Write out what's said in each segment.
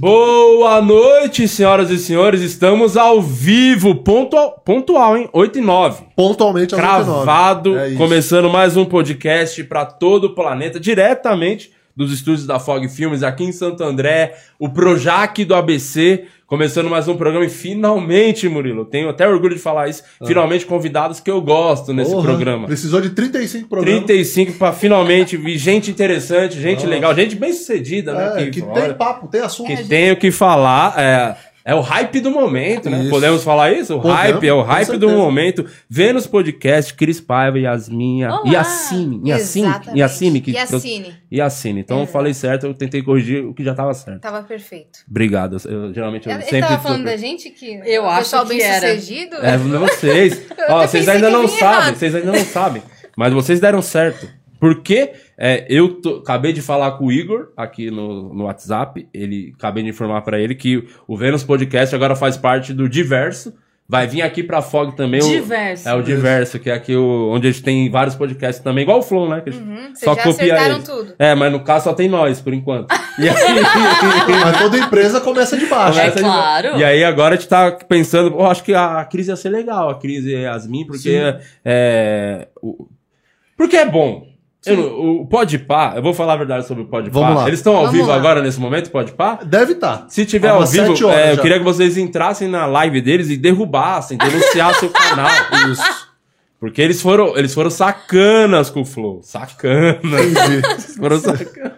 Boa noite, senhoras e senhores. Estamos ao vivo, pontual, pontual hein? 8 e 9. Pontualmente às Cravado, 89. É começando mais um podcast para todo o planeta, diretamente dos estúdios da Fog Filmes aqui em Santo André, o Projac do ABC, começando mais um programa e finalmente, Murilo, tenho até orgulho de falar isso, finalmente convidados que eu gosto nesse Ah. Porra, programa. Precisou de 35 programas. 35 para finalmente vir gente interessante, gente legal, gente bem sucedida, né? É, que olha, tem papo, tem assunto. que tem o que falar. É, é o hype do momento, né? Isso. Podemos falar isso? O Podemos, hype, é o hype do momento. Vênus Podcast, Cris Paiva, Yasmin. Yacine, Yacine. Yacine, que Yacine. Yacine. Então eu Exato. falei certo, eu tentei corrigir o que já estava certo. Tava perfeito. Obrigado. Eu, geralmente eu Ele sempre tava tô- falando da gente que Eu o acho pessoal que bem era. sucedido. É, vocês. Eu Ó, vocês ainda eu não sabem, errado. vocês ainda não sabem. Mas vocês deram certo. Porque é, eu tô- acabei de falar com o Igor aqui no, no WhatsApp. Ele acabei de informar pra ele que o Vênus Podcast agora faz parte do Diverso. Vai vir aqui pra Fog também. o- Diverso. é o Diverso, que é aqui o, onde a gente tem vários podcasts também, igual o Flow, né? Que Uhum, vocês só já copia acertaram eles. tudo. É, mas no caso só tem nós, por enquanto. E aí, Mas toda empresa começa de baixo. Começa de- claro. E aí agora a gente tá pensando, eu acho que a crise ia ser legal, a crise Yasmin, porque é, o- porque é bom. Eu o Podpah, eu vou falar a verdade sobre o Podpah. Vamos lá. Eles estão ao Vamos vivo lá. agora nesse momento, Podpah? Deve estar. Se tiver ao umas vivo, sete horas é, eu já. queria que vocês entrassem na live deles e derrubassem, denunciassem o canal. Isso. Porque eles foram, eles foram sacanas com o Flow. Sacanas. Eles foram sacanas.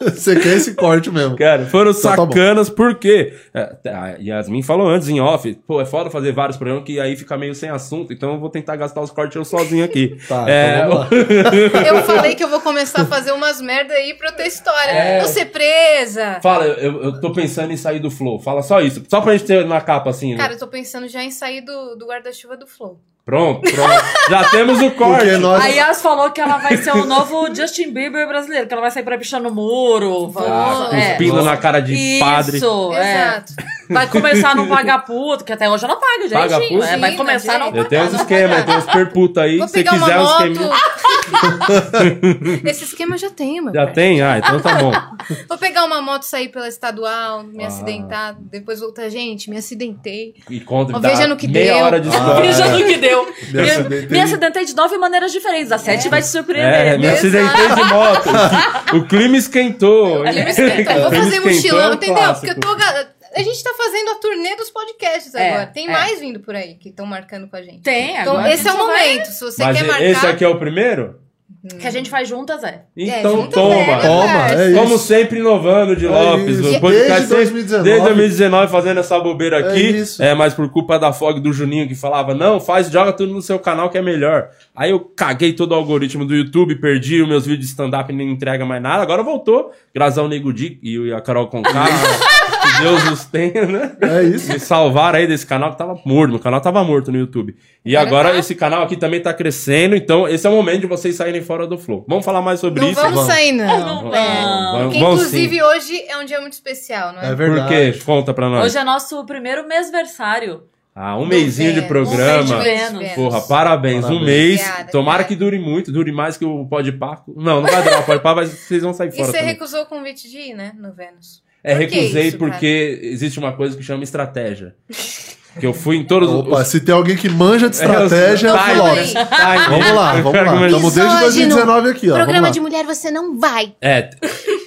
Você quer esse corte mesmo. Cara, foram Então tá sacanas porque é, a Yasmin falou antes em off, pô, é foda fazer vários programas que aí fica meio sem assunto, então eu vou tentar gastar os cortes eu sozinho aqui. Tá, É, então vamos lá. Eu falei que eu vou começar a fazer umas merda aí pra eu ter história. É. Ser presa. Fala, eu, eu tô pensando em sair do Flow. Fala só isso. Só pra gente ter na capa assim. né? Cara, eu tô pensando já em sair do, do guarda-chuva do Flow. Pronto, pronto. Já temos o corte. Nós. A Yas falou que ela vai ser o novo Justin Bieber brasileiro, que ela vai sair pra pichar no muro. Ah, vai- é. na cara de Isso, padre. é. Exato. Vai começar a não pagar puto, que até hoje ela paga, gente. Paga puto? É, vai Sim, começar a não gente. Eu pagar. tenho uns esquemas, pagar. eu tenho uns perputa aí. Vou Se pegar uma quiser um moto. Esse esquema eu já tenho, meu Já pai. tem? Ah, então tá bom. Vou pegar uma moto, sair pela estadual, me Ah. acidentar, depois voltar. Gente, me acidentei. E conta, veja no que meia deu. hora de Ah. história. Veja no que deu. Me Me, acidentei. me acidentei de nove maneiras diferentes. A sete vai te surpreender. É, me Exato. acidentei de moto. O clima esquentou. O clima esquentou. Eu vou fazer mochilão, é entendeu? clássico. Porque eu tô. A gente tá fazendo a turnê dos podcasts É, agora. Tem é. mais vindo por aí que estão marcando com a gente. Tem, Então, agora. esse é o gente vai- momento. Se você Mas quer marcar. esse aqui é o primeiro? Que a gente faz juntas, é. Então junto toma. mesmo. Toma, é Como isso. sempre inovando de É Lopes. podcast Desde sempre- 2019. Desde 2019 fazendo essa bobeira É aqui. isso. É, mas por culpa da Fog do Juninho que falava, não, faz, joga tudo no seu canal que é melhor. Aí eu caguei todo o algoritmo do YouTube, perdi os meus vídeos de stand-up e nem entrega mais nada. Agora voltou, graças ao Nego Di e a Carol Conká. que Deus os tenha, né? É isso. Me salvaram aí desse canal que tava morto. Meu canal tava morto no YouTube. E Agora agora tá. esse canal aqui também tá crescendo. Então esse é o momento de vocês saírem fora do flow. Vamos falar mais sobre Não isso? vamos Vamos. sair, não. Não, É. Porque, Vamos sim. inclusive, hoje é um dia muito especial, não é? É Por verdade. quê? Conta pra nós. Hoje é nosso primeiro mêsversário. Ah, um mêsinho de Vênus. programa. Um mês de Vênus. Porra, parabéns. Um Parabéns. mês. Obrigada, Tomara obrigada. que dure muito, dure mais que o Podpah. Não, não vai durar o Podpah, mas vocês vão sair E fora você também. recusou o convite de ir, né? No Vênus. É, Por que recusei isso, porque existe uma coisa que chama estratégia. que eu fui em todos Opa, os... se tem alguém que manja de estratégia, é o. Vamos lá, vamos lá. Estamos desde Misógino. 2019 aqui, ó. Programa Vamos lá. de mulher você não vai. É, te-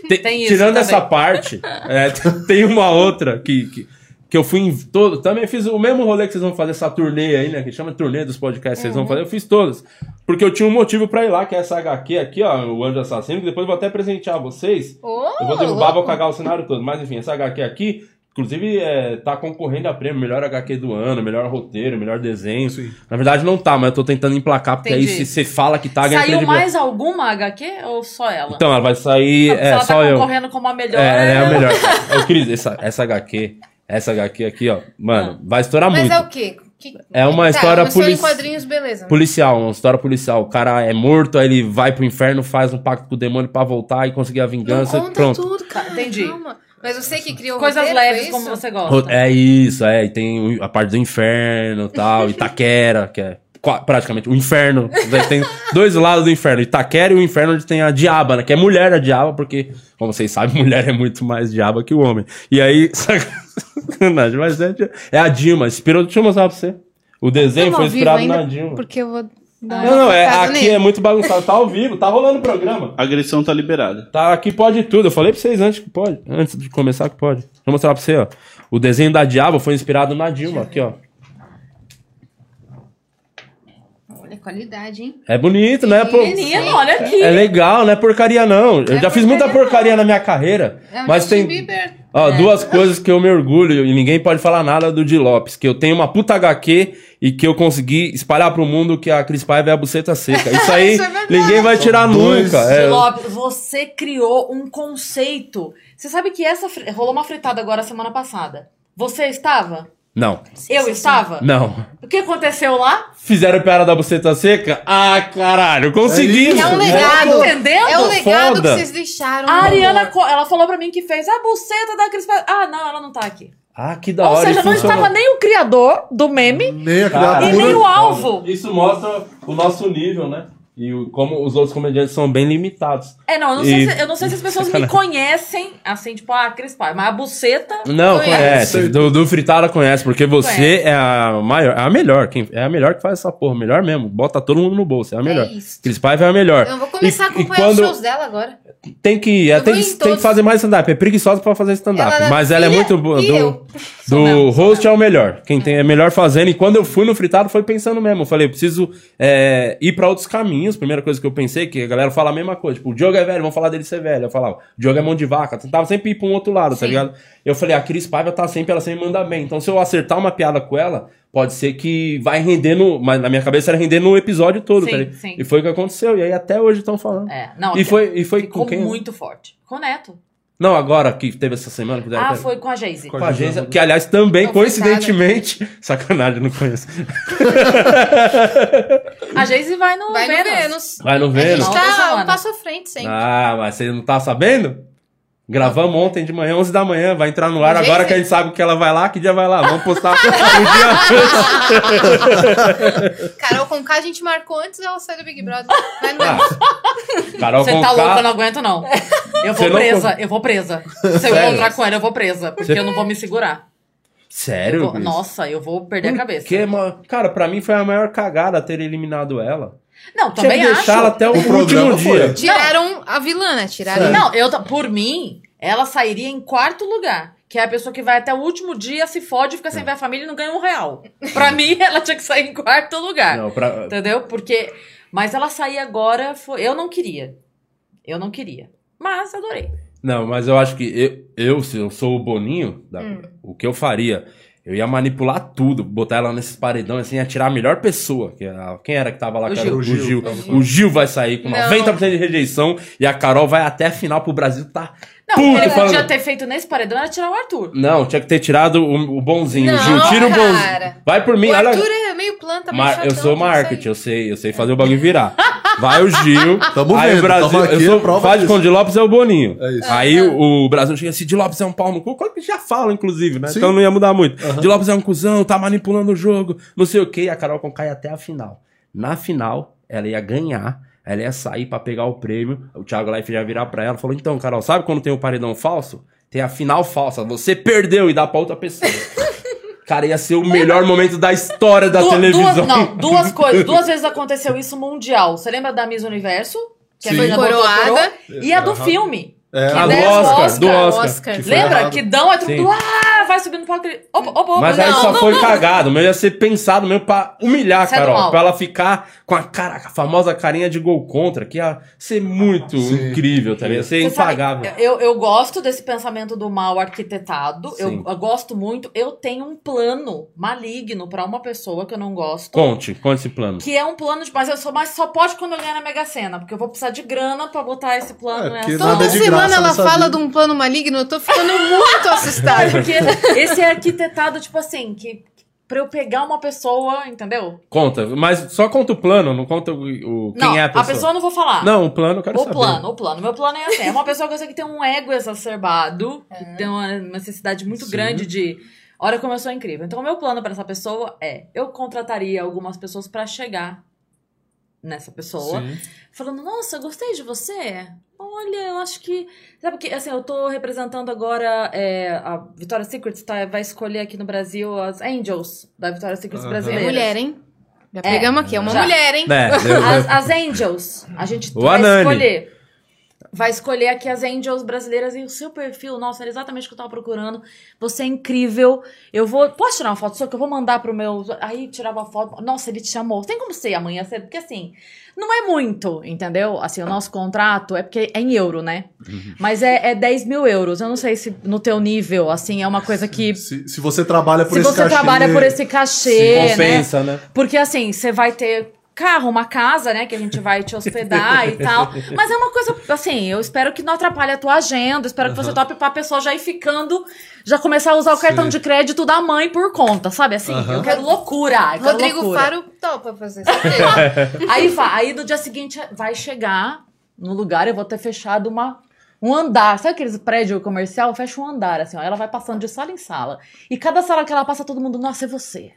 Tem isso tirando também. essa parte, é, tem uma outra que, que, que eu fui em todo. Também fiz o mesmo rolê que vocês vão fazer, essa turnê aí, né? Que chama turnê dos podcasts, vocês vão fazer. Eu fiz todas. Porque eu tinha um motivo pra ir lá, que é essa HQ aqui, ó, o Anjo Assassino, que depois eu vou até presentear vocês. Ô, Eu vou derrubar, vou louco. cagar o cenário todo. Mas enfim, essa HQ aqui, inclusive, é, tá concorrendo a prêmio, melhor HQ do ano, melhor roteiro, melhor desenho. Sim. Na verdade não tá, mas eu tô tentando emplacar, porque aí Entendi. se você fala que tá, ganha Saiu mais alguma HQ ou só ela? Então, ela vai sair, Não, é, ela só tá eu. concorrendo como a melhor. É, é a melhor. Ô, Cris, essa, essa HQ, essa HQ aqui, ó, mano, vai estourar Mas muito. é o quê? Que- É uma Tá, história uma história em polici- quadrinhos, beleza. Policial, uma história policial. O cara é morto, aí ele vai pro inferno, faz um pacto com o demônio pra voltar e conseguir a Não vingança. conta pronto. tudo, cara. Entendi. Calma. Mas você que criou Coisas roteiro, leves foi como você gosta. É isso, é. E tem a parte do inferno e tal, Itaquera, que é praticamente, o inferno. Tem dois lados do inferno, Itaquera e o inferno onde tem a diaba, né? Que é mulher a diaba, porque, como vocês sabem, mulher é muito mais diaba que o homem. E aí, sacanagem, mas é, é a Dilma. Inspirou, deixa eu mostrar pra você. O desenho foi inspirado na Dilma. Porque eu vou dar Não, não, é, aqui nele. é muito bagunçado. Tá ao vivo, tá rolando o programa. A agressão tá liberada. Tá, aqui pode tudo. Eu falei pra vocês antes que pode. Antes de começar que pode. Deixa eu mostrar pra você, ó. O desenho da Diaba foi inspirado na Dilma, aqui, ó. Olha a qualidade, hein? É bonito, né? Pô? Menino, olha aqui. É legal, não é porcaria não. Eu É já fiz muita porcaria porcaria na minha carreira, É mas tem Bieber. ó, duas coisas que eu me orgulho e ninguém pode falar nada do Di Lopes, que eu tenho uma puta HQ e que eu consegui espalhar pro mundo que a Cris Paiva é a buceta seca. Isso aí Isso é ninguém vai tirar dois- nunca. É, Lopes, você criou um conceito. Você sabe que essa rolou uma fritada agora semana passada. Você estava? Não, Eu estava? não. O que aconteceu lá? Fizeram piada da buceta seca? Ah, caralho, conseguimos. É um né? legado. Entendendo? É o legado Foda. que vocês deixaram. A Ariana, ela falou pra mim que fez a buceta da Cris Paiva. Ah, não, ela não tá aqui. Ah, que da Ou hora. seja, e não funcionou. estava nem o criador do meme. Nem a Cara, E nem o alvo. Isso mostra o nosso nível, né? E como os outros comediantes são bem limitados. É, não, eu não, sei E- se, eu não sei se as pessoas me conhecem, assim, tipo, ah, Cris Paiva. Mas a buceta... Não, Conhece. conhece. Do, do Fritada conhece, porque você Conhece. é a maior, é a melhor. Quem, é a melhor que faz essa porra. Melhor mesmo. Bota todo mundo no bolso. É a melhor. isso. Cris Paiva é a melhor. Eu vou começar E- a acompanhar quando- os shows dela agora. Tem que, Eu tem, que- tem que todos. fazer mais stand-up. É preguiçosa pra fazer stand-up. Ela- Mas ela é muito boa. Do, eu? Do mesmo, sou host é o melhor. Quem tem é melhor fazendo. E quando eu fui no fritado, foi pensando mesmo. Eu falei, eu preciso é, ir pra outros caminhos. Primeira coisa que eu pensei, que a galera fala a mesma coisa. Tipo, o Diogo é velho, vamos falar dele ser velho. Eu falava, o Diogo é mão de vaca. Tentava sempre ir pra um outro lado, tá Sim. ligado? Eu falei, a Cris Paiva tá sempre, ela sempre manda bem. Então, se eu acertar uma piada com ela, pode ser que vai render no. Mas na minha cabeça era render no episódio todo, Sim, tá ligado? sim. E foi o que aconteceu. E aí até hoje estão falando. É, não, E foi, e foi ficou com quem? muito forte. Com o Neto. Não, agora que teve essa semana que Ah, piada. foi com a Geise. Com a agência, que aliás também, Não, coincidentemente. Sacanagem, não conheço. A Geise vai no Vai no Vênus. Vênus. Vai no A Vênus? gente Outra tá semana. um passo à frente sempre. Ah, mas você não tá sabendo? Gravamos ontem de manhã, 11 da manhã, vai entrar no ar Gente. agora que a gente sabe que ela vai lá, que dia vai lá? Vamos postar um dia antes. Carol com K a gente marcou antes dela sair do Big Brother. Vai no Ah. Carol Você tá K- louca, eu não aguento, não. Eu Você vou não presa, eu vou presa. Se eu encontrar com ela, eu vou presa. Porque Você- eu não vou me segurar. Eu Sério? vou- Cris? Nossa, eu vou perder a Por cabeça. quê, mano? Cara, pra mim foi a maior cagada ter eliminado ela. Não, Tinha também que acho. deixar ela até o, O último dia. foi. Tiraram a vilã, né? Tiraram. Não, eu, por mim, ela sairia em quarto lugar. Que é a pessoa que vai até o último dia, se fode, fica sem ver a família e não ganha um real. Pra mim, ela tinha que sair em quarto lugar. Não, pra... Entendeu? Porque. Mas ela sair agora foi. Eu não queria. Eu não queria. Mas adorei. Não, mas eu acho que eu, eu se eu sou o Boninho, da- Hum. o que eu faria? Eu ia manipular tudo, botar ela nesses paredões, assim, ia tirar a melhor pessoa. Que a- quem era que tava lá? O cara? Gil. O Gil. O Gil. O Gil vai sair com Não. 90% de rejeição e a Carol vai até a final pro Brasil tá. Não, puto, o que ele falando- podia ter feito nesse paredão era tirar o Arthur. Não, tinha que ter tirado o, o bonzinho. Não, o Gil, tira o cara. bonzinho. Vai por mim, O olha. Arthur é meio planta, mas eu sou que marketing, eu sei, eu sei fazer o bagulho virar. Vai o Gil, Tamo aí vendo, o Brasil, aqui, eu sou, é prova faz de disso. conta de Lopes é o Boninho. É isso. Aí o, o Brasil chega assim, de Lopes é um pau no cu, coisa que já fala, inclusive, né? Sim. Então não ia mudar muito. De Lopes é um cuzão, tá manipulando o jogo, não sei o que, a Carol Conká ia até a final. Na final, ela ia ganhar, ela ia sair pra pegar o prêmio, o Thiago Life ia virar pra ela e falou, então, Carol, sabe quando tem o paredão falso? Tem a final falsa, você perdeu e dá pra outra pessoa. Cara, ia ser o melhor momento da história da Du- televisão. Duas, não, duas coisas. Duas vezes aconteceu isso mundial. Você lembra da Miss Universo? Que Sim. a menina botou Coroada. coroa? E a do filme. É, Que A do deram Oscar, do Oscar. Oscar. Que Lembra? errado. Que dão é tudo. Sim. Ah, vai subindo no palco. Opa, opa, opa. Mas aí não, só não, foi não. cagado, mas ia ser pensado mesmo pra humilhar a Sai Carol. Pra ela ficar com a, cara, a famosa carinha de gol contra, que ia ser muito Sim. incrível, tá ligado? Ia ser Você sabe, impagável. eu, eu gosto desse pensamento do mal arquitetado. Eu, eu gosto muito. Eu tenho um plano maligno pra uma pessoa que eu não gosto. Conte, conte esse plano. Que é um plano de. Mas, eu só, mas só pode quando eu ganhar na Mega Sena. Porque eu vou precisar de grana pra botar esse plano É, nessa. porque Toda Nada graça ela fala vida. de um plano maligno, eu tô ficando muito assustada. Porque esse é arquitetado, tipo assim, que pra eu pegar uma pessoa, entendeu? Conta, mas só conta o plano, não conta o, o- quem não, é a pessoa. a pessoa eu não vou falar. Não, o plano eu quero O saber. plano, o plano. Meu plano é assim: é uma pessoa que eu sei que tem um ego exacerbado, que tem uma necessidade muito grande de Olha como eu sou incrível. Então, o meu plano pra essa pessoa é: eu contrataria algumas pessoas pra chegar nessa pessoa, Sim. falando: Nossa, eu gostei de você. Olha, eu acho que. Sabe que, assim, eu tô representando agora é, a Victoria's Secret, tá, vai escolher aqui no Brasil as Angels da Victoria's Secret. É brasileira. mulher, hein? Já pegamos aqui, é uma já. mulher, hein? É, eu- As, as Angels. A gente O vai Anani. escolher. Vai escolher aqui as Angels brasileiras e o seu perfil. Nossa, era exatamente o que eu tava procurando. Você é incrível. Eu vou. Posso tirar uma foto sua que eu vou mandar pro meu. Aí tirava a foto. Nossa, ele te chamou. Tem como ser amanhã cedo? Porque assim, não é muito, entendeu? Assim, o nosso contrato é porque é em euro, né? Uhum. Mas é, é 10 mil euros. Eu não sei se no teu nível, assim, é uma coisa que. Se, se você trabalha por Se esse você cachê... trabalha por esse cachê, né? compensa, né? Porque assim, você vai ter carro, uma casa, né? Que a gente vai te hospedar e tal. Mas é uma coisa, assim, eu espero que não atrapalhe a tua agenda. Espero que você tope pra pessoa já ir ficando, já começar a usar o cartão Sim. de crédito da mãe por conta, sabe? Assim, eu quero loucura. Eu quero Rodrigo loucura. Faro topa fazer certeza. Aí, vai, aí no dia seguinte vai chegar no lugar, eu vou ter fechado uma. Um andar, sabe aqueles prédios comercial? Fecha um andar, assim, ó. Ela vai passando de sala em sala. E cada sala que ela passa, todo mundo, nossa, é você.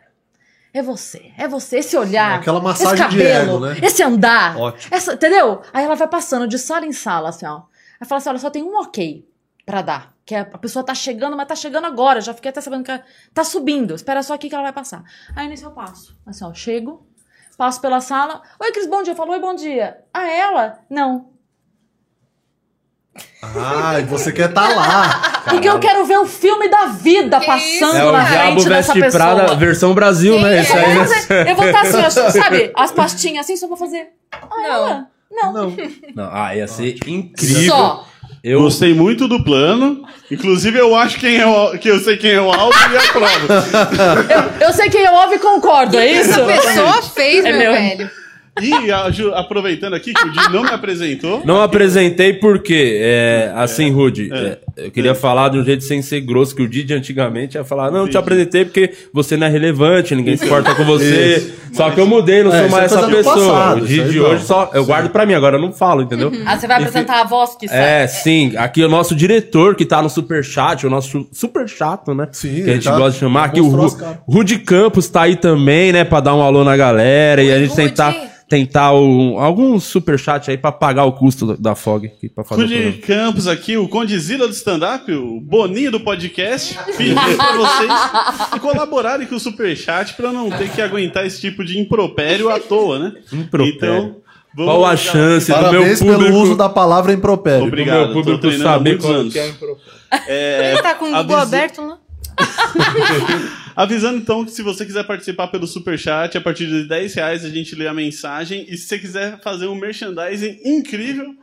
É você, é você, esse olhar. Aquela esse massagem de cabelo, ego, né? Esse andar. Ótimo. Essa, entendeu? Aí ela vai passando de sala em sala, assim, ó. Aí fala assim: olha, só tem um ok pra dar. Que é, a pessoa tá chegando, mas tá chegando agora. Já fiquei até sabendo que ela tá subindo. Espera só aqui que ela vai passar. Aí nisso eu passo. Assim, ó, chego, passo pela sala. Oi, Cris, bom dia. Falou, oi, bom dia. Ah, ela? Não. Ah, e você quer estar lá. Porque eu quero ver o filme da vida Que passando É o na Diabo frente dessa Veste pessoa. Prada, versão Brasil, né? Isso Eu aí, vou, né? eu vou estar assim, ó, sabe? As pastinhas assim, só vou fazer. Ah, Não. ela? Não. Não. Não, ah, ia ser incrível. Só. Eu, Gostei muito do plano. Inclusive, eu acho quem é o, que eu sei quem é o alvo e aprovo. Eu sei quem eu ouvo e concordo, é isso? Essa pessoa fez, É meu meu. velho. E a Ju- aproveitando aqui que o Di não me apresentou. Não apresentei porque, é, assim, Rude, é, eu queria falar de um jeito sem ser grosso, que o Didi antigamente ia falar, não, eu te apresentei porque você não é relevante, ninguém se importa com você. Só que eu mudei, não É, sou isso mais é essa pessoa. passado, o isso Didi hoje só, eu guardo pra mim, agora eu não falo, entendeu? Ah, você vai apresentar a voz que sai. É, sim. Aqui o nosso diretor que tá no Superchat, o nosso super chato, né? Sim, Que a gente tá- gosta de chamar. Aqui o Ru. Rudy Campos tá aí também, né? Pra dar um alô na galera. e a gente Rudy. tentar, tentar um, algum superchat aí pra pagar o custo da- da FOG. Aqui, pra fazer o Rudy. Campos aqui, o Condizila do stand-up, o Boninho do podcast, pedindo pra vocês colaborarem com o Superchat pra não ter que aguentar esse tipo de impropério à toa, né? Impropério. Então, vamos Qual a chance do meu Parabéns público... pelo uso da palavra impropério. do Obrigado, meu tô público saber muitos qual anos. que é impropério. É, Ele tá com o Google avisa- aberto lá. Avisando então que se você quiser participar pelo Superchat, a partir de 10 reais a gente lê a mensagem. E se você quiser fazer um merchandising incrível,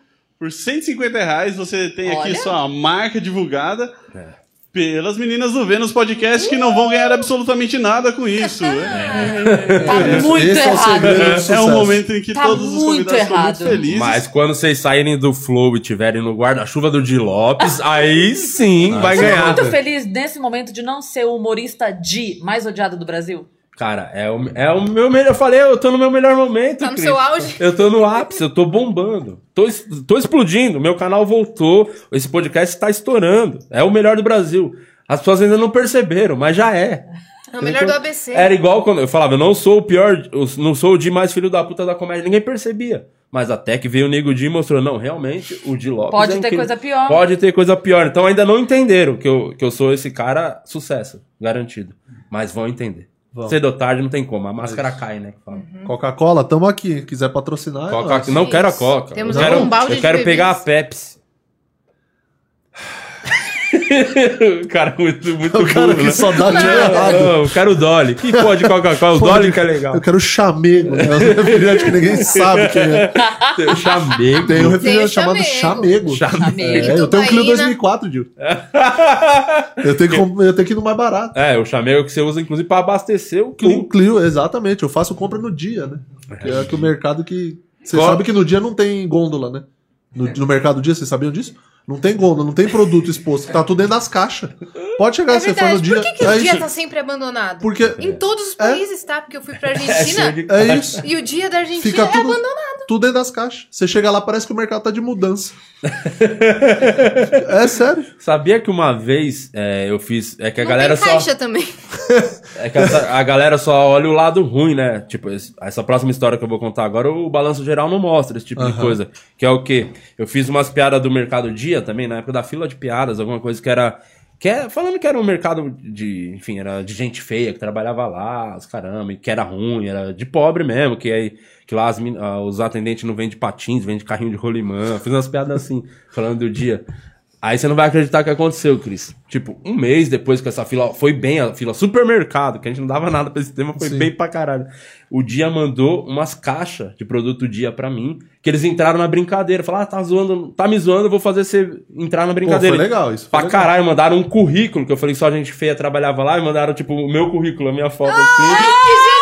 por 150 reais você tem aqui Olha. sua marca divulgada. É. Pelas meninas do Vênus Podcast que não vão ganhar absolutamente nada com isso. É, Tá muito Esse é o errado. é sucesso. um momento em que Tá todos os convidados estão muito felizes. Mas quando vocês saírem do Flow e tiverem no guarda-chuva do Di Lopes, aí sim vai Você tá ganhar. muito feliz nesse momento de não ser o humorista de mais odiado do Brasil? Cara, é o, é o meu melhor. Eu falei, eu tô no meu melhor momento. Tá no Cris. seu auge. Eu tô no ápice, eu tô bombando. Tô, tô explodindo. Meu canal voltou. Esse podcast tá estourando. É o melhor do Brasil. As pessoas ainda não perceberam, mas já é. É o melhor do ABC. Era igual quando eu falava, eu não sou o pior, eu não sou o Di mais filho da puta da comédia. Ninguém percebia. Mas até que veio o Nego Di e mostrou, não, realmente, o Di Lopes. Pode é ter coisa pior. Pode ter coisa pior. Então ainda não entenderam que eu, que eu sou esse cara sucesso, garantido. Mas vão entender. Vão. Cedo ou tarde não tem como. A máscara cai, né? fala. Coca-Cola, tamo aqui. Quiser patrocinar. é Coca, não quero a Isso. Coca. Temos eu quero, um balde eu de quero pegar a Pepsi. O cara muito, muito O cara burro, que né? só dá de errado. Não, eu quero o Dolly. Que pode Coca-Cola? O Dolly que é legal. Eu quero chamego. né? É um refrigerante que ninguém sabe quem é. Eu chamei. Tem um refrigerante Tem o chamado chamego. chamego. É, eu tenho um Clio Tubaína. 2004, Gil. Eu tenho, que, eu tenho que ir no mais barato. É, o chamego que você usa, inclusive, pra abastecer o Clio. Clio, exatamente. Eu faço compra no dia, né? Que é que o mercado que. Você Qual- sabe que no dia não tem gôndola, né? No, no mercado dia, vocês sabiam disso? Não tem gôndola, não tem produto exposto. Tá tudo dentro das caixas. Pode chegar, É você for no dia. Por que, que é o dia isso. tá sempre abandonado? Porque Em todos os países, tá? Porque eu fui pra Argentina cheio de- é isso. e o dia da Argentina Fica é tudo- abandonado. Tudo dentro das caixas. Você chega lá, parece que o mercado tá de mudança. é sério. Sabia que uma vez é, eu fiz. É que a Não galera tem só. caixa também. É que essa- a galera só olha o lado ruim, né? Tipo, essa próxima história que eu vou contar agora, o balanço geral não mostra esse tipo de coisa. Que é o quê? Eu fiz umas piadas do Mercado Dia também, na época da fila de piadas, alguma coisa que era. Que é, falando que era um mercado de. Enfim, era de gente feia que trabalhava lá, os caramba, e que era ruim, era de pobre mesmo, que aí. Que lá as ah, os atendentes não vendem patins, vendem carrinho de rolimã. Fiz umas piadas assim, falando do dia. Aí você não vai acreditar o que aconteceu, Cris. Tipo, um mês depois que essa fila foi bem, a fila supermercado, que a gente não dava nada pra esse tema, foi Sim. bem pra caralho. O Dia mandou umas caixas de produto Dia pra mim, que eles entraram na brincadeira. Falaram, ah, tá zoando, tá me zoando, eu vou fazer você entrar na brincadeira. foi legal, isso foi Pra legal. caralho, mandaram um currículo, que eu falei que só gente feia trabalhava lá, e mandaram, tipo, o meu currículo, a minha foto Ah, assim.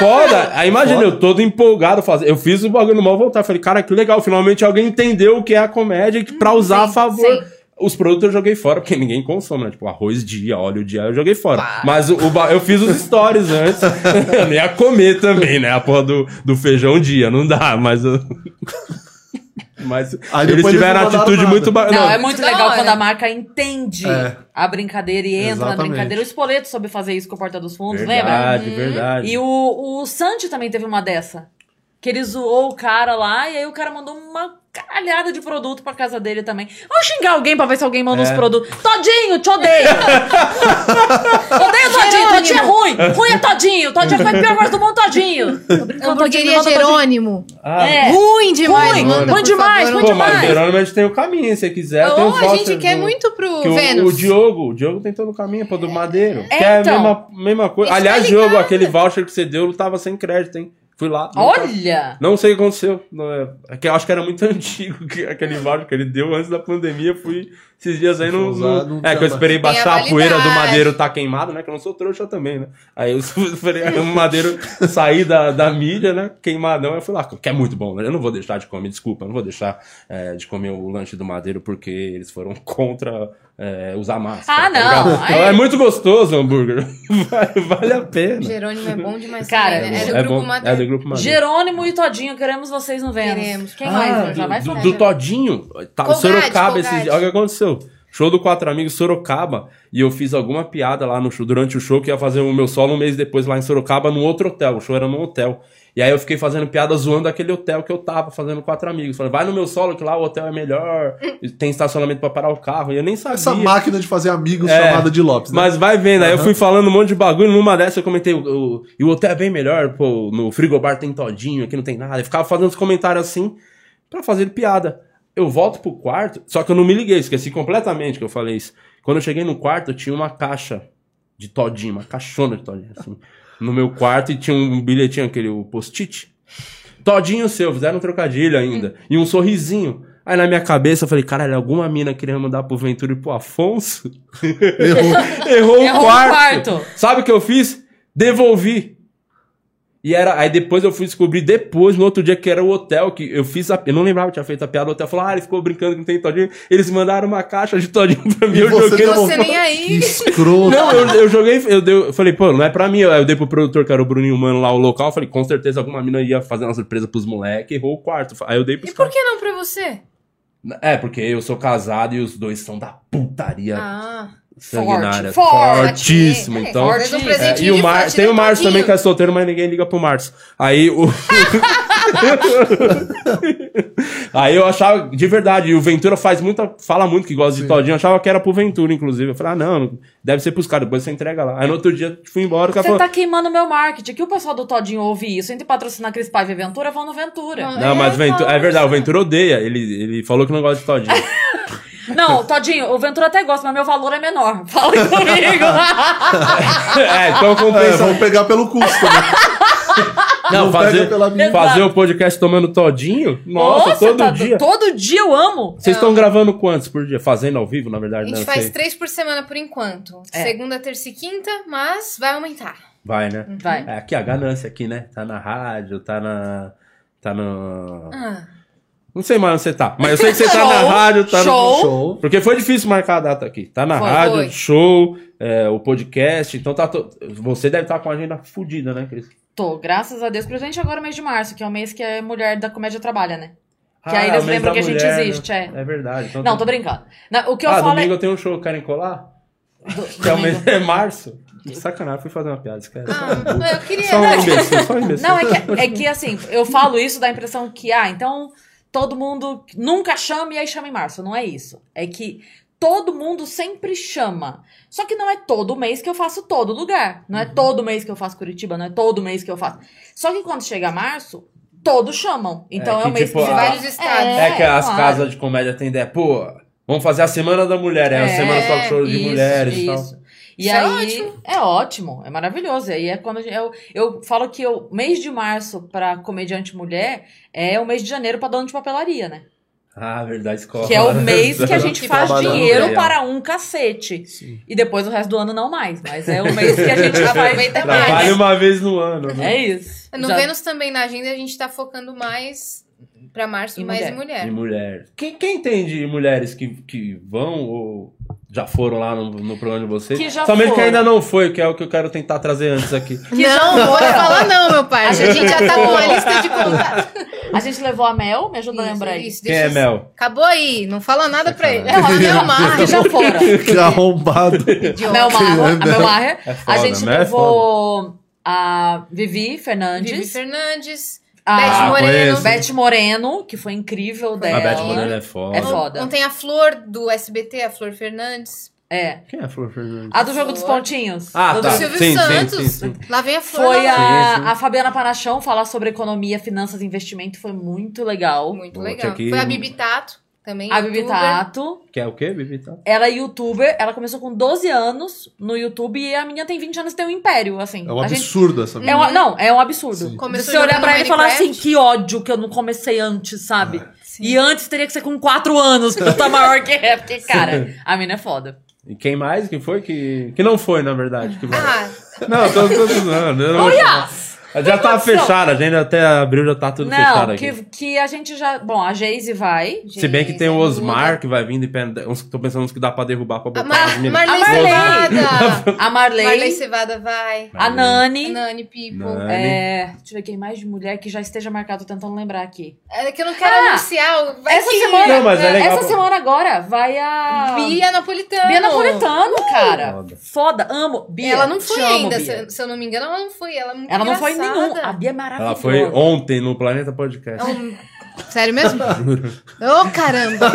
Foda! Aí imagina, eu todo empolgado fazer. Eu fiz o bagulho no mal voltar. Falei, cara, que legal. Finalmente alguém entendeu o que é a comédia que pra usar a sim, favor. sim. Os produtos eu joguei fora, porque ninguém consome, né? Tipo, arroz dia, óleo dia, eu joguei fora. Mas o, o ba- eu fiz os stories antes. eu nem ia comer também, né? A porra do, do feijão dia, não dá, mas. eu- mas Aí eles tiveram eles não atitude muito. ba- Não, é muito legal hora. quando a marca entende É. a brincadeira e entra na Exatamente. brincadeira. O Espoleto soube fazer isso com o Porta dos Fundos, lembra? Verdade, verdade. E o, o Santi também teve uma dessa. Que ele zoou o cara lá e aí o cara mandou uma caralhada de produto pra casa dele também. Vamos xingar alguém pra ver se alguém manda É. os produtos. Todinho, te odeio! odeio Todinho, Todinho é ruim! Ruim é Todinho! Todinho foi a pior coisa do mundo, Todinho! Manda Todinho. Jerônimo. Ah, É. Ruim demais, Ruim, manda, ruim demais, favor, ruim Pô, mas demais. Jerônimo a gente tem o caminho, se quiser. Ô, os a gente quer do- muito pro Que o, Vênus. o Diogo, o Diogo tem todo o caminho, pô, do Madeiro. É, que é a então. mesma, mesma coisa. Aliás, tá Diogo, aquele voucher que você deu tava sem crédito, hein? Fui lá. Olha! Não sei o que aconteceu. Não é, é que eu acho que era muito antigo que- aquele voucher que ele deu antes da pandemia. Fui esses dias aí no. No- não é que eu esperei baixar a poeira do madeiro tá queimado, né? Que eu não sou trouxa também, né? Aí eu esperei o madeiro sair da, da mídia, né? Queimadão. Eu fui lá, que é muito bom, né? Eu não vou deixar de comer, desculpa, eu não vou deixar é, de comer o lanche do madeiro porque eles foram contra é, usar máscara. Ah, tá não. Aí- É muito gostoso o hambúrguer. Vale, vale a pena. Jerônimo é bom demais Cara, né? É do é grupo bom. Madeira. É do grupo madeiro. Jerônimo e Todinho, queremos vocês no Vênus. Queremos. Quem Ah, mais? Já do, vai do, do Todinho. Tá, Colgate, Sorocaba Colgate. esses dias. Olha o que aconteceu. Show do Quatro Amigos Sorocaba. E eu fiz alguma piada lá no show, durante o show que ia fazer o meu solo um mês depois lá em Sorocaba, num outro hotel. O show era num hotel. E aí eu fiquei fazendo piada zoando aquele hotel que eu tava fazendo quatro amigos. Falei, vai no meu solo que lá o hotel é melhor, tem estacionamento pra parar o carro. E eu nem sabia. Essa máquina de fazer amigos É, chamada de Lopes, né? Mas vai vendo, aí eu fui falando um monte de bagulho, numa dessas eu comentei, o, o- e o hotel é bem melhor, pô, no frigobar tem todinho, aqui não tem nada. Eu ficava fazendo uns comentários assim, pra fazer piada. Eu volto pro quarto, só que eu não me liguei, esqueci completamente que eu falei isso. Quando eu cheguei no quarto, tinha uma caixa de todinho, uma caixona de todinho, assim, no meu quarto, e tinha um bilhetinho, aquele post-it. Todinho seu, fizeram um trocadilho ainda. E um sorrisinho. Aí na minha cabeça eu falei, caralho, alguma mina queria mandar pro Ventura e pro Afonso? Errou. Errou, o Errou o quarto. quarto. Sabe o que eu fiz? Devolvi. E era, aí depois eu fui descobrir depois, no outro dia, que era o hotel, que eu fiz a, eu não lembrava que tinha feito a piada, o hotel falou, ah, ele ficou brincando que não tem todinho. Eles mandaram uma caixa de todinho pra mim, E eu você joguei no Você nem aí. Escroto. não, eu, eu joguei, eu, dei, eu falei, pô, não é pra mim. Aí eu dei pro produtor, que era o Bruninho Mano lá, o local. Eu falei, com certeza alguma mina ia fazer uma surpresa pros moleques, errou o quarto. Aí eu dei pros E por que não pra você? É, porque eu sou casado e os dois são da putaria Ah. Sanguinária. forte, forte. fortíssimo. É, Então, um é, e o Mar... tem o Márcio também que é solteiro, mas ninguém liga pro Márcio. Aí o. Aí eu achava, de verdade, e o Ventura faz muita. Fala muito que gosta de Todinho. Eu achava que era pro Ventura, inclusive. Eu falei, ah, não, deve ser pros caras, depois você entrega lá. Aí no outro dia fui embora, Você falou. tá queimando meu marketing. Que o pessoal do Todinho ouve isso. Entre patrocinar Cris Paiva e Ventura, vão no Ventura. Não. Não, mas Ventura, é verdade, o Ventura odeia. Ele, ele falou que não gosta de Todinho. Não, Todinho, o Ventura até gosta, mas meu valor é menor. Fala comigo. é, então É, compensa. vamos pegar pelo custo, né? não, não fazer, pega pela minha. fazer o podcast tomando Todinho? Nossa, todo tá- dia. Todo dia eu amo. Vocês estão gravando quantos por dia? Fazendo ao vivo, na A verdade, gente não faz sei. três por semana por enquanto. É. Segunda, terça e quinta, mas vai aumentar. Vai, né? Vai. É, aqui a ganância aqui, né? Tá na rádio, tá na. Tá no. Ah. Não sei mais onde você tá. Mas eu sei que você tá na rádio, tá show. no Show. Porque foi difícil marcar a data aqui. Tá na Foi, rádio, foi. show, é, o podcast. Então tá. to- Você deve estar com a agenda fodida, né, Cris? Tô, graças a Deus. Principalmente agora, mês de março, que é o mês que a mulher da comédia trabalha, né? Que aí Ah, eles o mês lembram que a gente mulher, existe, né? é. É verdade. Então Não, tem- tô brincando. Não, o que eu ah, falo domingo é... eu tenho um show, querem colar? Do- Que é, o mês, é março. Que sacanagem, fui fazer uma piada, esquece. Ah, eu queria. Só um imbecil, só um imbecil. Não, é que, é que assim, eu falo isso, dá a impressão que, ah, então todo mundo nunca chama e aí chama em março. Não é isso. É que todo mundo sempre chama. Só que não é todo mês que eu faço todo lugar. Não é Uhum. todo mês que eu faço Curitiba, não é todo mês que eu faço. Só que quando chega março, todos chamam. Então é, que, o mês tipo, que a- vários estados. É, que as claro. casas de comédia têm ideia, pô, vamos fazer a Semana da Mulher, é, a É, Semana Talk Show de Isso, Mulheres e tal. E Isso é aí, ótimo. é ótimo, é maravilhoso. E aí é quando gente- eu, eu falo que o mês de março pra comediante mulher é o mês de janeiro pra dona de papelaria, né? Ah, verdade, escola. Que é o mês que a gente faz dinheiro para um cacete. Sim. E depois o resto do ano não mais. Mas é o mês que a gente Aproveita faz. Trabalha uma vez no ano, né? É isso. No Já- Vênus também, na agenda, a gente tá focando mais pra março, Em mais mulher. em mulher. De mulher. Quem, quem tem de mulheres que, que vão ou já foram lá no, no programa de vocês? Que já Somente que foram. ainda não foi, que é o que eu quero tentar trazer antes aqui. Que não, não vou foram. falar não, meu pai. A gente já tá com uma lista de contatos. A gente levou a Mel, me ajuda a lembrar aí. isso, Quem deixa é eu- Mel? Acabou aí, não fala nada pra ele. Ela, a Mel que já foram. Que arrombado. A Mel Maher, a Mel Maher. É A gente né? É levou a Vivi Fernandes. Vivi Fernandes, a Beth Ah, Moreno. Beth Moreno, que foi incrível A dela. Beth Moreno é foda. É foda. Ontem a Flor do SBT, a Flor Fernandes. É. Quem é a Flor Fernandes? A do jogo dos pontinhos. Ah, do tá. Do do- Silvio sim, Santos. sim, sim. Lá vem a Flor. Foi a, Sim, sim. a Fabiana Panachão falar sobre economia, finanças e investimento. Foi muito legal. Muito legal. Foi a Bibi Tato também. A Bibi. Tato. Que é o quê, Bibi? Tá? Ela é youtuber. Ela começou com 12 anos no YouTube e a menina tem 20 anos e tem um império, assim. É um a gente- absurdo essa É um, não, é um absurdo. Se você olhar pra ele e falar assim, que ódio que eu não comecei antes, sabe? Sim. E antes teria que ser com 4 anos, pra eu estar maior que é. Porque, cara, a mina é foda. E quem mais? Quem foi? Que, que não foi, na verdade. Que... Ah, Não, tô, tô zoando. eu não- Olha! Já tá fechado, a agenda até abril já tá tudo fechado Não, aqui. que, que a gente já. Bom, a Geise vai. Se bem que tem o Geise, Osmar que vai vindo e pende- uns que tô pensando uns que dá pra derrubar pra a botar Mar as meninas. Marley A Marley. Cevada. A Marley. Marley Cevada vai. A Nani. Nani People. Nani. É, deixa eu ver quem mais de mulher que já esteja marcado, tô tentando lembrar aqui. É que eu não quero Ah, anunciar. Vai essa que- semana- Não, mas é legal Essa pra- semana agora vai a. Bia Napolitano. Bia Napolitano, cara. Foda. Foda, amo. Bia. Ela não foi ainda, se, se eu não me engano, ela não foi. Ela, é muito Ela não foi. Nenhum. A Bia é maravilhosa. Ela foi ontem no Planeta Podcast. É um- Sério mesmo? Ô, caramba!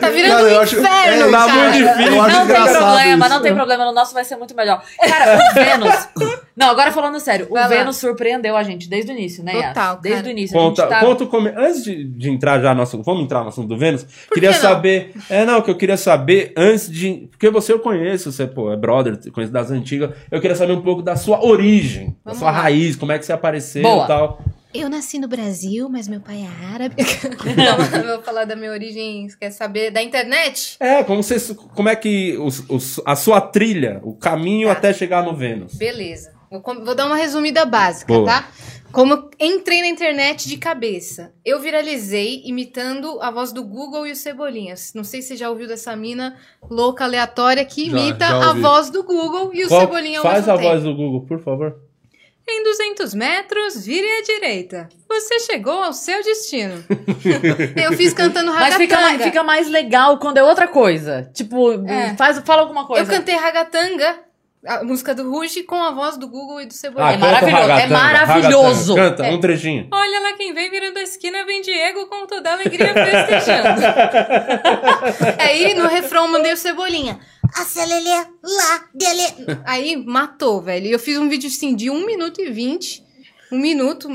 tá virando Cara, eu um acho- inferno, é, tá cara. muito difícil. Não tem problema, isso. não tem problema. No nosso vai ser muito melhor. Cara, o Vênus. Não, agora falando sério, o Vai lá. Vênus surpreendeu a gente desde o início, né? Total, Desde cara. o início. Conta, a gente tá... conta o come... Antes de, de entrar já no assunto, vamos entrar no assunto do Vênus? queria que saber. É, não, que eu queria saber antes de. Porque você eu conheço, você, pô, é brother, conheço das antigas. Eu queria saber um pouco da sua origem, da Vamos sua lá. raiz, como é que você apareceu Boa. e tal. Eu nasci no Brasil, mas meu pai é árabe. Não, eu vou falar da minha origem, você quer saber? Da internet? É, como, você, como é que os, os- a sua trilha, o caminho Tá. até chegar no Vênus. Beleza. Vou, vou dar uma resumida básica, Boa. tá? Como entrei na internet de cabeça. Eu viralizei imitando a voz do Google e o Cebolinhas. Não sei se você já ouviu dessa mina louca, aleatória, que Já, imita já a ouvi. voz do Google e o Qual- Cebolinha ao faz a tempo. voz do Google, por favor. Em 200 metros, vire à direita. Você chegou ao seu destino. eu fiz cantando Mas fica, ragatanga. mais- fica mais legal quando é outra coisa. Tipo, É. faz, fala alguma coisa. Eu cantei ragatanga, a música do Ruge, com a voz do Google e do Cebolinha. É maravilhoso, é maravilhoso. Canta, canta É. um trechinho. Olha lá quem vem virando a esquina, vem Diego com toda a alegria festejando. Aí no refrão mandei o Cebolinha. Acelele lá, dele. Aí matou, velho. E eu fiz um vídeo assim de 1 minuto e 20. Um minuto,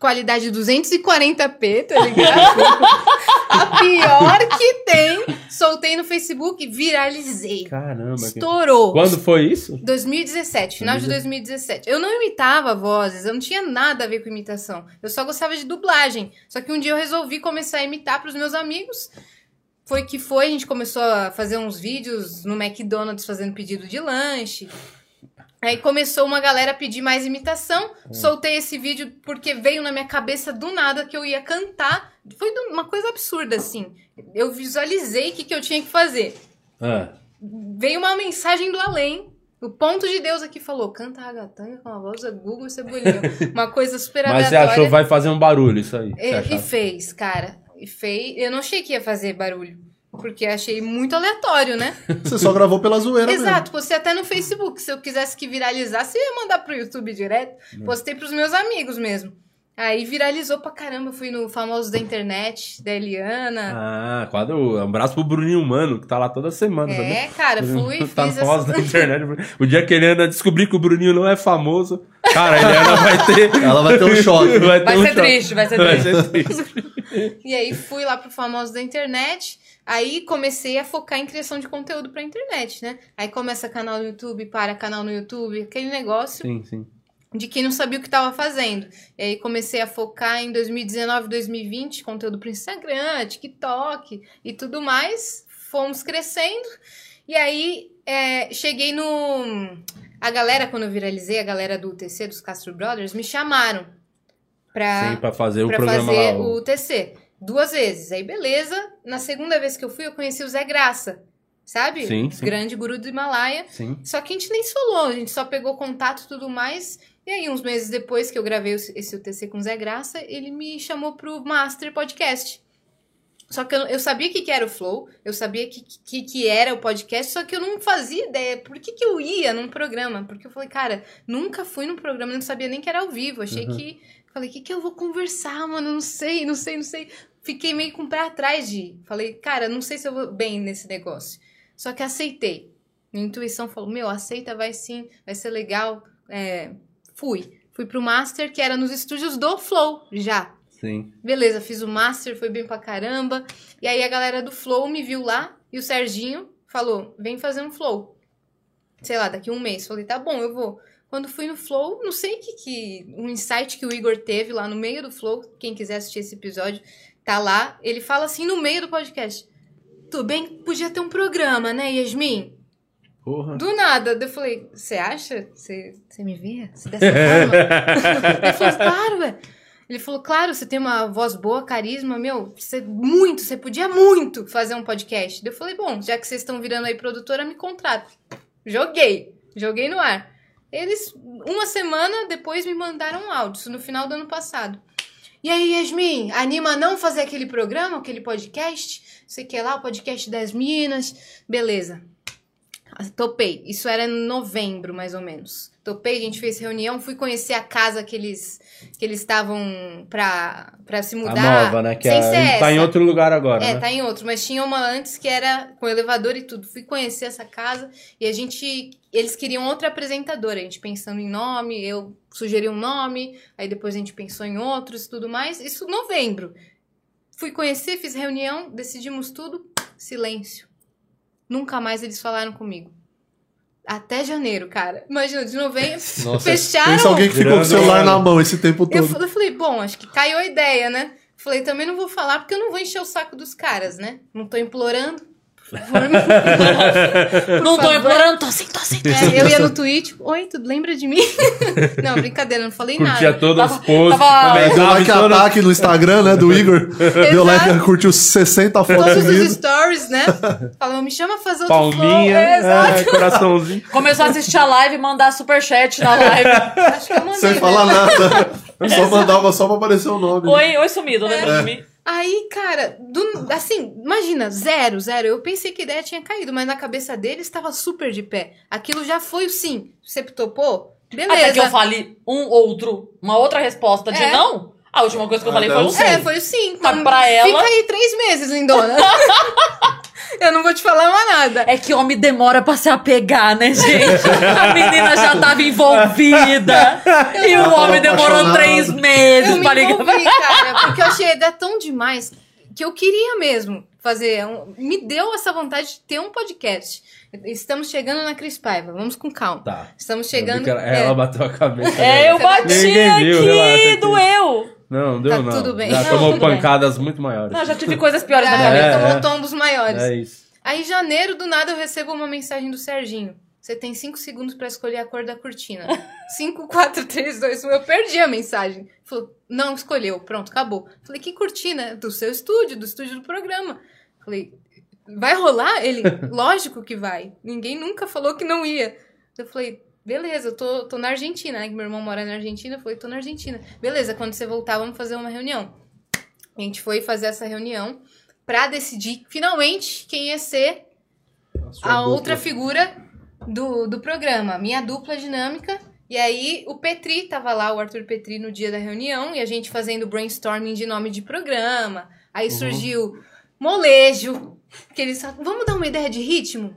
qualidade 240p, tá ligado? a pior que tem. Soltei no Facebook, viralizei. Caramba. que- Estourou. Quando foi isso? 2017, final de 2017. Eu não imitava vozes, eu não tinha nada a ver com imitação. Eu só gostava de dublagem. Só que um dia eu resolvi começar a imitar pros meus amigos. Foi que foi, a gente começou a fazer uns vídeos no McDonald's fazendo pedido de lanche. Aí começou uma galera a pedir mais imitação. Soltei esse vídeo porque veio na minha cabeça do nada que eu ia cantar Foi uma coisa absurda, assim. Eu visualizei o que, que eu tinha que fazer. Ah, Veio uma mensagem do além. O ponto de Deus aqui falou: canta ragatanga com a voz da Google e Cebolinha. Uma coisa super Mas você achou vai fazer um barulho isso aí? E, e fez, cara. E fez. Eu não achei que ia fazer barulho. Porque achei muito aleatório, né? Você só gravou pela zoeira Exato, postei até no Facebook. Se eu quisesse que viralizasse, eu ia mandar pro YouTube direto. Hum. Postei pros meus amigos mesmo. Aí viralizou pra caramba. Fui no famoso da internet, da Eliana. Ah, quadro. Um abraço pro Bruninho Mano, que tá lá toda semana, é, cara, fui, tá fiz famoso essa... na internet. O dia que a Eliana descobrir que o Bruninho não é famoso, cara, a Eliana vai ter. Ela vai ter um choque. Vai, ter Vai um ser choque. triste, vai ser Vai triste. ser triste. E aí fui lá pro famoso da internet. Aí comecei a focar em criação de conteúdo pra internet, né? Aí começa canal no YouTube, para canal no YouTube, aquele negócio. Sim, sim. De quem não sabia o que estava fazendo. E aí comecei a focar em 2019, 2020, conteúdo para Instagram, TikTok e tudo mais. Fomos crescendo. E aí é, cheguei no. A galera, quando eu viralizei, a galera do UTC, dos Castro Brothers, me chamaram pra, Sim, pra fazer o pra programa fazer lá. o UTC. Duas vezes. Aí, beleza. Na segunda vez que eu fui, eu conheci o Zé Graça. Sabe? Sim, sim. grande guru do Himalaia. Sim. Só que a gente nem se falou, a gente só pegou contato e tudo mais. E aí, uns meses depois que eu gravei esse UTC com o Zé Graça, ele me chamou pro Master Podcast. Só que eu, eu sabia o que, que era o Flow, eu sabia o que, que, que era o podcast, só que eu não fazia ideia por que, que eu ia num programa. Porque eu falei, cara, nunca fui num programa, não sabia nem que era ao vivo. Achei Uhum. que. Falei, o que, que eu vou conversar, mano? Não sei, não sei, não sei. Fiquei meio com o pé atrás de ir. Falei, cara, não sei se eu vou bem nesse negócio. Só que aceitei. Minha intuição falou: Meu, aceita, vai sim, vai ser legal. É, fui. Fui pro Master, que era nos estúdios do Flow, já. Sim. Beleza, fiz o Master, foi bem pra caramba. E aí a galera do Flow me viu lá e o Serginho falou: Vem fazer um Flow. Sei lá, daqui um mês. Falei: Tá bom, eu vou. Quando fui no Flow, não sei que, que. Um insight que o Igor teve lá no meio do Flow. Quem quiser assistir esse episódio, tá lá. Ele fala assim no meio do podcast: Tudo bem, podia ter um programa, né, Yasmin? Porra. Do nada. Eu falei, você acha? Você você me vê? Se dessa forma? Ele falou, claro, ué. Ele falou, claro, você tem uma voz boa, carisma, meu, você muito, você podia muito fazer um podcast. Eu falei, bom, já que vocês estão virando aí produtora, me contrata. Joguei, joguei no ar. Eles, uma semana depois, me mandaram um áudio, isso no final do ano passado. E aí, Yasmin, anima a não fazer aquele programa, aquele podcast? Você quer lá, o podcast das Minas? Beleza. Topei. Isso era em novembro, mais ou menos. Topei, a gente fez reunião, fui conhecer a casa que eles que eles estavam pra, pra se A mudar. nova, né? Que sem a, ser ele tá em essa. outro lugar agora, É, né? tá em outro, mas tinha uma antes que era com elevador e tudo. Fui conhecer essa casa e a gente. Eles queriam outra apresentadora, a gente pensando em nome, eu sugeri um nome, aí depois a gente pensou em outros e tudo mais. Isso em novembro. Fui conhecer, fiz reunião, decidimos tudo, silêncio. Nunca mais eles falaram comigo. Até janeiro, cara. Imagina, de novembro, Nossa, fecharam. Pensa alguém que ficou com o celular na mão esse tempo Eu, todo. fa- eu falei, bom, acho que caiu a ideia, né? Falei, também não vou falar porque eu não vou encher o saco dos caras, né? Não tô implorando. Não tô implorando, tô assim, tô assim. É, eu ia no Twitch, oi, tu lembra de mim? não, brincadeira, não falei Curtia nada. todos os Tava- posts, tava- Deu comentava like todas- ataque no Instagram, né, do Igor. Deu like, curtiu 60 fotos Todos os stories, né? Falou, me chama pra fazer outro Palminha, flow. É, exato. é, coraçãozinho. Começou a assistir a live e mandar superchat na live. Acho que eu mandei. Sem né? falar nada. Eu só mandava só pra aparecer o nome. Oi, oi sumido, lembra de mim? Aí, cara, do- assim, imagina, zero, zero. Eu pensei que a ideia tinha caído, mas na cabeça dele estava super de pé. Aquilo já foi o sim. Você topou? Beleza. Até que eu fale um outro, uma outra resposta de É. não. A última coisa que eu falei Até foi o sim. É, foi o sim. Mas Então, pra ela- Fica aí três meses, lindona. eu não vou te falar mais nada. É que homem demora pra se apegar, né, gente? A menina já tava envolvida. e o homem demorou apaixonado. três Eu meses me pra ligar. envolvi, cara, porque eu achei a ideia tão demais que eu queria mesmo fazer. um- me deu essa vontade de ter um podcast. Estamos chegando na Cris Paiva, vamos com calma. Tá. Estamos Eu chegando. Ela, é, ela bateu a cabeça. É, eu bati viu, relaxa aqui, aqui. doeu. Não, deu Tá não. tudo bem. Já Não, tomou tudo bem. pancadas muito maiores. Não, já tive coisas piores na já cabeça. É, tomou é. tombos maiores. É isso. Aí, em janeiro, do nada, eu recebo uma mensagem do Serginho. Você tem 5 segundos pra escolher a cor da cortina. 5, 4, 3, 2, 1. Eu perdi a mensagem. Falou, não escolheu. Pronto, acabou. Falei, que cortina? Do seu estúdio, do estúdio do programa. Falei, vai rolar? Ele, lógico que vai. Ninguém nunca falou que não ia. Eu falei, beleza, eu tô, tô na Argentina, né? Que meu irmão mora na Argentina. Eu falei, tô na Argentina. Beleza, quando você voltar, vamos fazer uma reunião. A gente foi fazer essa reunião pra decidir, finalmente, quem ia ser a dupla. outra figura do, do programa, minha dupla dinâmica. E aí o Petri tava lá, o Arthur Petri, no dia da reunião, e a gente fazendo brainstorming de nome de programa. Aí surgiu molejo, que eles falaram, vamos dar uma ideia de ritmo?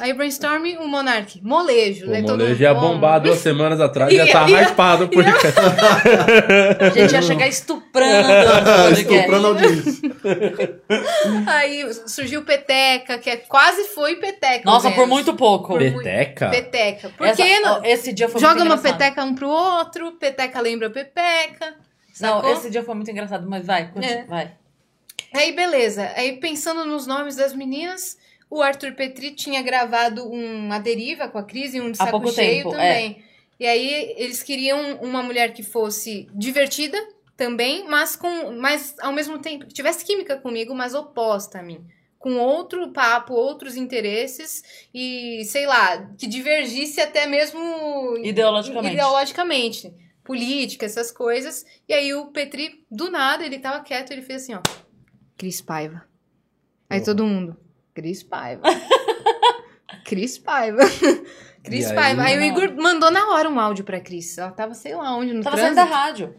Aí brainstorming, o Monark, molejo. Pô, né? o Todo molejo ia "Bom." bombar duas semanas atrás, ia Ia, estar ia. hypado o podcast. A gente ia chegar estuprando. Estuprando a audiência. Aí surgiu Peteca, que é, quase foi Peteca. Nossa, por muito pouco. Por muito- Peteca? Peteca. Por Essa- que não? Esse dia foi Joga uma peteca um pro outro, peteca lembra pepeca. Não, sacou? esse dia foi muito engraçado, mas vai, continua, É. vai. Aí, beleza. Aí, pensando nos nomes das meninas, o Arthur Petri tinha gravado um A Deriva com a Cris e um de Saco Cheio tempo, também. E aí, eles queriam uma mulher que fosse divertida também, mas com mas ao mesmo tempo, que tivesse química comigo, mas oposta a mim. Com outro papo, outros interesses e, sei lá, que divergisse até mesmo Ideologicamente. ideologicamente. Política, essas coisas. E aí o Petri, do nada, ele tava quieto, ele fez assim, ó. Cris Paiva. Aí todo mundo, Cris Paiva. Cris Paiva. Cris aí? Paiva. Aí o Igor mandou na hora um áudio pra Cris. Ela tava, sei lá onde, no Tava saindo da trânsito. rádio.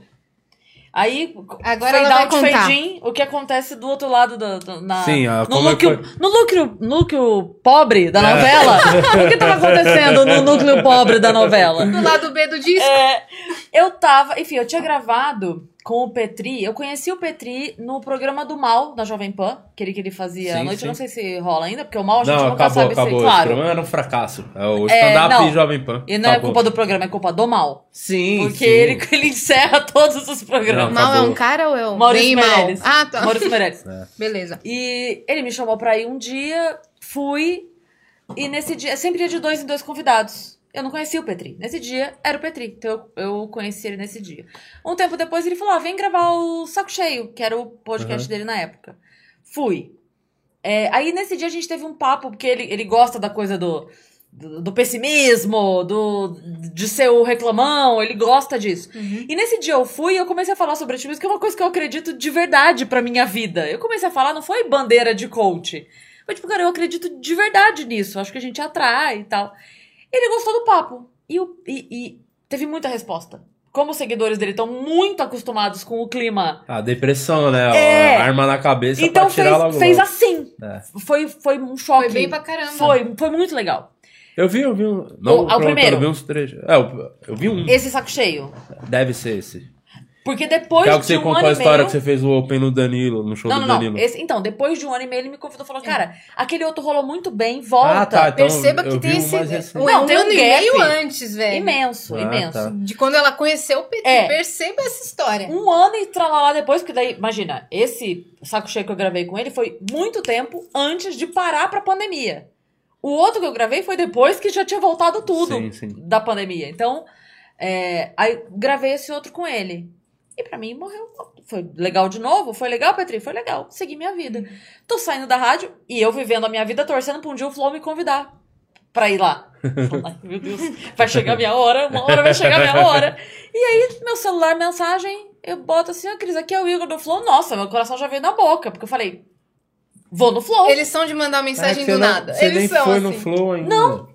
Aí, Agora fade ela vai out, contar. fade in, o que acontece do outro lado do, do- na, Sim, ah, no, é núcleo, no, núcleo, núcleo pobre da novela. o que tava acontecendo no núcleo pobre da novela? Do lado B do disco. É, eu tava, enfim, eu tinha gravado com o Petri, eu conheci o Petri no programa do Mal, da Jovem Pan, aquele que ele fazia Sim, à noite, sim. eu não sei se rola ainda, porque o Mal a gente Não, nunca acabou, sabe acabou. se, Esse claro. programa era um fracasso. É o É, stand-up não. Jovem Pan. E não é Acabou. culpa do programa, é culpa do Mal. Sim, Porque sim. ele, ele encerra todos os programas. Não, Mal é um cara ou é um Maurício bem mal? Meirelles. Ah, tá. Maurício Meirelles. Beleza. E ele me chamou pra ir um dia, fui, e nesse dia, sempre ia de dois em dois convidados. Eu não conhecia o Petri. Nesse dia, era o Petri. Então eu, eu conheci ele nesse dia. Um tempo depois, ele falou: ah, vem gravar o Saco Cheio, que era o podcast Uhum. dele na época. Fui. É, aí nesse dia a gente teve um papo, porque ele, ele gosta da coisa do, do, do pessimismo, do, de ser o reclamão, ele gosta disso. E nesse dia eu fui e eu comecei a falar sobre otimismo, que é uma coisa que eu acredito de verdade pra minha vida. Eu comecei a falar, não foi bandeira de coach. Foi tipo, cara, eu acredito de verdade nisso. Acho que a gente atrai e tal. Ele gostou do papo. E, o- e- e teve muita resposta. Como os seguidores dele estão muito acostumados com o clima. A depressão, né? É. A arma na cabeça Então pra tirar fez, logo. fez assim. É. Foi, foi um choque. Foi bem pra caramba. Foi, foi muito legal. Eu vi, eu vi um. Não, O- ah, o primeiro. Eu vi uns trechos. É, eu, eu vi um. Esse saco cheio. Deve ser esse. Porque depois que é o que de você um contou a história meio... que você fez o Open no Danilo, no show Não, do não, Danilo. não. Esse, então, depois de um ano e meio, ele me convidou e falou: Cara, aquele outro rolou muito bem, volta. Ah, tá. Então, Perceba que tem esse. Não, tem um ano e meio antes, velho. Imenso, Ah, imenso. tá. De quando ela conheceu o Petri. É. Perceba essa história. Um ano e tralalá depois, porque daí, imagina, esse saco cheio que eu gravei com ele foi muito tempo antes de parar pra pandemia. O outro que eu gravei foi depois que já tinha voltado tudo Sim, sim. da pandemia. Então, é, aí gravei esse outro com ele. E pra mim morreu. Foi legal de novo? Foi legal, Petri? Foi legal. Segui minha vida. Tô saindo da rádio e eu vivendo a minha vida torcendo pra um dia o Flow me convidar pra ir lá. Ai, meu Deus, vai chegar a minha hora, uma hora vai chegar a minha hora. E aí, meu celular, mensagem, eu boto assim, ó, Cris, aqui é o Igor do Flow. Nossa, meu coração já veio na boca, porque eu falei, vou no Flow. Eles são de mandar mensagem que do não- nada. Você Eles nem são foi assim. no Flow ainda. Não.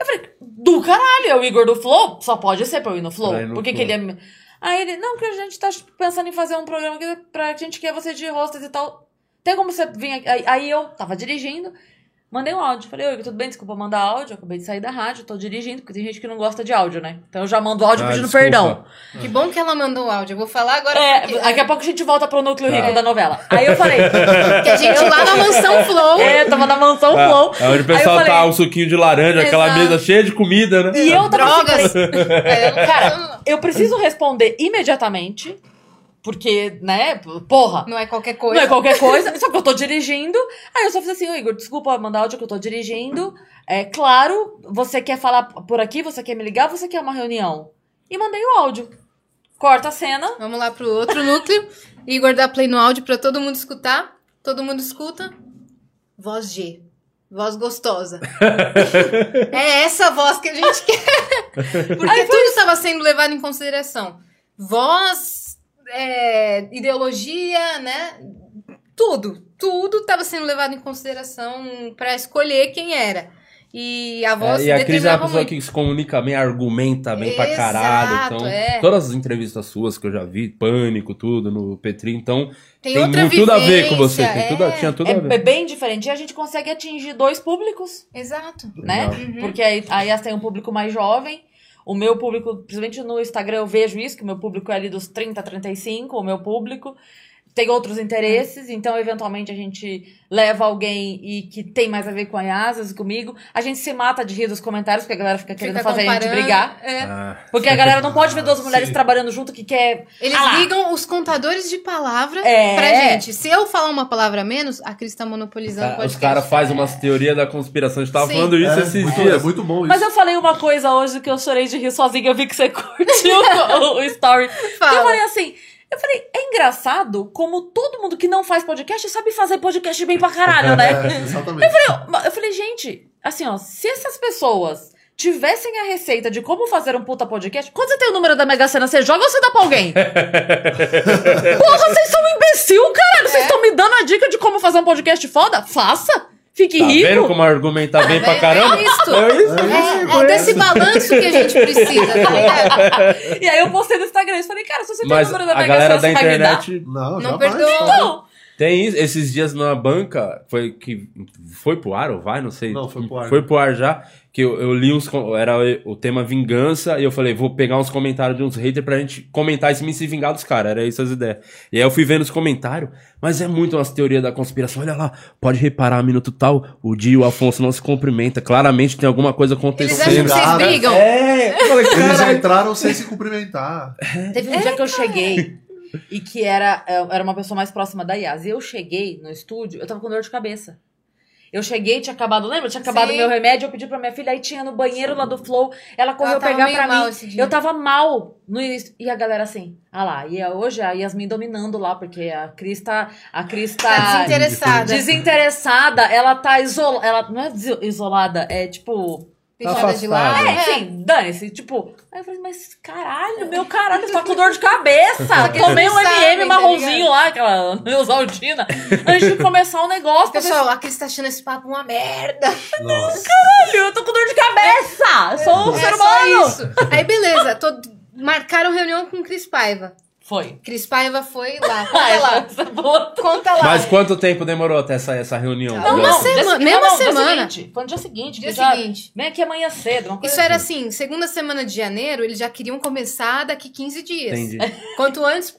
Eu falei, do caralho, é o Igor do Flow? Só pode ser pra eu ir no Flow. Por que, ele é. Aí ele, não, porque a gente tá pensando em fazer um programa que, pra gente quer você de hostess e tal. Tem como você vir aqui? Aí eu tava dirigindo, mandei um áudio. Falei, oi, tudo bem? Desculpa mandar áudio. Acabei de sair da rádio, tô dirigindo, porque tem gente que não gosta de áudio, né? Então eu já mando áudio Ah, pedindo desculpa. perdão. Que bom que ela mandou o áudio. Eu vou falar agora. É, porque- daqui a pouco a gente volta pro núcleo rico Tá. da novela. Aí eu falei, que a gente lá na mansão Flow. é, tava na mansão É, Flow. é onde o pessoal falei, tá o suquinho de laranja, aquela Exato. mesa cheia de comida, né? E eu tava assim, Drogas. falei, É, Cara, eu preciso responder imediatamente. Porque, né, porra. Não é qualquer Não coisa. é qualquer coisa, só que eu tô dirigindo. Aí eu só fiz assim, ô Igor, desculpa mandar áudio que eu tô dirigindo. É claro, você quer falar por aqui, você quer me ligar, você quer uma reunião? E mandei o áudio. Corta a cena. Vamos lá pro outro núcleo. Igor dá play no áudio pra todo mundo escutar. Todo mundo escuta. Voz G. Voz gostosa. é essa voz que a gente quer. Porque tudo estava sendo levado em consideração. Voz, é, ideologia, né? Tudo. Tudo estava sendo levado em consideração pra escolher quem era. E a voz É, e a Cris é uma pessoa muito. que se comunica bem, argumenta bem pra caralho. Exato, Então, é. todas as entrevistas suas que eu já vi, pânico, tudo, no Petri, então Tem tem, outra muito tudo a ver com você. vivência, Tem tudo, a- é. tinha tudo a É, ver. é bem diferente. E a gente consegue atingir dois públicos. Exato. né? Legal. Porque aí, aí têm um público mais jovem. O meu público, principalmente no Instagram, eu vejo isso, que o meu público é ali dos 30 a 35, o meu público. Tem outros interesses, então eventualmente a gente leva alguém e que tem mais a ver com a Yasas e comigo. A gente se mata de rir dos comentários, porque a galera fica querendo Fica fazer a gente brigar. é. Ah, Porque a galera não pode ver duas mulheres sim. trabalhando junto que quer. Eles Ah ligam os contadores de palavra É. pra gente. Se eu falar uma palavra menos, a Cris tá monopolizando o tá, os caras fazem umas teorias da conspiração. A gente tava Sim. falando isso É, esses muito, dias. é muito bom isso. Mas eu falei uma coisa hoje que eu chorei de rir sozinha, eu vi que você curtiu o, o story. Fala. Eu falei assim, eu falei, é engraçado como todo mundo que não faz podcast sabe fazer podcast bem pra caralho, né? É, exatamente. eu, eu falei, gente, assim, ó, se essas pessoas tivessem a receita de como fazer um puta podcast, quando você tem o número da Mega Sena, você joga ou você dá pra alguém? Porra, vocês são um imbecil, caralho! Vocês estão me dando a dica de como fazer um podcast foda? Faça! Fique Tá rico! vendo como argumentar bem pra É, caramba? é isso. É isso, É, é desse balanço que a gente precisa, tá ligado? E aí eu postei no Instagram e falei, cara, se você tem o Mas número da a Mega galera Sena, da você vai me dar? internet Não, Não perdoa. Não! Tem isso, esses dias na banca, foi que foi pro ar ou vai, não sei. Não, foi pro ar. Foi pro ar já, que eu, eu li uns, era o tema vingança, e eu falei, vou pegar uns comentários de uns haters pra gente comentar e me se vingar dos caras, era isso as ideias. E aí eu fui vendo os comentários, mas é muito umas teorias da conspiração, olha lá, pode reparar, minuto tal, o Di e o Afonso não se cumprimentam, claramente tem alguma coisa Eles acontecendo. acham que vocês brigam. É, falei, Eles entraram sem se cumprimentar. Teve um dia que eu cheguei e que era, é, era uma pessoa mais próxima da Yas. E eu cheguei no estúdio, eu tava com dor de cabeça. Eu cheguei, tinha acabado, lembra? Tinha acabado Sim. meu remédio, eu pedi pra minha filha, aí tinha no banheiro lá do Flow, ela correu Ela pegar pra mal mim. esse dia. Eu tava mal no início. E a galera assim, ah lá, e é hoje a Yasmin dominando lá, porque a Cris tá. A Cris tá. Tá desinteressada. desinteressada, ela tá isolada. Ela não é isolada, é tipo. Deixada de lado. É, enfim, dane-se. Tipo, aí eu falei, mas caralho, meu caralho, você tá com dor de cabeça. Tomei um MM tá marronzinho ligado? lá, aquela Neusaldina, antes de começar o negócio. Pessoal, a Cris tá achando esse papo uma merda. Nossa. Caralho, eu tô com dor de cabeça. Eu sou um é ser só humano. isso. Aí, beleza. tô- Marcaram reunião com Cris Paiva. Foi. Cris Paiva foi lá. Ah, Conta lá. é boa. Conta lá. Mas quanto tempo demorou até essa, essa reunião? Não, não, semana- mesma não, dia semana. seguinte. Foi no dia seguinte. Dia que já- seguinte. Vem aqui amanhã cedo. Uma coisa Isso era assim. assim, segunda semana de janeiro, eles já queriam começar daqui 15 dias. Entendi. Quanto antes,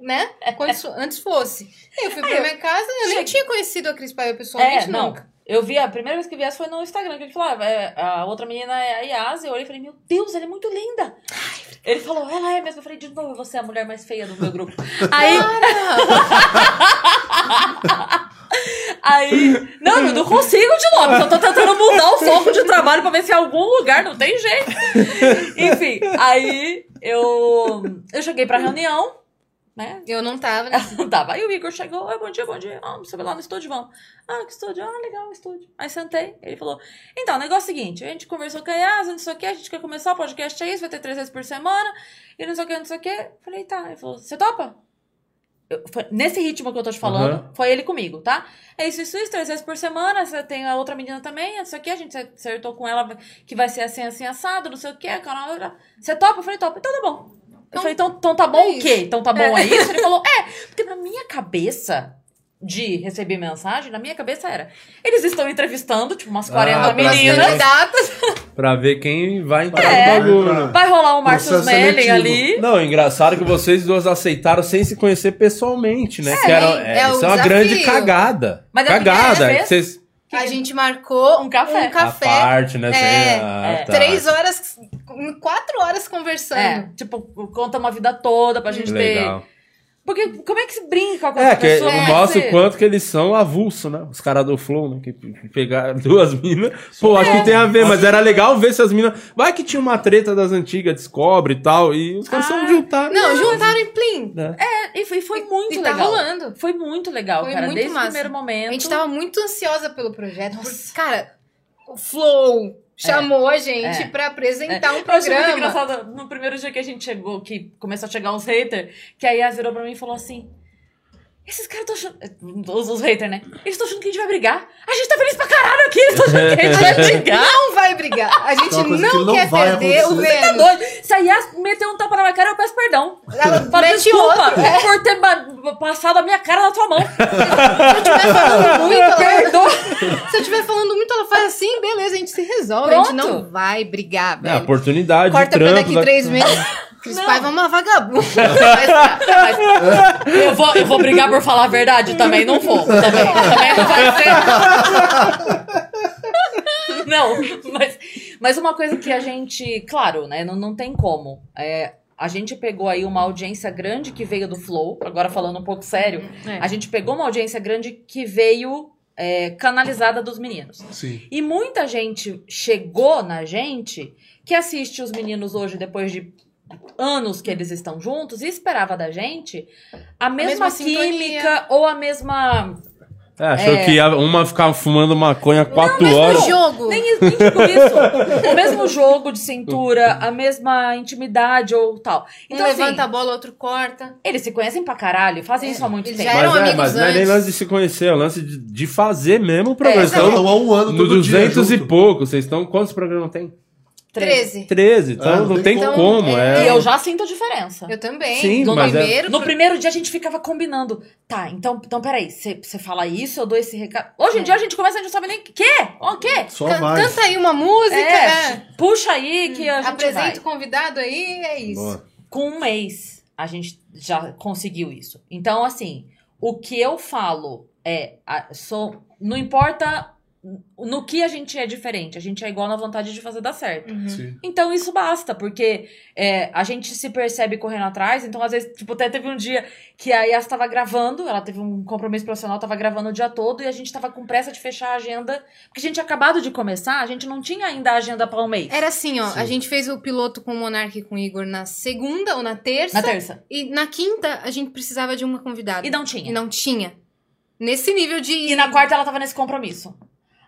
né? Quanto antes fosse. Eu fui pra minha casa, eu nem tinha conhecido a Cris Paiva pessoalmente É, não. Eu vi, a primeira vez que vi essa foi no Instagram, que ele falou, ah, a outra menina é a Yas, eu olhei e falei, meu Deus, ela é muito linda. Ele falou, ela é mesmo. Eu falei, de novo, você é a mulher mais feia do meu grupo. Aí, aí, não, eu não consigo de novo, eu tô tentando mudar o foco de trabalho pra ver se em algum lugar não tem jeito. Enfim, aí eu, eu cheguei pra reunião, né? Eu não tava, né? Não tava. Aí o Igor chegou, oi, bom dia, bom dia. Ah, você vai lá no estúdio, vamos. Ah, que estúdio? Ah, legal, estúdio. Aí sentei, ele falou, então, o negócio é o seguinte, a gente conversou com a Yasa, não sei o que, a gente quer começar o podcast, é isso, vai ter três vezes por semana, e não sei o que, não sei o que. Falei, tá. Ele falou, você topa? Eu- foi nesse ritmo que eu tô te falando, Aham. foi ele comigo, tá? É isso, isso, isso, três vezes por semana, você tem a outra menina também, não sei o que, a gente acertou com ela que vai ser assim, assim, assado, não sei o que, canal... Você topa? Eu falei, topa. Então tá bom. Eu falei, então, então tá bom é o quê? isso. Então tá bom é. isso? Ele falou, é, porque na minha cabeça de receber mensagem, na minha cabeça era, eles estão entrevistando, tipo, umas 40 Ah, meninas, candidatas. Pra ver quem vai entrar É. no bagulho. vai rolar um Marcos Melling ali. Não, engraçado que vocês duas aceitaram sem se conhecer pessoalmente, né? que era, é é, o isso é uma grande cagada. Mas é cagada. que vocês, A gente marcou Um café. Um café. A parte, né? É, ah, é. tá. Três horas, quatro horas É, conversando. tipo, conta uma vida toda pra gente Legal. ter Porque como é que se brinca com É, essa que pessoa? mostra o quanto que eles são avulso, né? Os caras do Flow, né? Que pegaram duas minas. Pô, acho que tem a ver, mas era legal ver se as minas. Vai que tinha uma treta das antigas, descobre e tal. E os caras Ah, são juntados. Não, juntaram em plim. né? E foi, foi muito e tá legal. rolando. Foi muito legal, Foi cara. muito Desde massa. o primeiro momento. A gente tava muito ansiosa pelo projeto. Porque, cara, o Flow chamou a gente É. pra apresentar um Eu achei muito programa. engraçado, no primeiro dia que a gente chegou, que começou a chegar uns haters, que a Yas virou pra mim e falou assim: esses caras estão achando. Os, os haters, né? Eles estão achando que a gente vai brigar. A gente tá feliz pra caralho aqui, eles estão achando que a gente vai brigar. Não vai brigar. A gente É coisa não, que não quer perder o acontecer. Tá Vênus. doido? Se a Yas meteu um tapa na minha cara, eu peço perdão. Ela Fala, mete desculpa outro. É. por ter ba- passado a minha cara na tua mão. Se eu estiver falando muito, ela... Perdoa. Se eu estiver falando muito, ela faz assim, beleza, a gente se resolve. A gente Pronto. não vai brigar, É, velho. oportunidade Corta pra daqui da- três meses. Cris. Paiva é uma vagabunda. Mas eu, vou, eu vou brigar por falar a verdade? Também não vou. Também, também não vai ser. Não, mas, mas uma coisa que a gente. Claro, né? Não, não tem como. É, a gente pegou aí uma audiência grande que veio do Flow, agora falando um pouco sério. É. A gente pegou uma audiência grande que veio é, canalizada dos meninos. Sim. E muita gente chegou na gente que assiste os meninos hoje, depois de anos que eles estão juntos, e esperava da gente a mesma, mesma sintonia. química ou a mesma. É, achou É. que uma ficava fumando maconha quatro Mesmo horas. jogo. Nem, nem digo isso. O mesmo jogo de cintura, a mesma intimidade ou tal. Um Então, assim, levanta a bola, outro corta. eles se conhecem pra caralho, fazem isso há muito Eles tempo. já eram Mas, é, amigos mas não é nem antes. lance de se conhecer, é o lance de, de fazer mesmo o programa. É, estão estão há um ano no todo dia 200 e pouco. Vocês estão. Quantos programas tem? 13. 13. Então É, não, tem, como. como. Então, É. E eu já sinto a diferença. Eu também. Sim, no mas é- primeiro. No primeiro dia a gente ficava combinando. Tá, então, então peraí, você fala isso, eu dou esse recado. Hoje em dia a gente começa, a gente não sabe nem. Quê? O quê? Só Can- vai. Canta aí uma música. É, né? puxa aí que a gente Apresenta vai. o convidado aí, é isso. Boa. Com um mês a gente já conseguiu isso. Então, assim, o que eu falo é. a- sou, não importa no que a gente é diferente, a gente é igual na vontade de fazer dar certo. Sim. Então isso basta, porque é, a gente se percebe correndo atrás. Então, às vezes, tipo, até teve um dia que a Yas tava gravando, ela teve um compromisso profissional, tava gravando o dia todo, e a gente tava com pressa de fechar a agenda, porque a gente tinha acabado de começar, a gente não tinha ainda a agenda para um mês. Era assim, ó. Sim. A gente fez o piloto com o Monark e com o Igor na segunda ou na terça. Na terça. E na quinta a gente precisava de uma convidada. E não tinha. E não tinha. Nesse nível de. E na quarta ela tava nesse compromisso.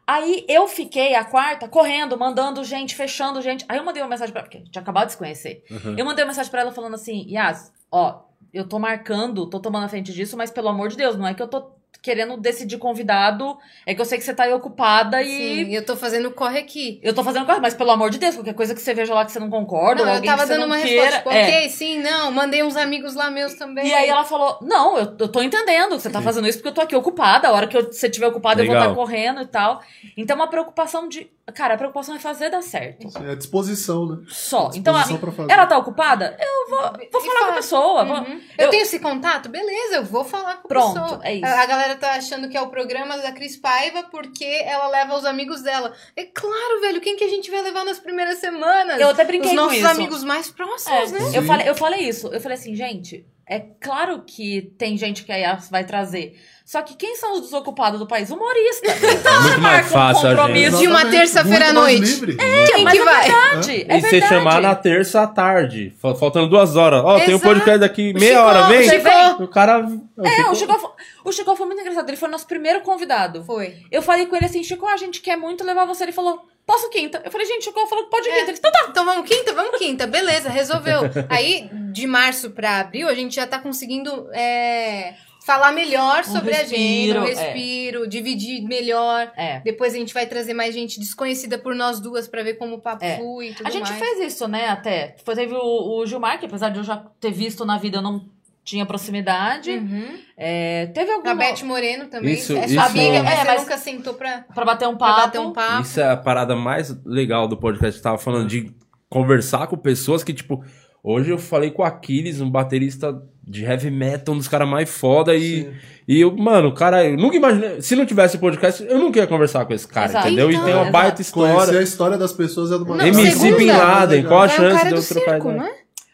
Aí eu fiquei a quarta correndo, mandando gente, fechando gente. Aí eu mandei uma mensagem pra ela, porque a gente acabado de se conhecer. Eu mandei uma mensagem pra ela falando assim: Yas, ó, eu tô marcando, tô tomando a frente disso, mas pelo amor de Deus, não é que eu tô querendo decidir convidado, é que eu sei que você tá aí ocupada e. Sim, eu tô fazendo corre aqui. Eu tô fazendo coisa, mas pelo amor de Deus, qualquer coisa que você veja lá que você não concorda, Não, ou eu tava dando uma queira. resposta, tipo, é. ok, sim, não. Mandei uns amigos lá meus também. E aí ela falou: Não, eu, eu tô entendendo que você tá fazendo isso porque eu tô aqui ocupada. A hora que eu- você estiver ocupada, eu vou Legal. estar correndo e tal. Então, uma preocupação de. Cara, a preocupação é fazer dar certo. É a disposição, né? Só. Então, a- Disposição pra fazer. ela tá ocupada? Eu vou, vou falar com a fala. pessoa. vou- Uhum. Eu, eu- tenho esse contato? Beleza, eu vou falar com a Pronto, pessoa. é isso. A, a galera tá achando que é o programa da Cris Paiva porque ela leva os amigos dela. É claro, velho, quem que a gente vai levar nas primeiras semanas? Eu até brinquei Os com nossos isso. amigos mais próximos, É, né? eu, falei, eu falei isso. Eu falei assim, gente, é claro que tem gente que a vai trazer. Só que quem são os desocupados do país? Humorista. Então, muito você mais marca fácil um compromisso. De uma terça-feira Muito à noite. livre. Quem Mas que é vai? verdade. É e você chamar na terça à tarde, fa- faltando duas horas. Ó, tem um podcast daqui O meia Chico- hora, vem. o Chico- O cara. É, o Chico, foi- o Chico foi muito engraçado. Ele foi nosso primeiro convidado. Foi. Eu falei com ele assim, Chico, a gente quer muito levar você. Ele falou, posso quinta? Eu falei, gente, Chico falou que pode É. quinta. Ele então tá. Então vamos quinta? Vamos quinta. Beleza, resolveu. Aí, de março pra abril, a gente já tá conseguindo é, falar melhor Um sobre a agenda, respiro, um é. respiro, dividir melhor. É. Depois a gente vai trazer mais gente desconhecida por nós duas pra ver como o papo É. flui e tudo A gente mais. fez isso, né, até. Foi, teve o, o Gilmar, que apesar de eu já ter visto na vida, eu não tinha proximidade. Uhum. É, teve A alguma... Beth Moreno também. Isso- é isso- sua amiga, mas É, você mas- nunca sentou pra, Pra bater um pra papo. bater um papo. Isso é a parada mais legal do podcast que tava falando, de conversar com pessoas que, tipo, hoje eu falei com o Aquiles, um baterista de heavy metal, um dos caras mais foda, e, e eu, mano, o cara, eu nunca imaginei, se não tivesse podcast, eu nunca ia conversar com esse cara, Exato. entendeu? Então, e tem uma exato. baita Conhecer história. a história das pessoas é de uma Não, MC Bin Laden, qual a um chance cara de do eu trocar circo, ideia? né?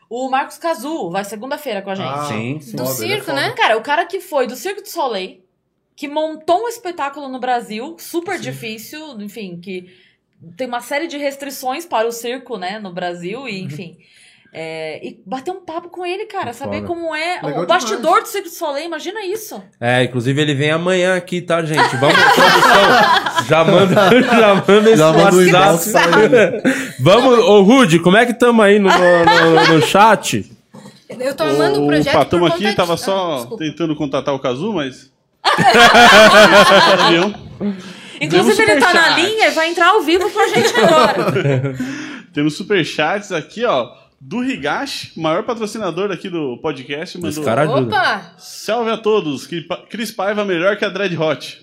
O Marcos Cazu vai segunda-feira com a gente. Ah, Sim, sim. Do é circo, foda. né? Cara, o cara que foi do Circo du Soleil, que montou um espetáculo no Brasil, super difícil, enfim, que tem uma série de restrições para o circo, né, no Brasil, e enfim. É, e bater um papo com ele, cara, Muito saber foda. como é Legal o bastidor demais. do Circo du Soleil, imagina isso. É, inclusive ele vem amanhã aqui, tá, gente? Vamos, produção. Já manda, já manda esse Já o WhatsApp. Vamos, ô Rude, como é que tamo aí no, no, no chat? Eu tô amando o projeto. Tamo conta aqui, de- tava Ah, só desculpa. tentando contatar o Cazu, mas. Inclusive, ele tá na superchat. linha e vai entrar ao vivo com a gente agora. Temos superchats aqui, ó. Do Higashi, maior patrocinador aqui do podcast, Esse mandou. cara ajuda. Opa! Salve a todos! Cri- Cris Paiva melhor que a Dread Hot.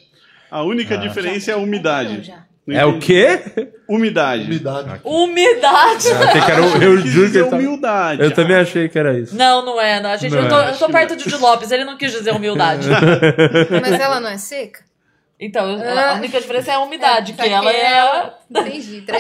A única diferença é a umidade. Já. Não É o quê? Umidade. Umidade. Umidade. Eu achei que era o- eu juro que humildade. Eu também achei que era isso. Não, não é. Não. A gente, Não eu tô, é. eu tô perto do Didi Lopes, ele não quis dizer humildade. Mas ela não é seca? Então, a única diferença é a umidade, Tá que ela é. Entendi.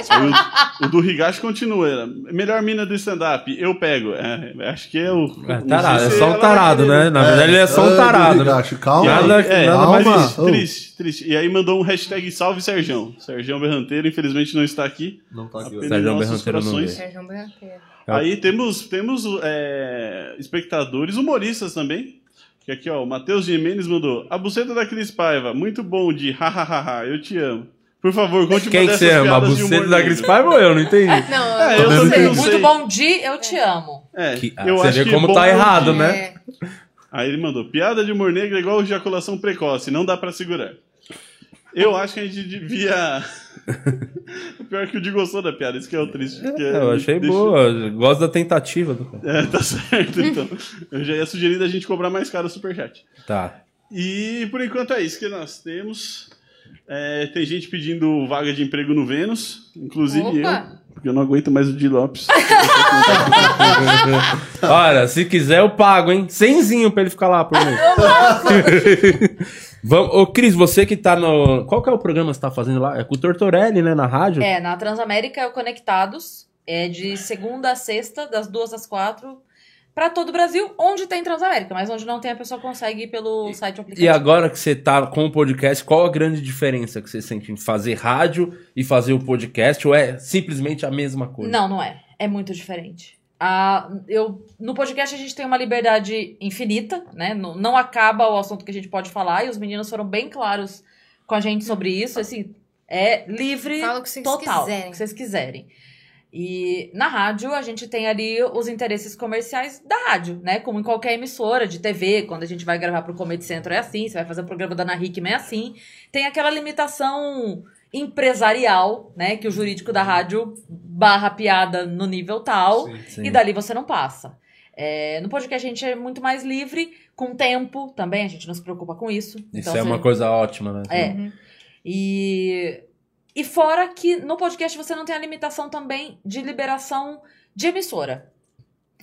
O, o do Higashi continua. Melhor mina do stand-up, eu pego. É, acho que é o. É não tarado, é só um vai tarado, né? Na verdade, ele é só um Ah, tarado. né? Higashi, Calma. Nada- é, nada mas mais- triste, triste, triste. E aí mandou um hashtag salve Serjão. Serjão Berranteiro, infelizmente não está aqui. Não tá aqui. Em nossos Berranteiro não. Sérgio Berranteiro. É. Aí temos, temos é, espectadores humoristas também. Que aqui, ó, o Matheus Jimenez mandou. A buceta da Cris Paiva, muito bom de hahaha, eu te amo. Por favor, conte Quem que você ama? A piadas de buceta humor da. Cris Paiva ou eu? Não entendi. Não, É, eu não sei. Muito bom dia, eu te amo. É, Que- ah, eu você acho vê que como tá é errado, né? É. Aí ele mandou, piada de humor negro é igual ejaculação precoce, não dá pra segurar. Eu acho que a gente devia... o pior é que o Di gostou da piada, isso que é o triste. é- Eu achei deixa- boa. Gosto da tentativa do cara. É, tá certo, então. Eu já ia sugerir da gente cobrar mais caro o superchat. Tá. E por enquanto é isso que nós temos. É, tem gente pedindo vaga de emprego no Vênus, inclusive Opa! eu, porque eu não aguento mais o Di Lopes. Olha, se quiser eu pago, hein? Cenzinho pra ele ficar lá por mim. Vamos, ô Cris, você que tá no. Qual que é o programa que você tá fazendo lá? É com o Tortorelli, né? Na rádio? É, na Transamérica é o Conectados. É de segunda a sexta, das duas às quatro, pra todo o Brasil, onde tem Transamérica, mas onde não tem a pessoa consegue ir pelo site aplicativo. E agora que você tá com o podcast, qual a grande diferença que você sente em fazer rádio e fazer o podcast? Ou é simplesmente a mesma coisa? Não, não é. É muito diferente. Ah, eu, no podcast a gente tem uma liberdade infinita, né? Não, não acaba o assunto que a gente pode falar, e os meninos foram bem claros com a gente sobre isso. Assim, é livre Fala o que vocês total, quiserem. o que vocês quiserem. E na rádio a gente tem ali os interesses comerciais da rádio, né? Como em qualquer emissora de TV, quando a gente vai gravar pro Comedy Central é assim, você vai fazer o programa da Ana Hickman é assim. Tem aquela limitação empresarial, né? Que o jurídico da rádio barra piada no nível tal, Sim. e dali você não passa. É, no podcast a gente é muito mais livre, com tempo também, a gente não se preocupa com isso. Isso Então, é você- uma coisa ótima, né? É. E, e fora que no podcast você não tem a limitação também de liberação de emissora.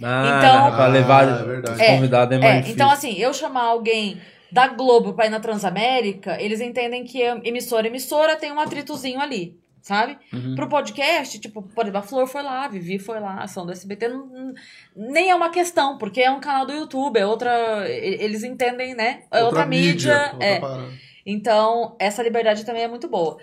Ah, Então- pra levar Ah, é verdade. os convidados é mais É, então assim, eu chamar alguém da Globo pra ir na Transamérica, eles entendem que é emissora, emissora tem um atritozinho ali, sabe? Uhum. Pro podcast, tipo, por exemplo, a Flor foi lá, a Vivi foi lá, a ação do SBT não, não- nem é uma questão, porque é um canal do YouTube, é outra. Eles entendem, né? É outra, mídia. outra é. parada. Então, essa liberdade também é muito boa.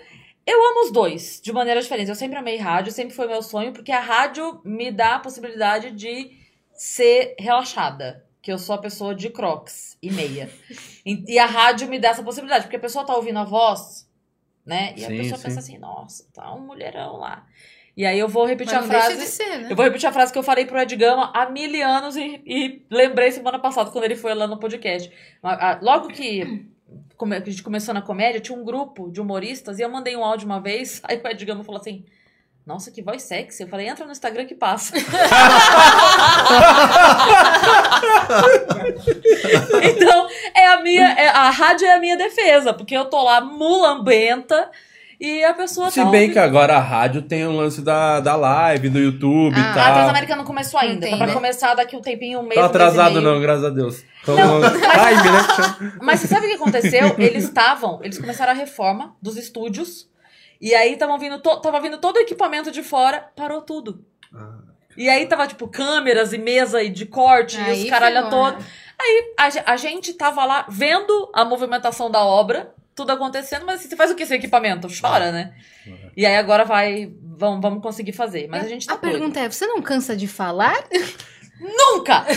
Eu amo os dois, de maneira diferente. Eu sempre amei rádio, sempre foi meu sonho, porque a rádio me dá a possibilidade de ser relaxada. Que eu sou a pessoa de crocs e meia. e, e a rádio me dá essa possibilidade, porque a pessoa tá ouvindo a voz, né? E a Sim, pessoa sim. pensa assim, nossa, tá um mulherão lá. E aí eu vou repetir Mas a frase. de ser, né? Eu vou repetir a frase que eu falei pro Ed Gama há mil anos e, e lembrei semana passada quando ele foi lá no podcast. A- a- Logo que a gente começou na comédia, tinha um grupo de humoristas e eu mandei um áudio uma vez, aí o Ed Gama falou assim. Nossa, que voz sexy. Eu falei, entra no Instagram que passa. então, é a minha. é- a rádio é a minha defesa, porque eu tô lá mulambenta e a pessoa Se tá bem ouvindo- que agora a rádio tem o lance da, da live, do YouTube Ah, e A tal. Transamérica não começou ainda. Não tem, tá pra né? começar daqui um tempinho, um mês. Tá um atrasado não, graças a Deus. Então, Não, time, né? Mas você sabe o que aconteceu? Eles estavam, eles começaram a reforma dos estúdios. E aí estavam vindo, to, tava vindo todo o equipamento de fora, parou tudo. Ah, E aí tava, tipo, câmeras e mesa e de corte e Aí os caralho todo. né? Aí a, a gente tava lá vendo a movimentação da obra, tudo acontecendo, mas assim, você faz o que sem equipamento? Chora, né? E aí agora vai. Vamos, vamos conseguir fazer. Mas a gente tá A doido. pergunta é, você não cansa de falar? Nunca!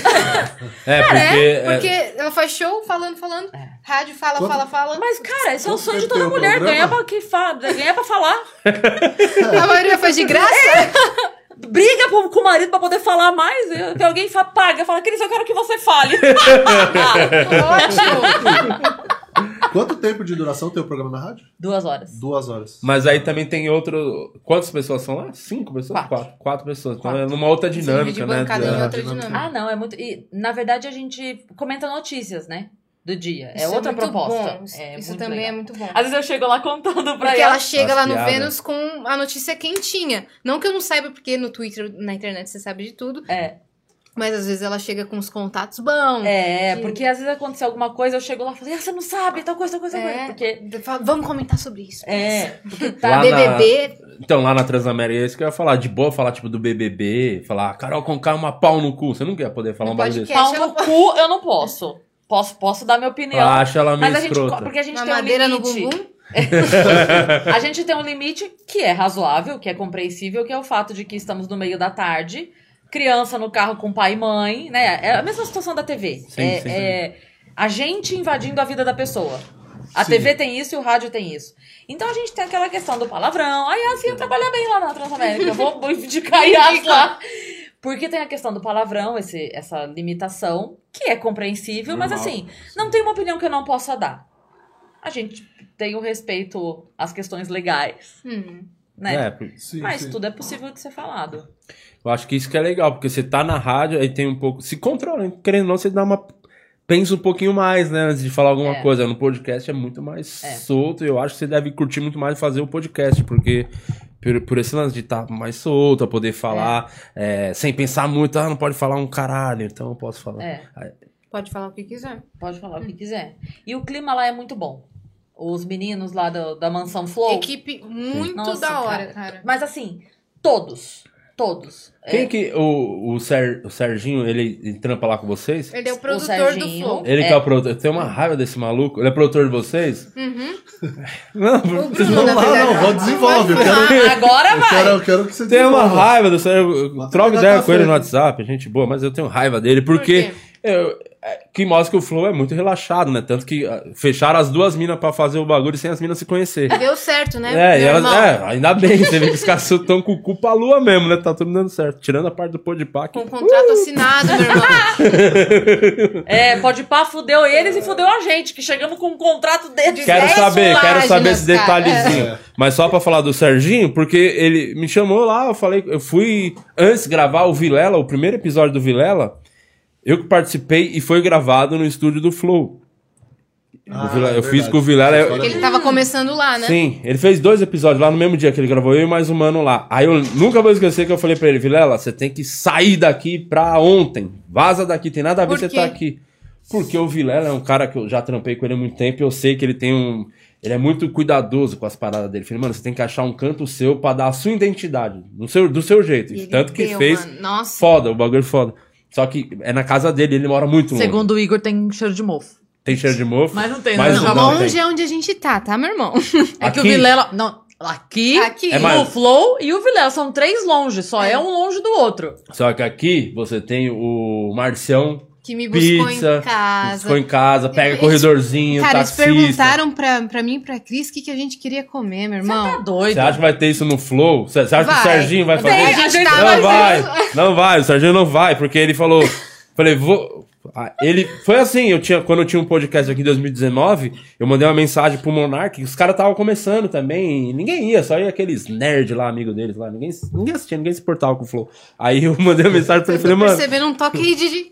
É, porque. É, é, porque ela faz show falando, falando, rádio fala, Quanto- fala, fala. Mas, cara, esse é o sonho de toda tem mulher, ganhar pra, que fa... ganhar pra falar. A maioria faz de graça? Briga com, o marido pra poder falar mais. e- Que alguém fa- paga, fala, Cris, eu quero que você fale. Ótimo. Quanto tempo de duração tem o programa na rádio? Duas horas. Duas horas. Mas aí também tem outro. Quantas pessoas são lá? Cinco pessoas? Quatro. Quatro, pessoas. Então Quatro. é numa outra dinâmica, né? Da- outra dinâmica. Ah, não, é muito. E, na verdade, a gente comenta notícias, né? Do dia. É Isso outra muito proposta. bom. Isso, É isso também legal. é muito bom. Às vezes eu chego lá contando pra Porque ela. ela chega As lá no. Vênus com a notícia quentinha. Não que eu não saiba, porque no Twitter, na internet, você sabe de tudo. É. Mas às vezes ela chega com os contatos bons. É, Que- porque às vezes acontece alguma coisa, eu chego lá e falo, ah, você não sabe, tal coisa, tal coisa, tal coisa. É, Porque. Vamos comentar sobre isso. É, porque Tá, Lá na- BBB. Então, lá na Transamérica, é isso que eu ia falar. De boa, falar tipo do BBB, falar Carol Conká é uma pau no cu. Você não ia poder falar No um bagulho desse. pau no cu eu não posso. Posso, posso dar minha opinião. Acha ela meio mas a gente. escrota. Porque a gente Uma tem um madeira no limite. bumbum. A gente tem um limite que é razoável, que é compreensível, que é o fato de que estamos no meio da tarde, criança no carro com pai e mãe, né? É a mesma situação da TV. Sim, é, sim, é a gente invadindo a vida da pessoa. A Sim. TV tem isso e o rádio tem isso. Então a gente tem aquela questão do palavrão. A Yas ia trabalhar bem lá na Transamérica. Eu vou vou indicar a Yas lá. Porque tem a questão do palavrão, esse, essa limitação, que é compreensível, mas Normal. assim, não tem uma opinião que eu não possa dar. A gente tem o respeito às questões legais, Hum. né? É, Sim, mas sim. tudo é possível de ser falado. Eu acho que isso que é legal, porque você tá na rádio, aí tem um pouco. Se controla, hein? querendo ou não, você dá uma. Pensa um pouquinho mais, né? Antes de falar alguma É. coisa. No podcast é muito mais É. solto. E eu acho que você deve curtir muito mais fazer o podcast, porque. Por, por esse lance de estar mais solto, a poder falar é, sem pensar muito, ah, não pode falar um caralho, então eu posso falar. É. Pode falar o que quiser. Pode falar o que quiser. E o clima lá é muito bom. Os meninos lá do- da Mansão Flow. Equipe muito Nossa, da hora, cara. cara. Mas assim, todos. Todos. Quem É, que. O, o, Ser, o Serginho, ele, ele trampa lá com vocês? Ele é o O produtor do Serginho. Flow. Ele É. que é o produtor. Tem uma raiva desse maluco. Ele é produtor de vocês? Uhum. Não, O vocês não na Não, não, vou desenvolve. Eu quero, Ah, agora eu vai! quero, eu quero que você Tem uma raiva do Sérgio. Mas Troca ideia com ele no. WhatsApp, gente boa, mas eu tenho raiva dele porque. quê? eu- é, que mostra que o Flow é muito relaxado, né? Tanto que ah, fecharam as duas minas pra fazer o bagulho sem as minas se conhecer. Deu certo, né? É, e elas, é, ainda bem, você vê que os caras estão com o cu pra lua mesmo, né? Tá tudo dando certo. Tirando a parte do Podpah. que- Com contrato assinado, meu irmão. É, pode pá, fudeu eles e fudeu a gente, que chegamos com um contrato de Quero saber, quero saber esse detalhezinho. É. Mas só pra falar do Serginho, porque ele me chamou lá, eu falei, eu fui antes gravar o Vilela, o primeiro episódio do Vilela, eu que participei e foi gravado no estúdio do Flow. Ah, é eu fiz com o Vilela, eu- é Ele tava começando lá, né? Sim, ele fez dois episódios lá no mesmo dia que ele gravou, eu e mais um mano lá. Aí eu nunca vou esquecer que eu falei pra ele, Vilela, você tem que sair daqui pra ontem. Vaza daqui, tem nada a ver você tá aqui. Porque o Vilela é um cara que eu já trampei com ele há muito tempo e eu sei que ele tem um. Ele é muito cuidadoso com as paradas dele. Falei, mano, você tem que achar um canto seu pra dar a sua identidade, do seu, do seu jeito. E ele Tanto que deu, fez mano. Nossa. foda, o bagulho foda. Só que é na casa dele, ele mora muito longe. Segundo o Igor, tem cheiro de mofo. Tem cheiro de mofo. Mas não tem, mas né? não, Longe tem. é onde a gente tá, tá, meu irmão? É que o Aqui- Vilela. Não, aqui, Aqui. É o mais- Flow e o Vilela são três longe, só é. É. um longe do outro. Só que aqui você tem o Marcião, Que me buscou pizza, em casa. ficou em casa, pega Eles- corredorzinho, Cara, eles taxista. perguntaram pra, pra mim e pra Cris o que, que a gente queria comer, meu Você tá irmão. doido. Você acha que vai ter isso no Flow? Você acha que o Vai. Serginho vai fazer Tem, isso? tá Não vai, isso. não vai, o Serginho não vai, porque ele falou. Falei, vou. Ah, Ele foi assim, eu tinha, quando eu tinha um podcast aqui em 2019, eu mandei uma mensagem pro Monark, os caras estavam começando também, e ninguém ia, só ia aqueles nerd lá, amigo deles lá, ninguém, ninguém assistia, ninguém se importava com o Flow. Aí eu mandei uma mensagem pra ele, tô falei, mano, percebendo um toque aí de,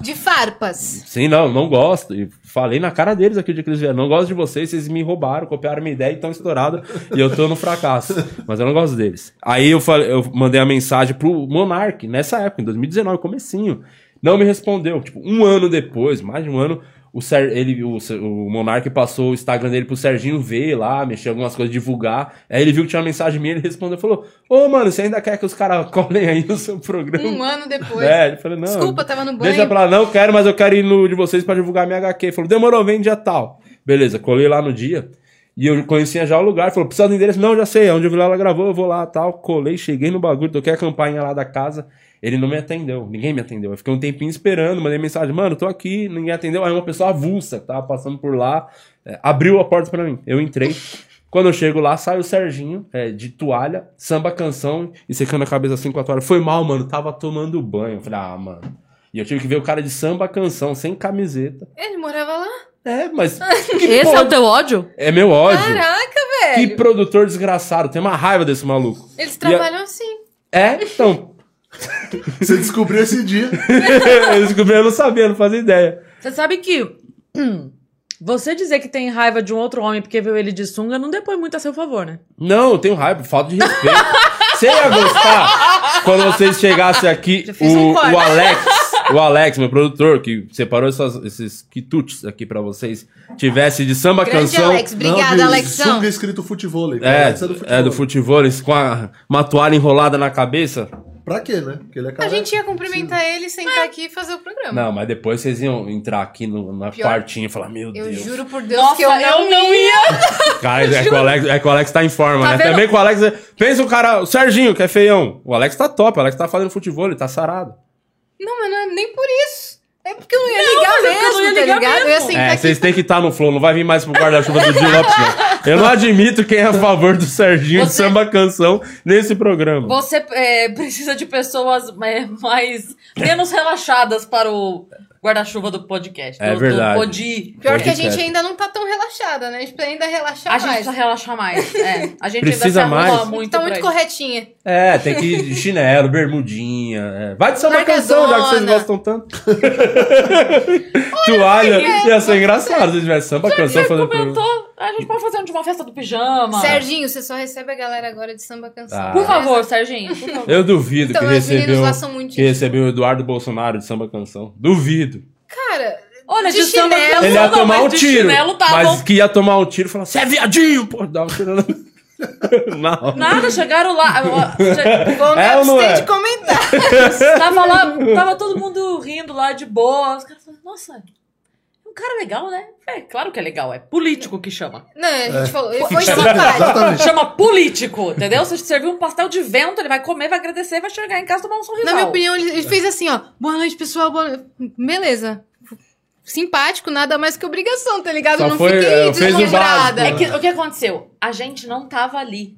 de, farpas. Sim, não, não gosto. E falei na cara deles aqui de que eles vieram. Não gosto de vocês, vocês me roubaram, copiaram minha ideia e estão estourados. e eu tô no fracasso. Mas eu não gosto deles. Aí eu, falei, eu mandei a mensagem pro Monark, nessa época, em 2019, comecinho. Não me respondeu. Tipo, um ano depois, mais de um ano, o, Ser, ele, o, o Monark passou o Instagram dele pro Serginho ver lá, mexer algumas coisas, divulgar. Aí ele viu que tinha uma mensagem minha, ele respondeu, falou, ô mano, você ainda quer que os caras colhem aí no seu programa? Um ano depois. É, ele falou, não. Desculpa, tava no banho. Deixa pra lá, não quero, mas eu quero ir no de vocês pra divulgar minha HQ. Ele falou, demorou, vem dia tal. Beleza, colei lá no dia. E eu conhecia já o lugar. Falou, precisa do endereço? Não, já sei. Onde o Vilela gravou, eu vou lá tal. Colei, cheguei no bagulho, toquei a campainha lá da casa. Ele não me atendeu, ninguém me atendeu. Eu fiquei um tempinho esperando, mandei mensagem, mano, tô aqui, ninguém atendeu. Aí uma pessoa avulsa que tava passando por lá, é, abriu a porta pra mim. Eu entrei. Quando eu chego lá, sai o Serginho, é, de toalha, samba canção e secando a cabeça assim com a toalha. Foi mal, mano, tava tomando banho. Eu falei, ah, mano. E eu tive que ver o cara de samba canção, sem camiseta. Ele morava lá? É, mas. que Esse é porra- o teu ódio? É meu ódio. Caraca, Que velho. produtor desgraçado. Tem uma raiva desse maluco. Eles E a- trabalham assim. É, então. Você descobriu esse dia. eu descobri, eu não sabia, não fazia ideia. Você sabe que hum, você dizer que tem raiva de um outro homem porque viu ele de sunga não depõe muito a seu favor, né? Não, eu tenho raiva, falta de respeito. Você ia gostar quando vocês chegassem aqui, o, um o Alex, o Alex, meu produtor, que separou essas- esses quitutes aqui pra vocês, tivesse de samba Grande canção. Alex, obrigada, Não, de Alexão. Sunga escrito futebol. É, Alex é do futebol, com a, uma toalha enrolada na cabeça. Pra quê, né? Porque ele é A careca. gente ia cumprimentar ele, sentar aqui e fazer o programa. Não, mas depois vocês iam entrar aqui no- na Pior. quartinha e falar, meu Eu Deus. juro por Deus Nossa, que eu não, ia. Cara, é que, o Alex, é que o Alex tá em forma, Tá né? vendo? Também com o Alex. Pensa o cara, o Serginho, que é feião. O Alex tá top, o Alex tá fazendo futebol, ele tá sarado. Não, mas não é nem por isso. É porque eu não ia ligar mas é porque eu mesmo, não ia tá ligar ligado? Eu ia mesmo. sentar É, aqui. vocês têm que estar no flow, não vai vir mais pro guarda-chuva do Gil Lopes, não. Eu não admito quem é a favor do Serginho de Você- samba canção nesse programa. Você é, precisa de pessoas é, mais menos relaxadas para o guarda-chuva do podcast. É do, verdade. Do podi. Pior que a Podcast. gente ainda não tá tão relaxada, né? A gente precisa ainda relaxar A gente mais. precisa relaxar mais. É, a gente Precisa ainda se arruma mais. muito tá muito isso. corretinha. É, tem que ir de chinelo, bermudinha. é. Vai de samba canção, já que vocês gostam tanto. Toalha, ia ser engraçado se tivesse samba canção Você fazendo comentou, a gente pode fazer um uma festa do pijama. Serginho, você só recebe a galera agora de samba canção. Ah. Por favor, Serginho, por favor. Eu duvido Então, que os meninos recebeu, lá são muito que recebeu o Eduardo Bolsonaro de samba canção. Duvido. Cara, Olha, de de samba chinelo. canção Ele ia não, tomar mas um tiro. chinelo tá mas bom. que ia tomar um tiro e falar, você é viadinho, pô. Dá um tiro na... Não. Nada, chegaram lá. vou me É não abster é? de comentar. Tava lá, tava todo mundo rindo lá de boa. Os caras falaram, nossa, cara legal, né? É, claro que é legal, é político que chama. Não, a É. gente falou, ele foi. Exatamente. Chama político, entendeu? Se servir um pastel de vento, ele vai comer, vai agradecer, vai chegar em casa e tomar um sorrisal. Na minha opinião, ele, ele fez assim, ó. Boa noite, pessoal. Boa noite. Beleza. Simpático, nada mais que obrigação, tá ligado? Só Eu não foi, fiquei é, deslumbrada. É que, o que aconteceu? A gente não tava ali.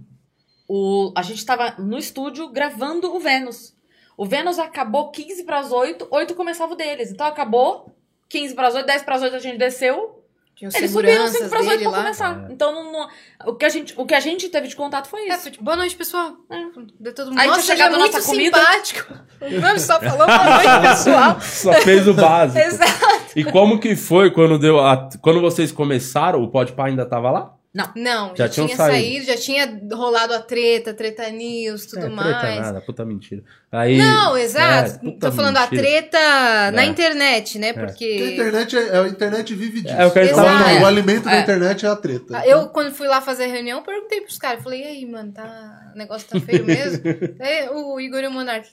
O, a gente tava no estúdio gravando o Vênus. O Vênus acabou 15 pras 8, 8 começava o deles. Então acabou 15 pras 8, 10 pras 8 a gente desceu. Tinha Eles subiram 5 seguranças pras 8 dele pra lá. começar. Então não, não- o, que a gente, o que a gente teve de contato foi É, isso. foi tipo, boa noite, pessoal. É. Deu todo mundo. Aí Nossa, é chegado a muito nossa comida. simpático. Mano, só falou boa noite, pessoal. Só fez o básico. Exato. E como que foi quando deu a... quando vocês começaram, o Podpah ainda tava lá? Não, Já já, tinham tinha saído. saído. já tinha rolado a treta, treta news, tudo é, mais. Treta nada, puta mentira. Aí, Não, exato. É, Tô falando a mentira. treta na É. internet, né? Porque a internet é, a internet vive disso. É o que a gente tava Então, falando. O alimento da É. internet é a treta. eu, quando fui lá fazer a reunião, perguntei pros caras. Falei, e aí, mano, tá... o negócio tá feio mesmo? Aí, o Igor e o Monark.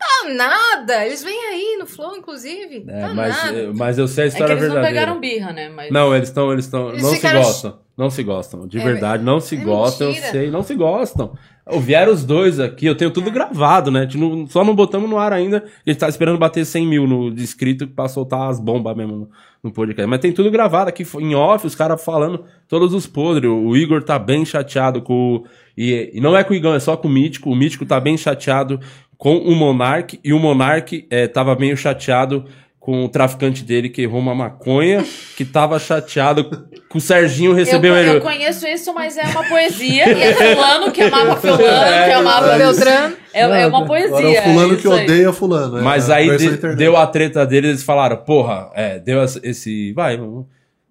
Tá nada! Eles vêm aí no Flow, inclusive. É, tá mas, nada. eu- mas eu sei a É que história eles não verdadeira. pegaram birra, né? Mas... Não, eles estão, eles estão, Eles não ficaram- se gostam, não se gostam, de É, verdade, não se é gostam, mentira. eu sei, não se gostam. Vieram os dois aqui, eu tenho tudo gravado, né? Não- só não botamos no ar ainda, a gente tá esperando bater 100 mil no de inscrito pra soltar as bombas mesmo no, no podcast. Mas tem tudo gravado aqui em off, os caras falando todos os podres. O Igor tá bem chateado com o. E, e não é com o Igão, é só com o Mítico. O Mítico tá bem chateado com o Monark, e o Monark é, tava meio chateado com o traficante dele que errou uma maconha, que tava chateado com o Serginho Eu, recebeu eu ele. conheço isso, mas é uma poesia. E é fulano que amava fulano, É, que amava é Beltrano. É, é uma poesia. Agora é o fulano é que odeia fulano. é Mas aí de- deu a treta deles, eles falaram, porra, é, deu esse. Vai, vamos-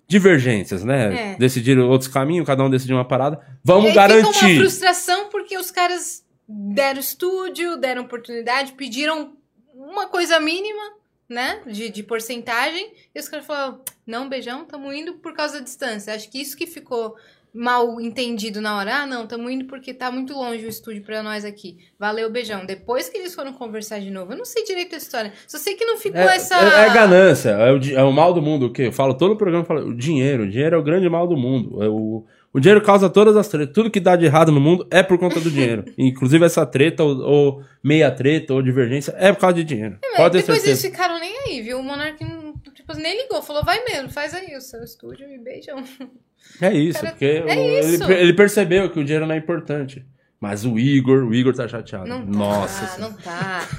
divergências, né? É. Decidiram outros caminhos, cada um decidiu uma parada. E Vamos aí fica uma garantir. frustração porque os caras deram estúdio, deram oportunidade, pediram uma coisa mínima né? De, de porcentagem. E os caras falaram, não, beijão, tamo indo por causa da distância. Acho que isso que ficou mal entendido na hora. Ah, não, tamo indo porque tá muito longe o estúdio pra nós aqui. Valeu, beijão. Depois que eles foram conversar de novo, eu não sei direito a história. Só sei que não ficou É, essa... é- é ganância, é o, é o mal do mundo. O quê? Eu falo todo o programa, eu falo, o dinheiro. O dinheiro é o grande mal do mundo. É o, o dinheiro causa todas as tretas. Tudo que dá de errado no mundo é por conta do dinheiro. Inclusive essa treta, ou, ou meia treta, ou divergência, é por causa de dinheiro. Mas Pode ter depois eles certeza. ficaram nem aí, viu? O Monark não- tipo, nem ligou. Falou, vai mesmo, faz aí o seu estúdio e beijão. É isso, Cara, porque é o- isso. Ele, ele percebeu que o dinheiro não é importante. Mas o Igor, o Igor tá chateado. Não tá, Nossa Senhora. não tá.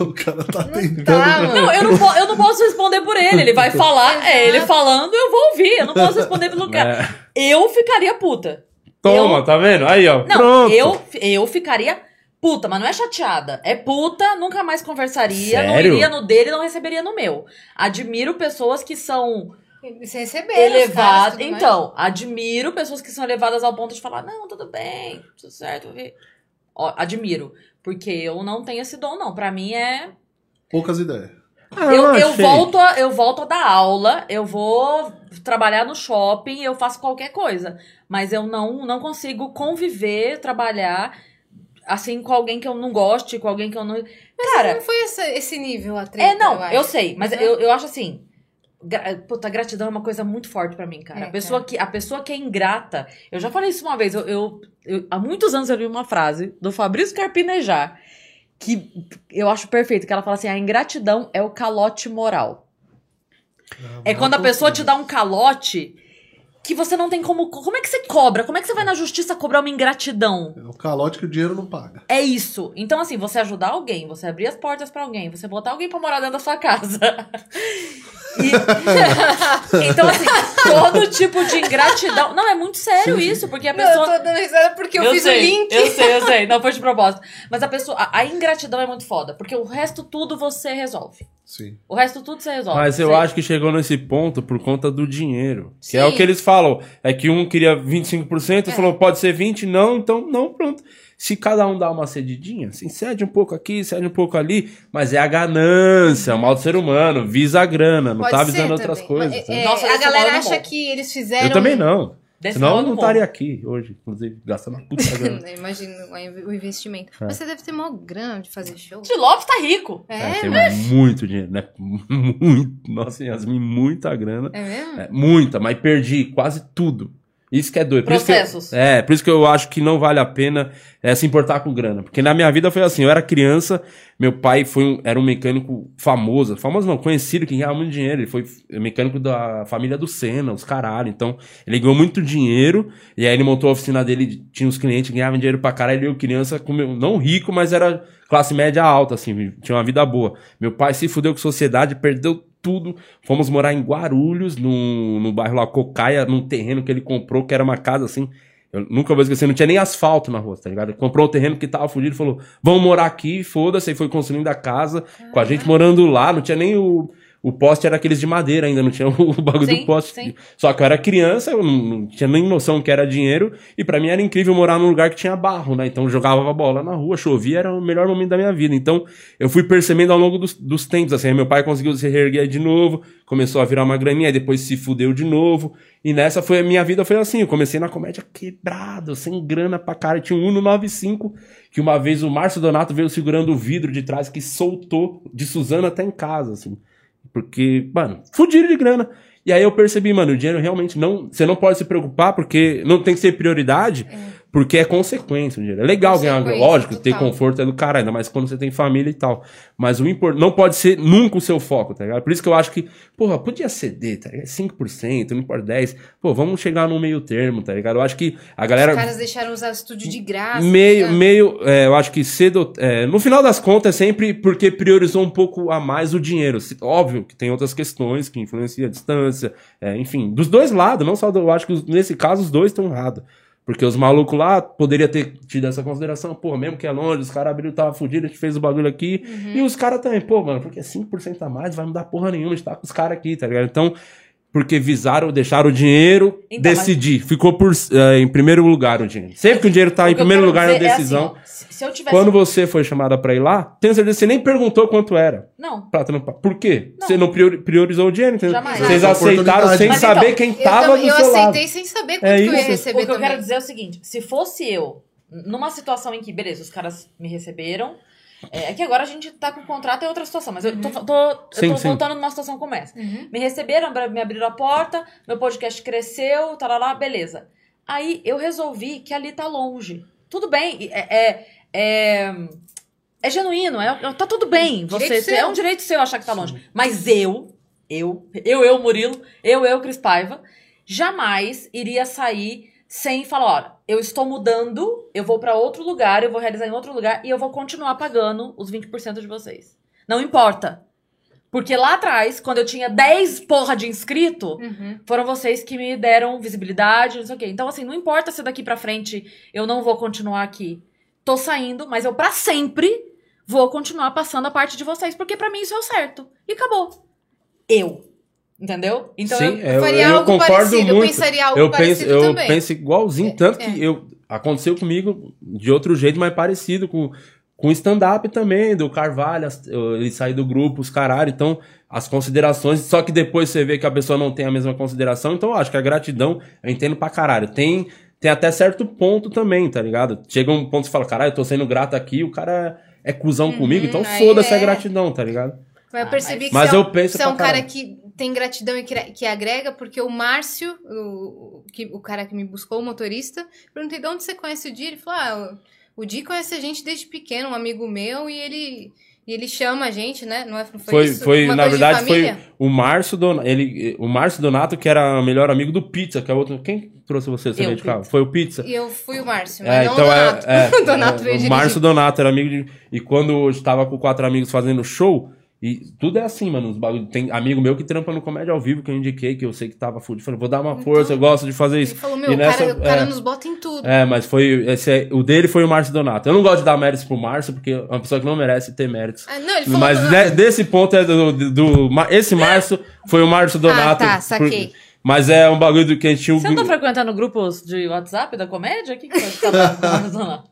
O cara tá Não tentando. tá. Não, eu não, eu não posso responder por ele. Ele vai falar, é ele falando, eu vou ouvir. Eu não posso responder pelo cara. Eu ficaria puta. Toma, Eu- tá vendo? Aí, ó. Não, pronto. eu, eu ficaria puta, mas não é chateada. É puta, nunca mais conversaria, não Sério? iria no dele, não receberia no meu. Admiro pessoas que são Eles receberam os caras, tudo mais. Então, admiro pessoas que são elevadas ao ponto de falar: não, tudo bem, tudo certo. eu vi." Ó, admiro. Porque eu não tenho esse dom, não. Pra mim é. Poucas ideias. Ah, Eu, eu, volto a, eu volto a dar aula, eu vou trabalhar no shopping, eu faço qualquer coisa. Mas eu não, não consigo conviver, trabalhar assim com alguém que eu não goste, com alguém que eu não. Cara, Não foi essa- esse nível a treta, é, não, acho. eu sei, mas Uhum. eu, eu acho assim. Gra puta, gratidão é uma coisa muito forte pra mim, cara. É, a, pessoa que, a pessoa que é ingrata. Eu já falei isso uma vez. Eu, eu- eu- há muitos anos eu li uma frase do Fabrício Carpinejar que eu acho perfeito. Que ela fala assim: a ingratidão é o calote moral. É quando a pessoa te dá um calote que você não tem como. Como é que você cobra? Como é que você vai na justiça cobrar uma ingratidão? É o calote que o dinheiro não paga. É isso. Então, assim, você ajudar alguém, você abrir as portas pra alguém, você botar alguém pra morar dentro da sua casa. E- então, assim, todo tipo de ingratidão. Não, é muito sério isso, porque a Não, pessoa. eu tô dando risada porque eu, fiz sei, o link. Eu sei, eu sei. Não foi de propósito. Mas a pessoa. A, ingratidão é muito foda, porque o resto tudo você resolve. Sim. O resto tudo você resolve. Mas eu acho que chegou nesse ponto por conta do dinheiro. Que é Sim. o que eles falam. É que um queria 25% e falou, pode ser 20%, não, então não, pronto. Se cada um dá uma cedidinha, assim, cede um pouco aqui, cede um pouco ali, mas é a ganância, é o mal do ser humano, visa a grana, não Pode tá ser visando outras coisas. Mas, sabe? é, Nossa, a desse galera acha que eles fizeram. Eu também não. Desse Senão eu não morro. estaria aqui hoje, inclusive, gastando uma puta grana. Imagina o investimento. É. Mas você deve ter maior grana de fazer show. De Lopes tá rico. É, É, tem muito dinheiro, né? Muito. Nossa, Yasmin, muita grana. é mesmo? É, muita, mas perdi quase tudo. Isso que é doido. Por isso que eu- Processos. é, por isso que eu acho que não vale a pena é, se importar com grana. Porque na minha vida foi assim, eu era criança, meu pai foi um- era um mecânico famoso, famoso não, conhecido, que ganhava muito dinheiro. Ele foi mecânico da família do Senna, os caralho. Então, ele ganhou muito dinheiro, e aí ele montou a oficina dele, tinha uns clientes que ganhavam dinheiro pra caralho, e eu criança, comeu, não rico, mas era classe média alta, assim, tinha uma vida boa. Meu pai se fudeu com sociedade, perdeu tudo. Fomos morar em Guarulhos, no, no bairro lá Cocaia, num terreno que ele comprou, que era uma casa assim. Eu nunca vou esquecer, não tinha nem asfalto na rua, tá ligado? Ele comprou um terreno que tava fudido e falou: vamos morar aqui, foda-se. Aí foi construindo a casa, com a gente morando lá, não tinha nem o. O poste era aqueles de madeira ainda, não tinha o bagulho Sim, do poste. sim. Só que eu era criança, eu não, tinha nem noção que era dinheiro. E pra mim era incrível morar num lugar que tinha barro, né? Então jogava bola na rua, chovia, era o melhor momento da minha vida. Então eu fui percebendo ao longo dos, dos tempos, assim. meu pai conseguiu se reerguer de novo, começou a virar uma graninha, depois se fudeu de novo. E nessa foi a minha vida foi assim. Eu comecei na comédia quebrado, sem grana pra cara. Tinha um Uno 95, que uma vez o Márcio Donato veio segurando o vidro de trás que soltou de Suzana até em casa, assim. Porque, mano, fudido de grana. E aí eu percebi, mano, o dinheiro realmente não. Você não pode se preocupar porque não tem que ser prioridade, porque é consequência o dinheiro. É legal ganhar, lógico, ter conforto é do caralho, ainda mais quando você tem família e tal. Mas o importante não pode ser nunca o seu foco, tá ligado? Por isso que eu acho que, porra, podia ceder, tá ligado? 5%, não importa 10%. Pô, vamos chegar no meio termo, tá ligado? Eu acho que a galera. Os caras deixaram usar o estúdio de graça. Meio, sabe? meio, é, eu acho que cedo. é, no final das contas, é sempre porque priorizou um pouco a mais o dinheiro. Óbvio que tem outras questões que influenciam a distância, é, enfim, dos dois lados, não só do. Eu acho que nesse caso os dois estão errados. Porque os malucos lá poderia ter tido essa consideração, pô, mesmo que é longe, os caras abriram, tava fudido, a gente fez o bagulho aqui. E os caras também, pô, mano, porque 5% a mais vai não dar porra nenhuma, a gente tá com os caras aqui, tá ligado? Então, porque visaram, deixaram o dinheiro Então, decidir. Ficou por, eh, em primeiro lugar o dinheiro. Sempre que o dinheiro tá O em eu primeiro lugar na é assim, decisão. ó, se, se eu tivesse. Quando você foi chamada pra ir lá, tenho certeza que você nem perguntou quanto era. Não. Pra. Por quê? Não. Você não priori- priorizou o dinheiro, entendeu? Jamais. Vocês Mas aceitaram sem Mas saber então, quem Eu, tava também- do eu seu lado. aceitei sem saber quanto É que eu ia receber O que eu também. quero dizer é o seguinte: se fosse eu, numa situação em que, beleza, os caras me receberam. É, é que agora a gente tá com contrato é outra situação, mas eu tô, tô, eu Sim, tô sim. voltando numa situação como essa. Uhum. Me receberam, me abriram a porta, meu podcast cresceu, tá lá, beleza. Aí eu resolvi que ali tá longe. Tudo bem, é. é, é é genuíno, é, é- tá tudo bem. Você é um direito seu achar que tá longe. Mas eu, eu, eu, eu, Murilo, eu, eu, Cris Paiva, jamais iria sair sem falar, olha, eu estou mudando, eu vou pra outro lugar, eu vou realizar em outro lugar e eu vou continuar pagando os 20% de vocês. Não importa. Porque lá atrás, quando eu tinha 10 porra de inscrito, Uhum. foram vocês que me deram visibilidade, não sei o quê. Então, assim, não importa se daqui pra frente eu não vou continuar aqui. Tô saindo, mas eu pra sempre vou continuar passando a parte de vocês, porque pra mim isso é o certo. E acabou. Eu. Entendeu? Então Sim, eu, eu, faria eu algo concordo parecido, eu muito. pensaria algo eu penso, parecido eu também. penso igualzinho, tanto é. que eu aconteceu comigo de outro jeito, mas parecido com com stand-up também, do Carvalho, ele sair do grupo, os caralho, então as considerações, só que depois você vê que a pessoa não tem a mesma consideração, então eu acho que a gratidão, eu entendo pra caralho, tem, tem até certo ponto também, tá ligado? Chega um ponto que você fala, caralho, eu tô sendo grato aqui, o cara é cuzão comigo, então Uhum, foda-se a é. gratidão, tá ligado? Mas eu Ah, percebi que mas você é um, eu penso você é um cara que tem gratidão e que, que agrega, porque o Márcio, o, que, o cara que me buscou, o motorista, perguntei de onde você conhece o Di? Ele falou, ah, o, Di conhece a gente desde pequeno, um amigo meu, e ele, e ele chama a gente, né? Não é, foi, Foi, isso? foi Uma na verdade, foi família? o Márcio Donato, ele, o Márcio Donato, que era o melhor amigo do Pizza, que é outro. Quem trouxe você? De carro? Pizza. Foi o Pizza. E eu fui o Márcio, mas É, não então o Donato. é, é, Donato é, veio o. Márcio Donato era amigo de. E quando eu estava com quatro amigos fazendo show, e tudo é assim, mano. Os bagulho, tem amigo meu que trampa no comédia ao vivo, que eu indiquei, que eu sei que tava fudido. Falei, vou dar uma força, eu gosto de fazer isso. Ele falou, meu, E o nessa- cara, o cara é. nos bota em tudo. É, mas foi. Esse o dele foi o Márcio Donato. Eu não gosto de dar méritos pro Márcio, porque é uma pessoa que não merece ter méritos. Ah, não, ele falou... Mas de- desse ponto é do, do, do- Esse Márcio foi o Márcio Donato. tá, saquei. por- mas é um bagulho do que a gente tinha. um- Você não tá frequentando grupos de WhatsApp da comédia? O que, que você tá falando?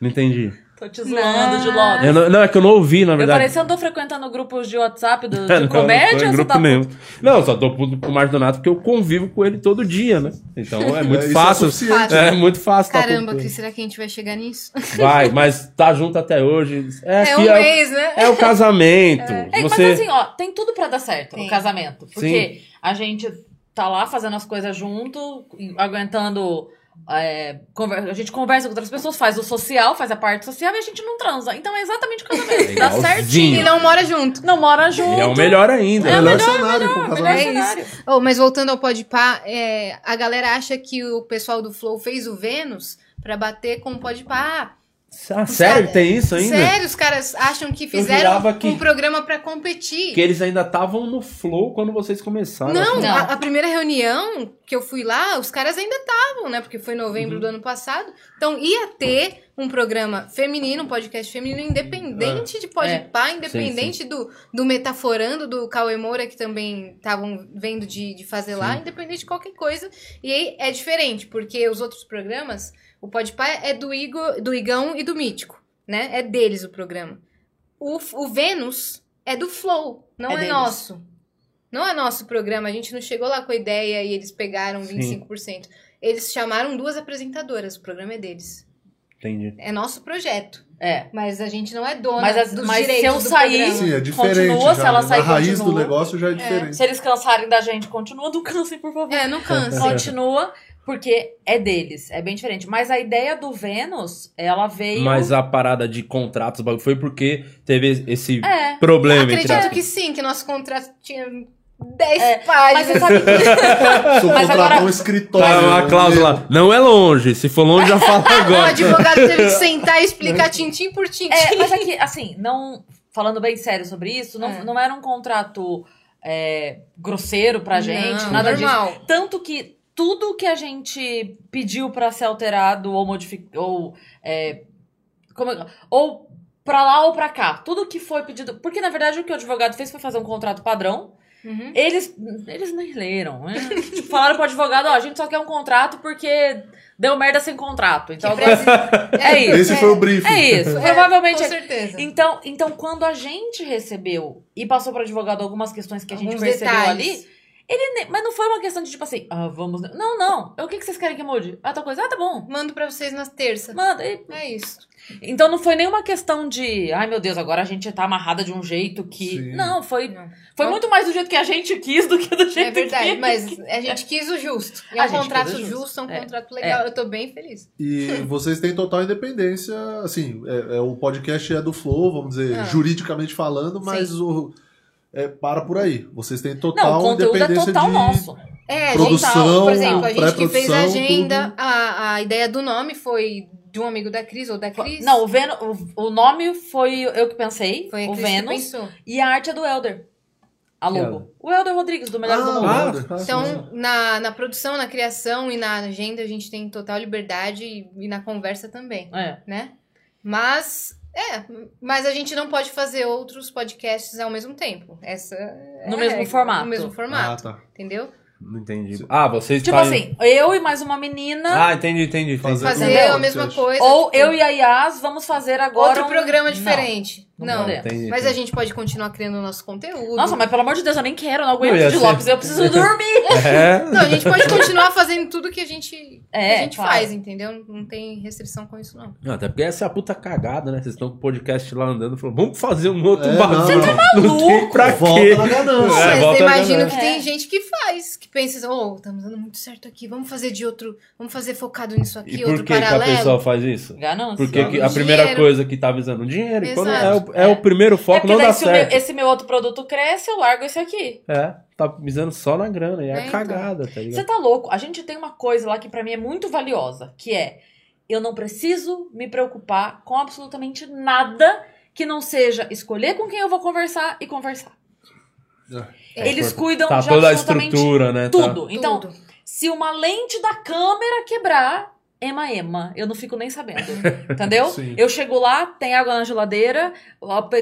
Não entendi. Tô te zoando de logo. Eu não, não, é que eu não ouvi, na Eu verdade. falei, você andou frequentando grupos de WhatsApp do, de É, não, comédia? Não, grupo tá nenhum. Não, só tô puto com o Márcio Donato porque eu convivo com ele todo dia, né? Então é muito Isso é fácil. É, né? muito fácil. tá Caramba, puto. Cris, será que a gente vai chegar nisso? Vai, mas tá junto até hoje. É, É que um é, o- mês, né? é o casamento. É, Você... Mas assim, ó, tem tudo pra dar certo Tem. o casamento. Porque a gente tá lá fazendo as coisas junto, aguentando. É, conver- a gente conversa com outras pessoas, faz o social, faz a parte social e a gente não transa. Então é exatamente o casamento. dá certinho. E não mora junto. Não mora junto. É o melhor ainda. É o melhor melhor, cenário melhor casamento. É isso. Oh, mas voltando ao Podpah, é, a galera acha que o pessoal do Flow fez o Vênus pra bater com o Podpah. Ah, sério que tem isso Ah, ainda? Sério, os caras acham que fizeram que- um programa pra competir. Que eles ainda estavam no flow quando vocês começaram. Não, Não. A, a primeira reunião que eu fui lá, os caras ainda estavam, né? Porque foi em Uhum. novembro do ano passado. Então ia ter um programa feminino, um podcast feminino independente de Podpah, independente Do, do Metaforando, do Cauê Moura, que também estavam vendo de, de fazer lá, independente de qualquer coisa. E aí é diferente, porque os outros programas, o Podpah é do, Igor, do Igão e do Mítico, né? É deles o programa. O, o Vênus é do Flow, não É é, deles. nosso. Não é nosso programa, a gente não chegou lá com a ideia e eles pegaram Sim. 25%. Eles chamaram duas apresentadoras, o programa é deles. Entendi. É nosso projeto, É. mas a gente não é dona Mas as- dos mas se direitos eu do sair- programa. Sim, é diferente. Continua, se já, ela né? sair, A raiz continua. do negócio já é diferente. Se eles cansarem da gente, continua. Não cansem, por favor. É, não cansa. Continua, porque é deles. É bem diferente. Mas a ideia do Vênus, ela veio. Mas a parada de contratos bagulho, foi porque teve esse É. problema entre Acredito que sim, que nosso contrato tinha 10 É, Mas páginas. você sabe que. Eu Mas agora- um escritório. Tá uma um cláusula. Não é longe. Se for longe, já fala o agora. advogado teve que sentar e explicar tintim por tintim. É, mas é que, assim, não. Falando bem sério sobre isso, não, É. não era um contrato é, grosseiro pra gente, Não, nada normal. disso. Tanto que tudo que a gente pediu pra ser alterado ou modificado. Ou. é, como é- ou pra lá ou pra cá. Tudo que foi pedido. Porque, na verdade, o que o advogado fez foi fazer um contrato padrão. Uhum. Eles, eles nem leram. Né? Tipo, falaram pro advogado, ó, a gente só quer um contrato porque deu merda sem contrato. Então Que agora... É isso. Esse foi o briefing. É isso. É, Provavelmente Com é- certeza. Então, então, quando a gente recebeu e passou para o advogado algumas questões que a gente Alguns percebeu detalhes. ali, ele ne- mas não foi uma questão de tipo assim, ah, vamos. Não, não. O que, que vocês querem que mude? Ah, tal coisa. Ah, tá bom. Mando pra vocês na terça. Manda. E- É isso. Então não foi nenhuma questão de, ai meu Deus, agora a gente tá amarrada de um jeito que. Sim. Não, foi. Não. Foi muito mais do jeito que a gente quis do que do jeito É verdade, que. mas a gente quis o justo. E é A um contrato justo, justo. é um É. contrato legal. Eu tô bem feliz. E vocês têm total independência, assim, é, é- o podcast é do Flow, vamos dizer, Ah. juridicamente falando, mas o é, para por aí. Vocês têm Não, total o conteúdo é independência total de nosso. É, a produção, gente, por exemplo, a gente que fez a agenda, a, a ideia do nome foi de um amigo da Cris ou da Cris. Não, o, Vênus, o, o nome foi eu que pensei, foi a o Cris que Vênus. pensou. E a arte é do Elder. A logo. O Elder Rodrigues, do Melhores do Mundo. Ah, Ah, tá, sim. Então, na, na produção, na criação e na agenda, a gente tem total liberdade e, e na conversa também, É. né? Mas, é, mas a gente não pode fazer outros podcasts ao mesmo tempo. Essa é No a mesmo regra, formato. No mesmo Ah, formato, tá. entendeu? Não entendi. Ah, vocês Tipo fazem- assim, eu e mais uma menina. Ah, entendi, entendi. entendi. Fazer- Fazer a mesma coisa. ou tipo, eu e a Yas vamos fazer agora. Outro um- programa Não. Não Não, podemos. Entendi, mas a gente pode continuar criando o nosso conteúdo. Nossa, mas pelo amor de Deus, eu nem quero, não aguento Não, de ser- Lopes, eu preciso dormir. É. Não, a gente pode continuar fazendo tudo que a gente, É, que a gente claro. faz, entendeu? Não tem restrição com isso, não. Não, até porque essa é a puta cagada, né? Vocês estão com o podcast lá andando e falaram, vamos fazer um outro É, bagulho. não, não. Não tem maluco? pra Volta quê? na ganância. É, mas volta eu imagino que tem É. gente que faz, que pensa, assim, oh, estamos dando muito certo aqui, vamos fazer de outro, vamos fazer focado nisso aqui, E por outro que, que a paralelo. pessoa faz isso? Ganância. Porque que a Dinheiro. primeira coisa que tá visando o dinheiro. e Quando é, Exato. o, é o primeiro É foco, porque não daí dá se o meu- certo. esse meu outro produto cresce, eu largo esse aqui. É, tá visando só na grana. E é, É, a então. cagada, tá Você ligado? tá louco? A gente tem uma coisa lá que pra mim é muito valiosa, que é eu não preciso me preocupar com absolutamente nada que não seja escolher com quem eu vou conversar e conversar. É, Eles cuidam Tá de toda a absolutamente estrutura, né? Tá. tudo. Então, Tudo. se uma lente da câmera quebrar, ema ema, eu não fico nem sabendo. Entendeu? Sim. Eu chego lá, tem água na geladeira,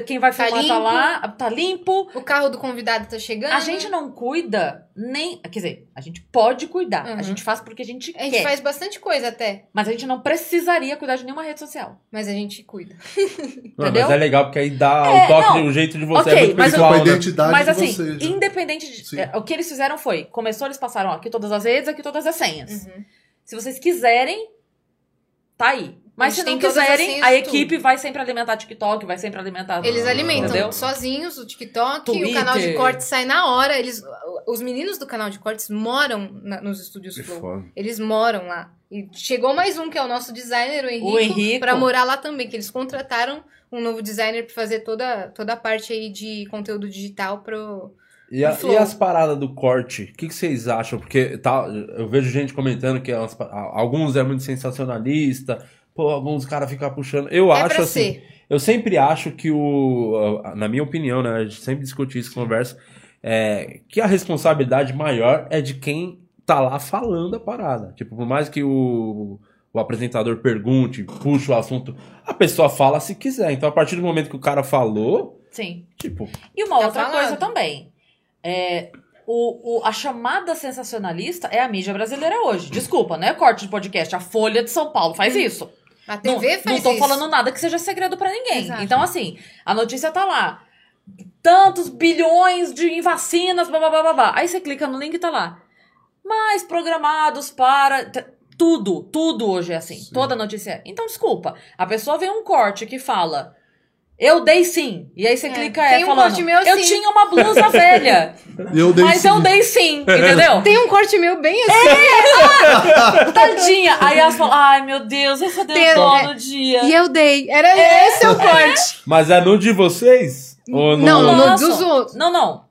quem vai Tá filmar tá limpo. lá, tá limpo. O carro do convidado tá chegando. A gente não cuida nem. Quer dizer, a gente pode cuidar. Uhum. A gente faz porque a gente A gente quer. faz bastante coisa até, Mas a gente não precisaria cuidar de nenhuma rede social. mas a gente cuida. Não, entendeu? mas é legal porque aí dá É, o toque, não. o jeito de você. Ok, é muito mas pessoal, a né? identidade Mas de assim, vocês. né? independente de. Sim. é, O que eles fizeram foi: começou, eles passaram ó, aqui todas as redes, aqui todas as senhas. Uhum. Se vocês quiserem, tá aí. Mas se não quiserem, senhas a equipe vai sempre alimentar TikTok, vai sempre alimentar. Eles alimentam Entendeu? sozinhos o TikTok, Twitter. o canal de cortes sai na hora. Eles, os meninos do canal de cortes moram na- nos estúdios Flow. Eles moram lá. E chegou mais um, que é o nosso designer, o Henrique, O Henrico. pra morar lá também. Que eles contrataram um novo designer pra fazer toda, toda a parte aí de conteúdo digital pro. E, a- e as paradas do corte, o que, que vocês acham? Porque tá, eu vejo gente comentando que umas pa- alguns é muito sensacionalista, pô, alguns caras ficam puxando. Eu é acho pra assim, ser. eu sempre acho que o, na minha opinião, né, a gente sempre discute isso, conversa, é, que a responsabilidade maior é de quem tá lá falando a parada. Tipo, por mais que o, o apresentador pergunte, puxa o assunto, a pessoa fala se quiser. Então, a partir do momento que o cara falou, Sim. tipo, E uma Tá outra coisa também. É, o, o- a chamada sensacionalista é a mídia brasileira hoje. Desculpa, não é corte de podcast. A Folha de São Paulo faz isso. A Não, TV faz não tô isso. falando nada que seja segredo pra ninguém. Exato. Então, assim, a notícia tá lá. Tantos bilhões de em vacinas, blá, blá, blá, blá, blá. Aí você clica no link e tá lá. Mais programados para... Tudo, tudo hoje é assim. Sim. Toda notícia é. Então, desculpa. A pessoa vê um corte que fala... Eu dei sim. E aí você É, clica tem é um falando... corte meu eu assim." tinha uma blusa velha. Eu dei mas sim. eu dei sim. Entendeu? Tem um corte meu bem assim. Tadinha. Aí elas falam... Ai, meu Deus. Essa deu Tem- dó é. no dia. E eu dei. Era esse o corte. mas é no de vocês? Ou no... Não, no dos outros. Não, não.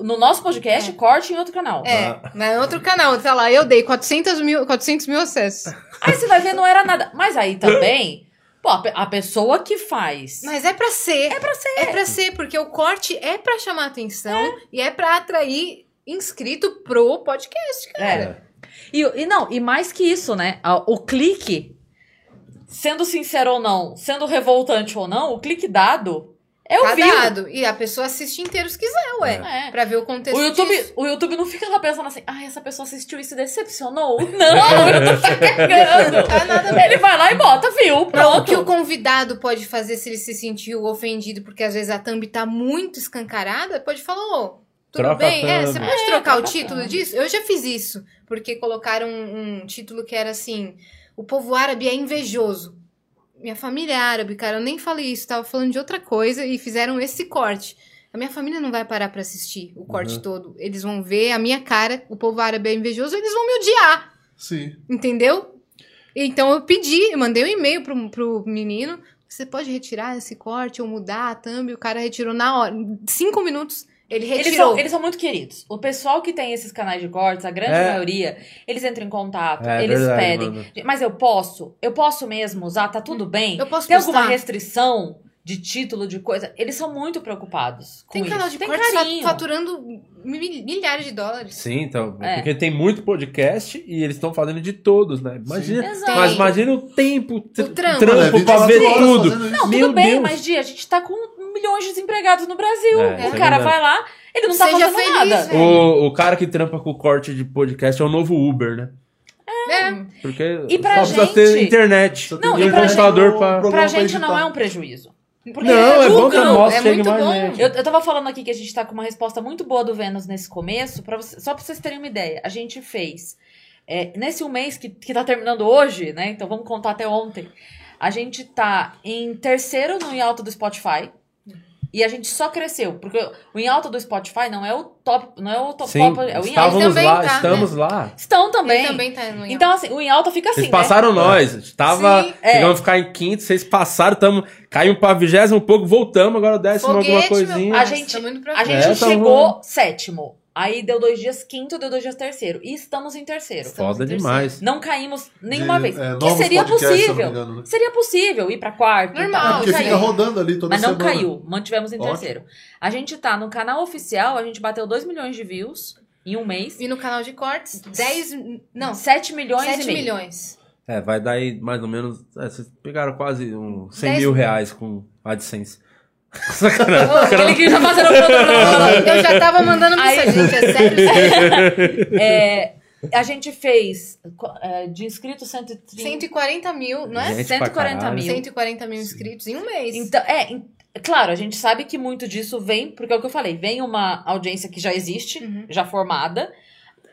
No nosso podcast, corte em outro canal. É, mas é outro canal, tá lá, eu dei 400 mil, 400 mil acessos. Aí você vai ver, não era nada. Mas aí também, pô, a, pe- a pessoa que faz. Mas é pra ser. É pra ser. É pra ser, porque o corte é pra chamar atenção e é pra atrair inscrito pro podcast, cara. É. E, e não, e mais que isso, né? O clique, sendo sincero ou não, sendo revoltante ou não, o clique dado Eu vi. E a pessoa assiste inteiro se quiser, ué. É. Pra ver o contexto O YouTube, disso. o YouTube não fica lá pensando assim, ah, essa pessoa assistiu isso e decepcionou. Não, eu tô cagando. Tá nada Ele vai lá e bota, viu? Não, o Pronto. que o convidado pode fazer se ele se sentiu ofendido, porque às vezes a thumb tá muito escancarada, pode falar, ô, tudo Troca bem? É, você pode É, trocar o título thumb. disso? Eu já fiz isso, porque colocaram um, um título que era assim, o povo árabe é invejoso. Minha família é árabe, cara, eu nem falei isso, tava falando de outra coisa e fizeram esse corte. A minha família não vai parar pra assistir o corte todo. Eles vão ver a minha cara, o povo árabe é invejoso, eles vão me odiar. Sim. Entendeu? Então eu pedi, eu mandei um e-mail pro, pro menino. Você pode retirar esse corte ou mudar a thumb? O cara retirou na hora. Cinco minutos, ele Eles retirou. são, eles são muito queridos. O pessoal que tem esses canais de cortes, a grande É. maioria, eles entram em contato, É eles verdade, pedem. mano. Mas eu posso? Eu posso mesmo usar? Tá tudo bem? Eu posso Tem postar. alguma restrição de título, de coisa? Eles são muito preocupados com Tem isso. canal de tem carinho. faturando mi- milhares de dólares. Sim, então. É. Porque tem muito podcast e eles estão fazendo de todos, né? Imagina. Mas imagina o tempo, O trampo. trampo É, 24 pra ver horas tudo. Não, Meu tudo bem, Deus. mas Dia, a gente tá com milhões de desempregados no Brasil. É, o é cara verdade. vai lá, ele não tá Seja fazendo feliz, nada. velho. O, o cara que trampa com corte de podcast é o novo Uber, né? É. Porque E pra só precisa gente- ter internet Não, e e um pra computador gente- pra... Pra pra gente não é um prejuízo. Porque Não, é bom que a é chegue mais bom. Eu, eu tava falando aqui que a gente tá com uma resposta muito boa do Vênus nesse começo, pra você- só pra vocês terem uma ideia. A gente fez, é, nesse um mês que, que tá terminando hoje, né? Então vamos contar até ontem. A gente tá em terceiro no em alta do Spotify. E a gente só cresceu, porque o em alta do Spotify não é o top, não é o top, Sim, top é o em alta. estávamos também lá, tá, estamos lá. Estão também. Ele também tá no Então, assim, o em alta fica assim, Vocês né? passaram nós. A gente tava. Sim. É. Chegamos a ficar em quinto, vocês passaram, tamo, caímos pra vigésimo pouco, voltamos, agora décimo alguma Foguete, meu coisinha. A gente- tá A gente É, chegou sétimo. Aí deu dois dias quinto, deu dois dias terceiro. E estamos em terceiro. Estamos Foda em demais. Não caímos nenhuma De, vez. é, que seria podcasts, se não possível. engano, né? Seria possível ir pra quarto. e Normal, tal. É, Não porque caiu. fica rodando ali toda Mas não semana. caiu. Mantivemos em Ótimo. terceiro. A gente tá no canal oficial, a gente bateu 2 milhões de views em um mês. E no canal de cortes, 10. Não, 7 milhões 7 e milhões. É, vai dar aí mais ou menos. é, vocês pegaram quase um 100 Dez mil mil. reais com AdSense. Sacanagem. Ele que já fazendo Eu já tava mandando Aí- mensagem, gente, é sério. é, A gente fez é, de inscritos 130. 140 mil, não é? Gente pra 140 caralho. mil. 140 mil inscritos em um mês. Então, é, claro, a gente sabe que muito disso vem, porque é o que eu falei, vem uma audiência que já existe, Uhum. já formada,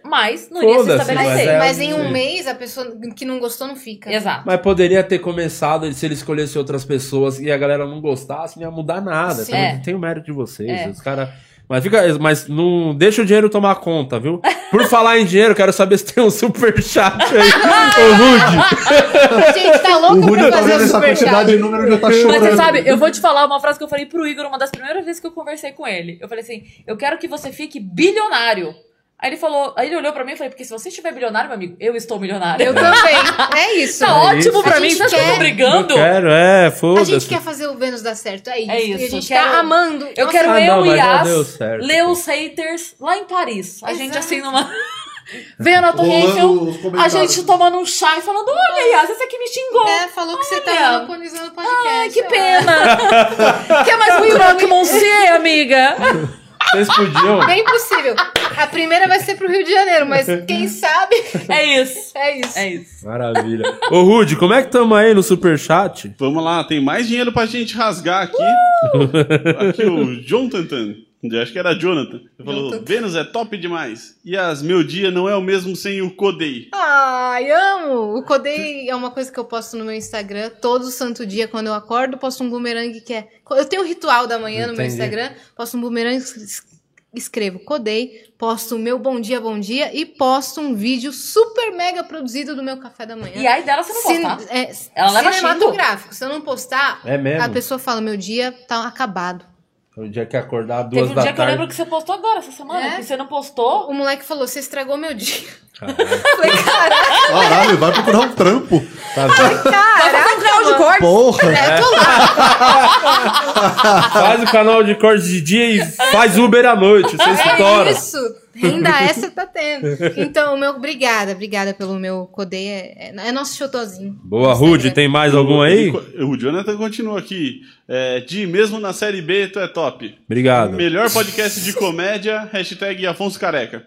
mas não iria se Foda-se, Mas, estabelecer. é- mas em um sim. mês, a pessoa que não gostou não fica. Exato. Mas poderia ter começado se ele escolhesse outras pessoas e a galera não gostasse, não ia mudar nada. Sim. Também É. Não tem o mérito de vocês. É. Os cara... Mas fica. Mas não deixa o dinheiro tomar conta, viu? Por falar em dinheiro, quero saber se tem um superchat aí. Ô, Rude. Gente, tá O louco Rudy pra tá fazer vendo o essa quantidade de número já tá Mas chorando. você sabe, eu vou te falar uma frase que eu falei pro Igor uma das primeiras vezes que eu conversei com ele. Eu falei assim: eu quero que você fique bilionário. Aí ele falou, aí ele olhou pra mim e falei, porque se você estiver bilionário, meu amigo, eu estou milionário. Eu também. É isso. Tá É ótimo isso. pra A mim, gente você acha que eu tô quer- brigando? Eu quero, é, A foda-se. gente quer fazer o Vênus dar certo. É isso. É E isso, a gente quero- tá amando. Eu Nossa, quero Ah, eu não, e Yas ler os haters lá em Paris. A gente Exato. assim numa. Vendo a Torre Eiffel, a gente tomando um chá e falando: Olha, Yas, esse aqui me xingou. É, falou que você tá Olha. monopolizando o podcast. Ai, que ó. pena. Quer mais um croque, monsieur, amiga? Vocês podiam. Bem possível. A primeira vai ser pro Rio de Janeiro, mas quem sabe É isso. é isso. É isso. Maravilha. Ô, Rude, como é que tamo aí no superchat? Vamos lá, tem mais dinheiro pra gente rasgar aqui. Aqui o Jonathan, eu acho que era Jonathan, ele falou: Jonathan. Vênus é top demais. E as meu dia não é o mesmo sem o Codei. Ai, amo! O Codei é uma coisa que eu posto no meu Instagram todo santo dia quando eu acordo, posto um bumerangue que é. Eu tenho um ritual da manhã no meu Entendi. Instagram, posto um bumerangue, es- escrevo Codei, posto o meu bom dia, bom dia e posto um vídeo super mega produzido do meu café da manhã. E aí dela você não Cin- postar. é, Ela leva cinematográfico. Se eu não postar, É mesmo? a pessoa fala: meu dia tá acabado. O dia que acordar Teve duas um da dia que eu tarde. lembro que você postou agora, essa semana. É? Que você não postou. O moleque falou: você estragou meu dia. Caralho, Falei, caralho, Caralho, vai procurar um trampo. tá vendo? caraca, um canal de corte. Porra. É, eu tô lá. Faz o canal de cortes de dia e faz Uber à noite. Você É estoura. isso. Renda essa tá tendo. Então, meu, obrigada, obrigada pelo meu codê. É, é- é nosso chotozinho. Boa, Rude, Instagram. tem mais algum aí? O Jonathan continua aqui. É, Di, mesmo na série B, tu é top. Obrigado. Melhor podcast de comédia, hashtag Afonso Careca.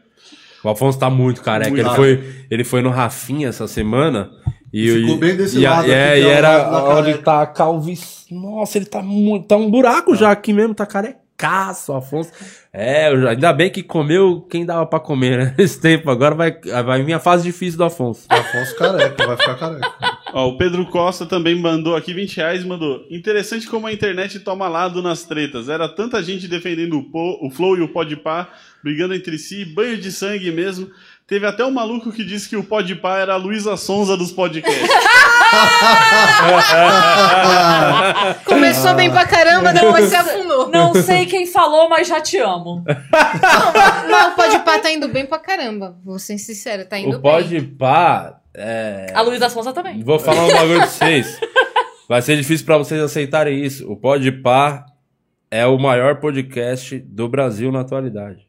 O Afonso tá muito careca. Muito. Ele, foi, ele foi no Rafinha essa semana. E, Ficou e- bem desse e, lado É, aqui, e é o era onde careca. tá a calvície. Nossa, ele tá muito. Tá um buraco já aqui mesmo, tá carecaço, o Afonso. É, ainda bem que comeu quem dava pra comer, né? Esse tempo. Agora vai, vai vir a fase difícil do Afonso. Afonso careca, vai ficar careca. Ó, o Pedro Costa também mandou aqui 20 reais e mandou. Interessante como a internet toma lado nas tretas. Era tanta gente defendendo o, Po- o Flow e o Podpah, brigando entre si, banho de sangue mesmo. Teve até um maluco que disse que o Podpah era a Luísa Sonza dos podcasts. Começou bem pra caramba, depois se afundou. Não sei quem falou, mas já te amo. Mas o Podpah tá indo bem pra caramba. Vou ser sincera, tá indo O bem. pode pá. É... A Luísa Sonza também. Vou falar um bagulho pra vocês. Vai ser difícil pra vocês aceitarem isso. O Podpah é o maior podcast do Brasil na atualidade.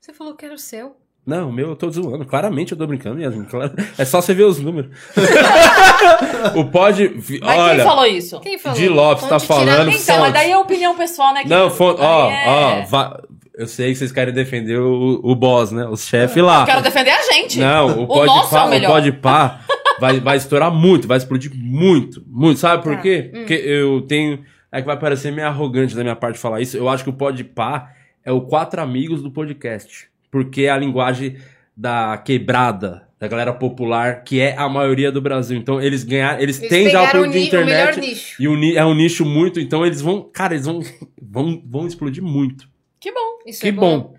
Você falou que era o seu. Não, o meu eu tô zoando. Claramente eu tô brincando, Yasmin. Claro. É só você ver os números. o Pod. Mas Olha, quem falou isso? Quem falou? Di Lopes tá Fonte falando. Então, mas daí é opinião pessoal, né? que- Não, fonte. Ó, é- ó. va- Eu sei que vocês querem defender o, o boss, né? Os chefes lá. Eu quero defender a gente. Não, o o nosso é Podpah o o Podpah vai, vai estourar muito, vai explodir muito, muito. Sabe por Tá. quê? Porque eu tenho... É que vai parecer meio arrogante da minha parte falar isso. Eu acho que o Podpah é o quatro amigos do podcast. Porque é a linguagem da quebrada, da galera popular, que é a maioria do Brasil. Então eles ganharam... Eles, Eles têm já o produto de internet. nicho. E o é um nicho muito... Então eles vão... Cara, eles vão... Vão, vão explodir muito. Que bom. Isso que é bom.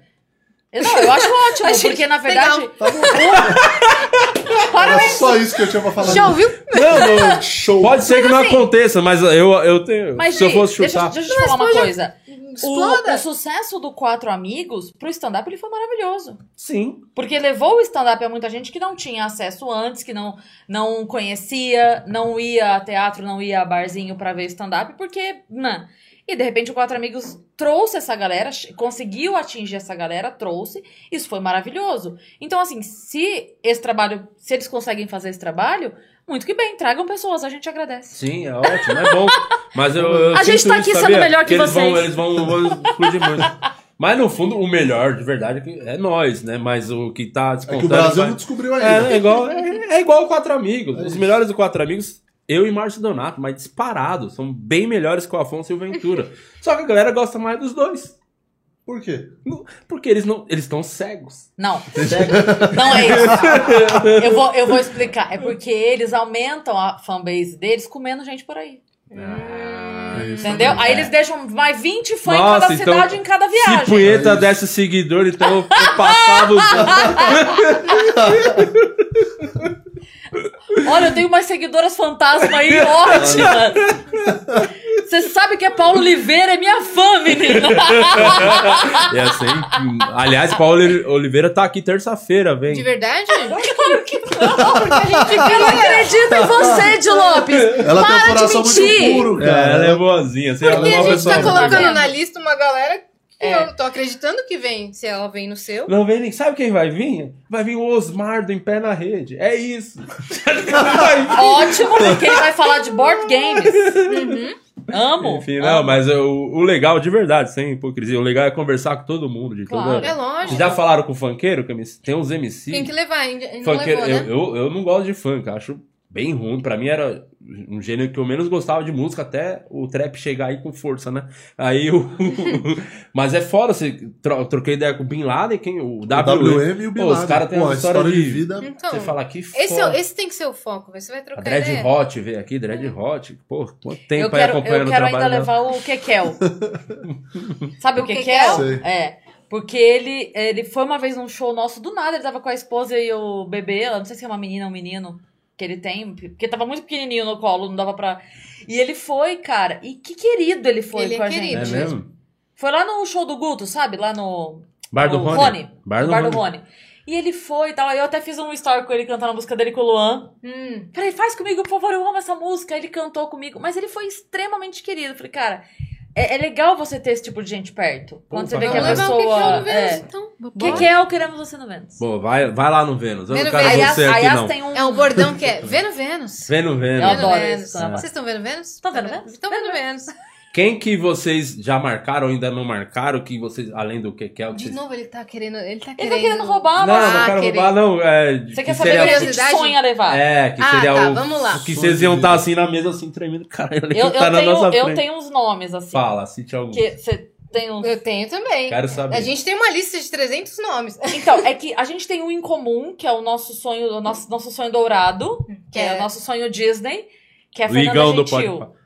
Não, eu acho ótimo, A gente- porque na verdade. legal. Era só isso que eu tinha pra falar. Já ouviu? Não, não, Show. Pode ser que não aconteça, mas eu, eu tenho. Mas, se eu fosse deixa, chutar. deixa eu te falar uma coisa. O, o sucesso do Quatro Amigos pro stand-up ele foi maravilhoso. Sim. Porque levou o stand-up a muita gente que não tinha acesso antes, que não, não conhecia, não ia a teatro, não ia a barzinho pra ver stand-up, porque. Não. E de repente o Quatro Amigos trouxe essa galera, conseguiu atingir essa galera, trouxe. Isso foi maravilhoso. Então, assim, se esse trabalho, se eles conseguem fazer esse trabalho, muito que bem, tragam pessoas, a gente agradece. Sim, é ótimo, é bom. Mas eu. eu A gente tá aqui sendo sabia? melhor que eles Vão, vocês. eles vão, vão explodir muito. Mas no fundo, o melhor, de verdade, é que é nós, né? Mas o que tá É que o Brasil vai- não descobriu É, ainda. é igual, é, é igual o Quatro Amigos. Os melhores do Quatro Amigos, eu e Márcio Donato, mas disparados. São bem melhores que o Afonso e o Ventura. Só que a galera gosta mais dos dois. Por quê? Porque eles não. Eles estão cegos. Não. Não é isso. Eu vou, eu vou explicar. É porque eles aumentam a fanbase deles comendo gente por aí. É isso Entendeu? também. Aí eles deixam mais 20 fãs em Nossa, cada então, cidade, em cada Se viagem. punheta É desse seguidor, então eu passava os. Olha, eu tenho umas seguidoras fantasma aí, ótimas. Você sabe que é Paulo Oliveira, é minha fã, menina. É assim. Aliás, Paulo Oliveira tá aqui terça-feira, vem. De verdade? Claro que não, porque a gente eu não acredito em você, Di Lopes. Ela tem um Para coração de mentir. muito puro, É, cara. ela é boazinha. Assim, Porque é a gente tá colocando na lista uma galera que É. eu tô acreditando que vem. Se ela vem no seu. Não vem nem. Sabe quem vai vir? Vai vir o Osmar do Em Pé na Rede. É isso. Vai vir. Ótimo, porque ele vai falar de board games. Amo. Enfim, não, amo. mas o, o legal, de verdade, sem hipocrisia, o legal é conversar com todo mundo. De Claro. toda... É lógico. Já falaram com o funkeiro? Que tem uns MC. Tem que levar, ainda não Funkeiro, levou, né? eu, eu, eu não gosto de funk, acho bem ruim. Pra mim era um gênero que eu menos gostava de música até o trap chegar aí com força, né? Aí o. Mas é foda, você tro troquei ideia com o Bin Laden, quem, o O WM. WM e o Bin Pô, os Laden. caras têm uma a história, de... vida. Então, Você fala que foda. esse, é- esse tem que ser o foco, você vai A trocar Dread ideia. Hot veio aqui, Dread Hot. Pô, quanto tempo Eu aí quero, acompanhando eu o quero ainda trabalho dela. levar o Kekel. Sabe o, O Kekel? Sei. É. Porque ele, ele foi uma vez num show nosso do nada, ele tava com a esposa e o bebê, eu não sei se é uma menina ou um menino que ele tem, porque tava muito pequenininho no colo, não dava pra. E ele foi, cara, e que querido ele foi Ele é com a querido. É gente. mesmo? Foi lá no show do Guto, sabe? Lá no. Bar do no Rony. Bar do Bar do Rony. Rony. E ele foi e tal. Aí eu até fiz um story com ele cantando a música dele com o Luan. Hum, Falei, faz comigo, por favor, eu amo essa música. Ele cantou comigo, mas ele foi extremamente querido. Falei, cara, é, é legal você ter esse tipo de gente perto. Quando você vê que a o pessoa. É. então. O que, é o Queremos Você no Vênus? Pô, vai, vai lá no Vênus. Eu não Vênus, quero Vênus. você a aqui, Yas não. tem um. É o bordão que é Vênus, Vênus. Vênus, Eu Vênus. adoro Vênus. isso. Vocês estão vendo Vênus? Estão vendo Vênus? Estão vendo Vênus. Quem que vocês já marcaram ou ainda não marcaram, que vocês, além do que que é o que De vocês... novo, ele tá querendo. Ele tá Ele querendo. tá querendo roubar, Não, mas. não Ah, quero querer. roubar, não. É, Você que quer saber o seria- que sonha levar? É, que Ah, seria tá, o... vamos lá. Que vocês iam estar assim na mesa, assim, tremendo. Caralho, ele Eu, tá eu, na nossa tenho, eu tenho uns nomes, assim. Fala, cite algum. Que você tem uns. Eu tenho também. Quero saber. A gente tem uma lista de 300 nomes. Então, é que a gente tem um em comum, que é o nosso sonho, o nosso, nosso sonho dourado, que é, É. o nosso sonho Disney, que é a Fernanda Ligão do Gentil.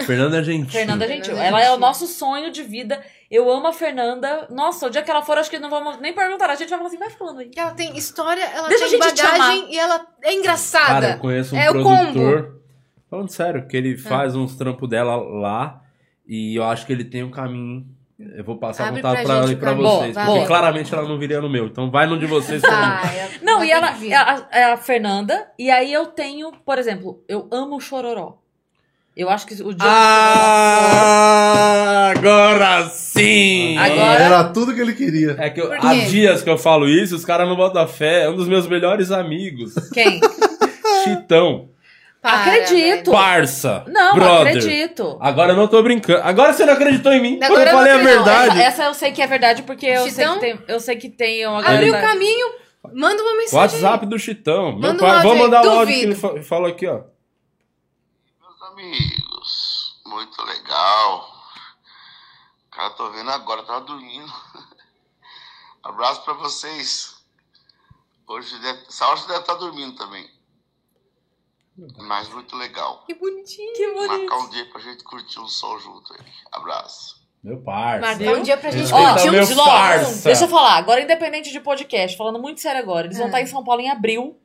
Pode Fernanda Gentil. Fernanda Fernanda Gentil. Ela é o nosso sonho de vida. Eu amo a Fernanda. Nossa, o dia que ela for, acho que não vamos nem perguntar. A gente vai falar assim, vai falando aí. Ela tem história, ela Deixa tem a gente te bagagem e ela é engraçada. Cara, eu conheço um É o produtor. Falando sério, que ele faz uns trampos dela lá. E eu acho que ele tem um caminho. Eu vou passar Abre a contato pra pra, ela gente e pra caminho. vocês. Boa, porque claramente ela não viria no meu. Então vai no de vocês também. Ah, é- Não, e ela é a, é a Fernanda. E aí eu tenho, por exemplo, eu amo o Chororó. Eu acho que o dia Ah, agora sim! Agora- Era tudo que ele queria. É que eu- há dias que eu falo isso, os caras não botam fé. É um dos meus melhores amigos. Quem? Chitão. Para, Acredito. Parça. Não, brother. acredito. Agora eu não tô brincando. Agora você não acreditou em mim. Agora quando eu eu falei a não acredito. verdade. Essa, essa eu sei que é verdade, porque eu sei que, tem, eu sei que tem uma. Abriu o galera- caminho, manda uma mensagem. WhatsApp do Chitão. Meu Manda um pai, áudio vou mandar o áudio que ele fa- falou aqui, ó. Amigos, muito legal. Cara, tô vendo agora, tava dormindo. Abraço pra vocês. Hoje deve, você deve estar dormindo também. Mas muito legal. Que bonitinho. Que bonito. Marcar um dia pra gente curtir um sol junto aí. Abraço. Meu parça. Marcar um dia pra gente curtir um parça. deixa eu falar. Agora, independente de podcast, falando muito sério agora, eles vão É. estar em São Paulo em abril.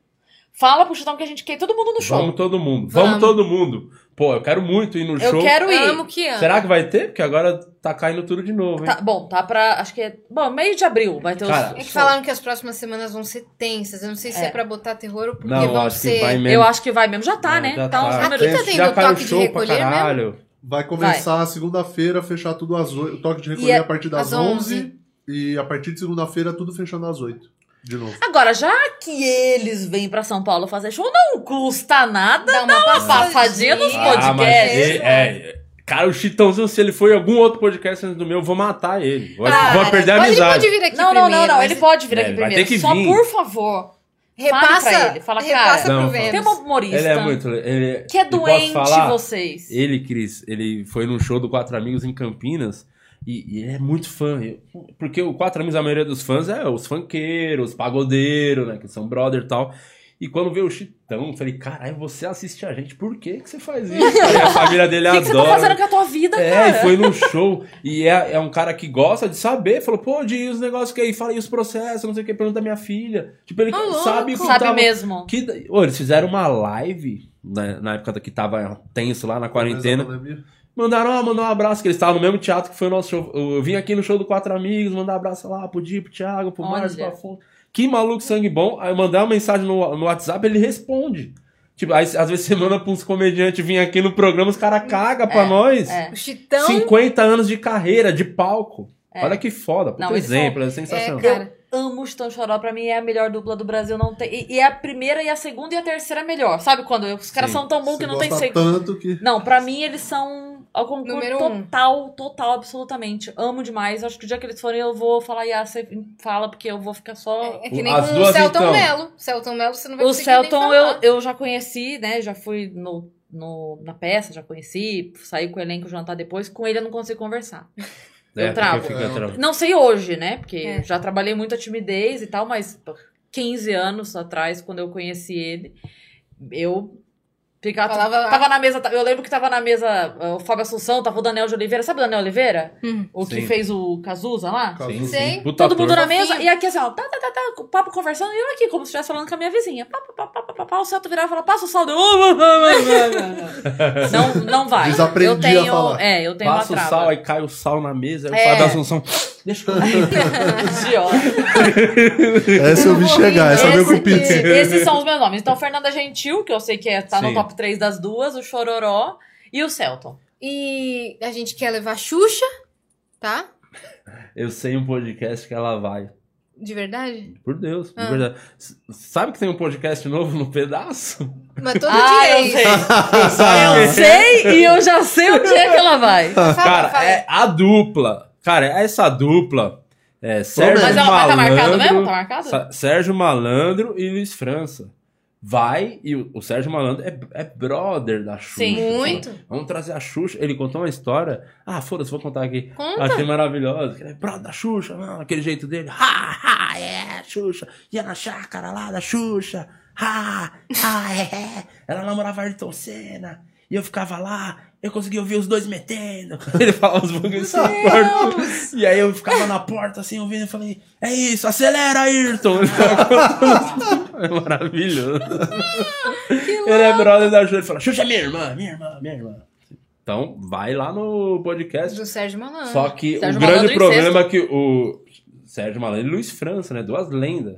Fala pro Chutão que a gente quer todo mundo no show. Vamos todo mundo. Vamos. Vamos. todo mundo. Pô, eu quero muito ir no Eu show. quero ir. Amo que amo. Será que vai ter? Porque agora tá caindo tudo de novo, hein? Tá, bom, tá pra. Acho que é. Bom, meio de abril vai ter os. Cara, É que show. falaram que as próximas semanas vão ser tensas. Eu não sei se é, É. pra botar terror ou porque Não, vão acho ser. que vai mesmo. Eu acho que vai mesmo. Já tá, Não, né? já tá uns tá. números. Aqui tá tendo já caiu toque de show pra recolher mesmo? caralho. Vai começar segunda-feira, fechar tudo às 8. O toque de recolher E é- a partir das às 11. E a partir de segunda-feira, tudo fechando às 8. De novo. Agora, já que eles vêm pra São Paulo fazer show, não custa nada Dá uma uma passadinha nos passadinha. Ah, mas podcasts. ele, é, Cara, o Chitãozinho, se ele for em algum outro podcast antes do meu, eu vou matar ele. Vou, Cara, vou perder a Ele amizade. pode vir aqui Não, não, primeiro. não, não. mas Ele pode vir É, aqui ele vai primeiro. ter que Só vir. por favor. Repassa, Fale ele, fala, repassa cara, Não. Tem uma humorista Ele é muito. Ele, que é doente falar? vocês. Ele, Cris, ele foi num show do Quatro Amigos em Campinas e, e ele é muito fã. Eu- Porque o Quatro Amigos, a maioria dos fãs é os funkeiros, os pagodeiros, né? Que são brother e tal. E quando veio o Chitão, eu falei, caralho, você assiste a gente, por que, que você faz isso? Aí a família dele O que, que você adora. tá fazendo com a tua vida, É, cara? e foi num show. E é, é um cara que gosta de saber. Falou, pô, de os negócios que aí, fala aí os processos, não sei o que, pergunta da minha filha. Tipo, ele louco. sabe o que Sabe tava- mesmo. Que, ô, eles fizeram uma live na, na época que tava tenso lá na quarentena. Mandaram, ah, mandar um abraço, que eles estavam no mesmo teatro que foi o nosso show. Eu vim aqui no show do Quatro Amigos, mandar um abraço lá pro Di, pro Thiago, pro. Márcio, pro Afonso. Que maluco sangue bom. Aí eu mandei uma mensagem no, no WhatsApp, ele responde. Tipo, aí às vezes você manda pra uns comediantes vir aqui no programa, os caras cagam pra nós. é. O Chitão. 50 anos de carreira, de palco. É. Olha que foda. Eles exemplo, é É, sensacional. cara. Amo o Chitão Choró, pra mim é a melhor dupla do Brasil, não tem. E, e é a primeira e a segunda e a terceira melhor. Sabe quando os caras são tão bons que não tem segundo. tanto que. Não, pra mim eles são ao concurso Número um. total, total, absolutamente. Amo demais. Acho que o dia que eles forem eu vou falar, e você fala, porque eu vou ficar só. É que nem As com duas, o Celton então. Mello. Celton Mello você não vai O Celton falar. eu, eu já conheci, né? Já fui no, no, na peça, já conheci, saí com o elenco jantar depois. Com ele eu não consigo conversar. É, eu travo. fica tra- Não sei hoje, né? Porque É. já trabalhei muito a timidez e tal, mas pô, 15 anos atrás, quando eu conheci ele, eu ficava. Falava- Tava na mesa. Eu lembro que tava na mesa uh, o Fábio Assunção, tava o Daniel de Oliveira. Sabe o Daniel Oliveira? Hum. O que Sim. fez o Cazuza lá? Sim, Sei. sim. Puta Todo mundo na mesa, e aqui assim, ó, tá, tá, tá, tá, papo conversando, e eu aqui, como se estivesse falando com a minha vizinha. Pá, pá, pá, pá, pá, pá, pá, o Celto virava e falava, passa o saldo. Não, não vai. Desaprendi eu tenho, a falar. É, eu tenho Passa uma o sal, aí cai o sal na mesa, aí É. o Fábio Assunção. Deixa eu. Idiota. Essa eu vi chegar, essa veio com Esse- pizza. Esses são os meus nomes. Então, Fernanda Gentil, que eu sei que é, tá no Sim. Top 3 das duas, o Chororó e o Celton. E a gente quer levar Xuxa, tá? Eu sei um podcast que ela vai. De verdade? Por Deus, de Ah. verdade. S- Sabe que tem um podcast novo no pedaço? Mas todo Ah, dia é eu isso. sei. Eu sei e eu já sei onde é que ela vai. Cara, é a dupla. Cara, essa dupla. É Sérgio Mas ela- mas tá Malandro. marcado mesmo? Tá marcado? Sérgio Malandro e Luiz França. Vai e o, o Sérgio Malandro é, é brother da Xuxa. Sim. Muito. Vamos trazer a Xuxa. Ele contou uma história. Ah, foda-se, vou contar aqui. Conta. Achei maravilhosa. Ele é brother da Xuxa, não, aquele jeito dele. Ha, ha, é, Xuxa. Ia na chácara lá da Xuxa. Ha, ha, é, é. Ela namorava Ayrton Senna. E eu ficava lá, eu conseguia ouvir os dois metendo. Ele falava uns bagulhos assim porta. E aí eu ficava na porta assim, ouvindo, e falei, é isso, acelera, Ayrton. É maravilhoso. Ele é brother da Xuxa. Ele fala, Xuxa é minha irmã, minha irmã, minha irmã. Então, vai lá no podcast. Do Sérgio Malandro. Só que Sérgio o grande Malandro problema é que o Sérgio Malandro e Luiz França, né? Duas lendas.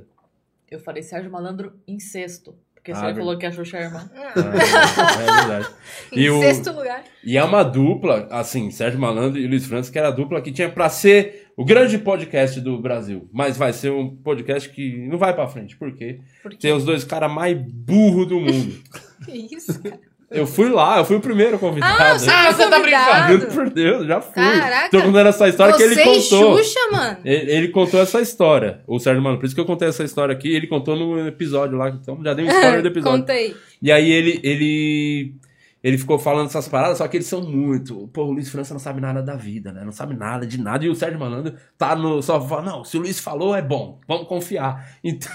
Eu falei Sérgio Malandro em sexto. Porque você Ah, falou que a Xuxa é irmã. É, é verdade. Em E, o, sexto lugar. e é uma dupla, assim, Sérgio Malandro e Luiz França, que era a dupla que tinha pra ser o grande podcast do Brasil. Mas vai ser um podcast que não vai pra frente. Por quê? Por quê? Tem os dois caras mais burros do mundo. Que isso, cara? Eu fui lá, eu fui o primeiro convidado. Ah, você Ah, você tá. Juro por Deus, já fui. Caraca. Tô contando essa história que ele Você contou. Xuxa, mano. Ele, ele contou essa história, o Sérgio Mano. Por isso que eu contei essa história aqui. Ele contou no episódio lá. Então já dei um spoiler do episódio. Contei. E aí ele, ele, ele ficou falando essas paradas, só que eles são muito. Pô, o Luiz França não sabe nada da vida, né? Não sabe nada de nada. E o Sérgio Malandro tá no. Só fala, não, se o Luiz falou é bom, vamos confiar. Então.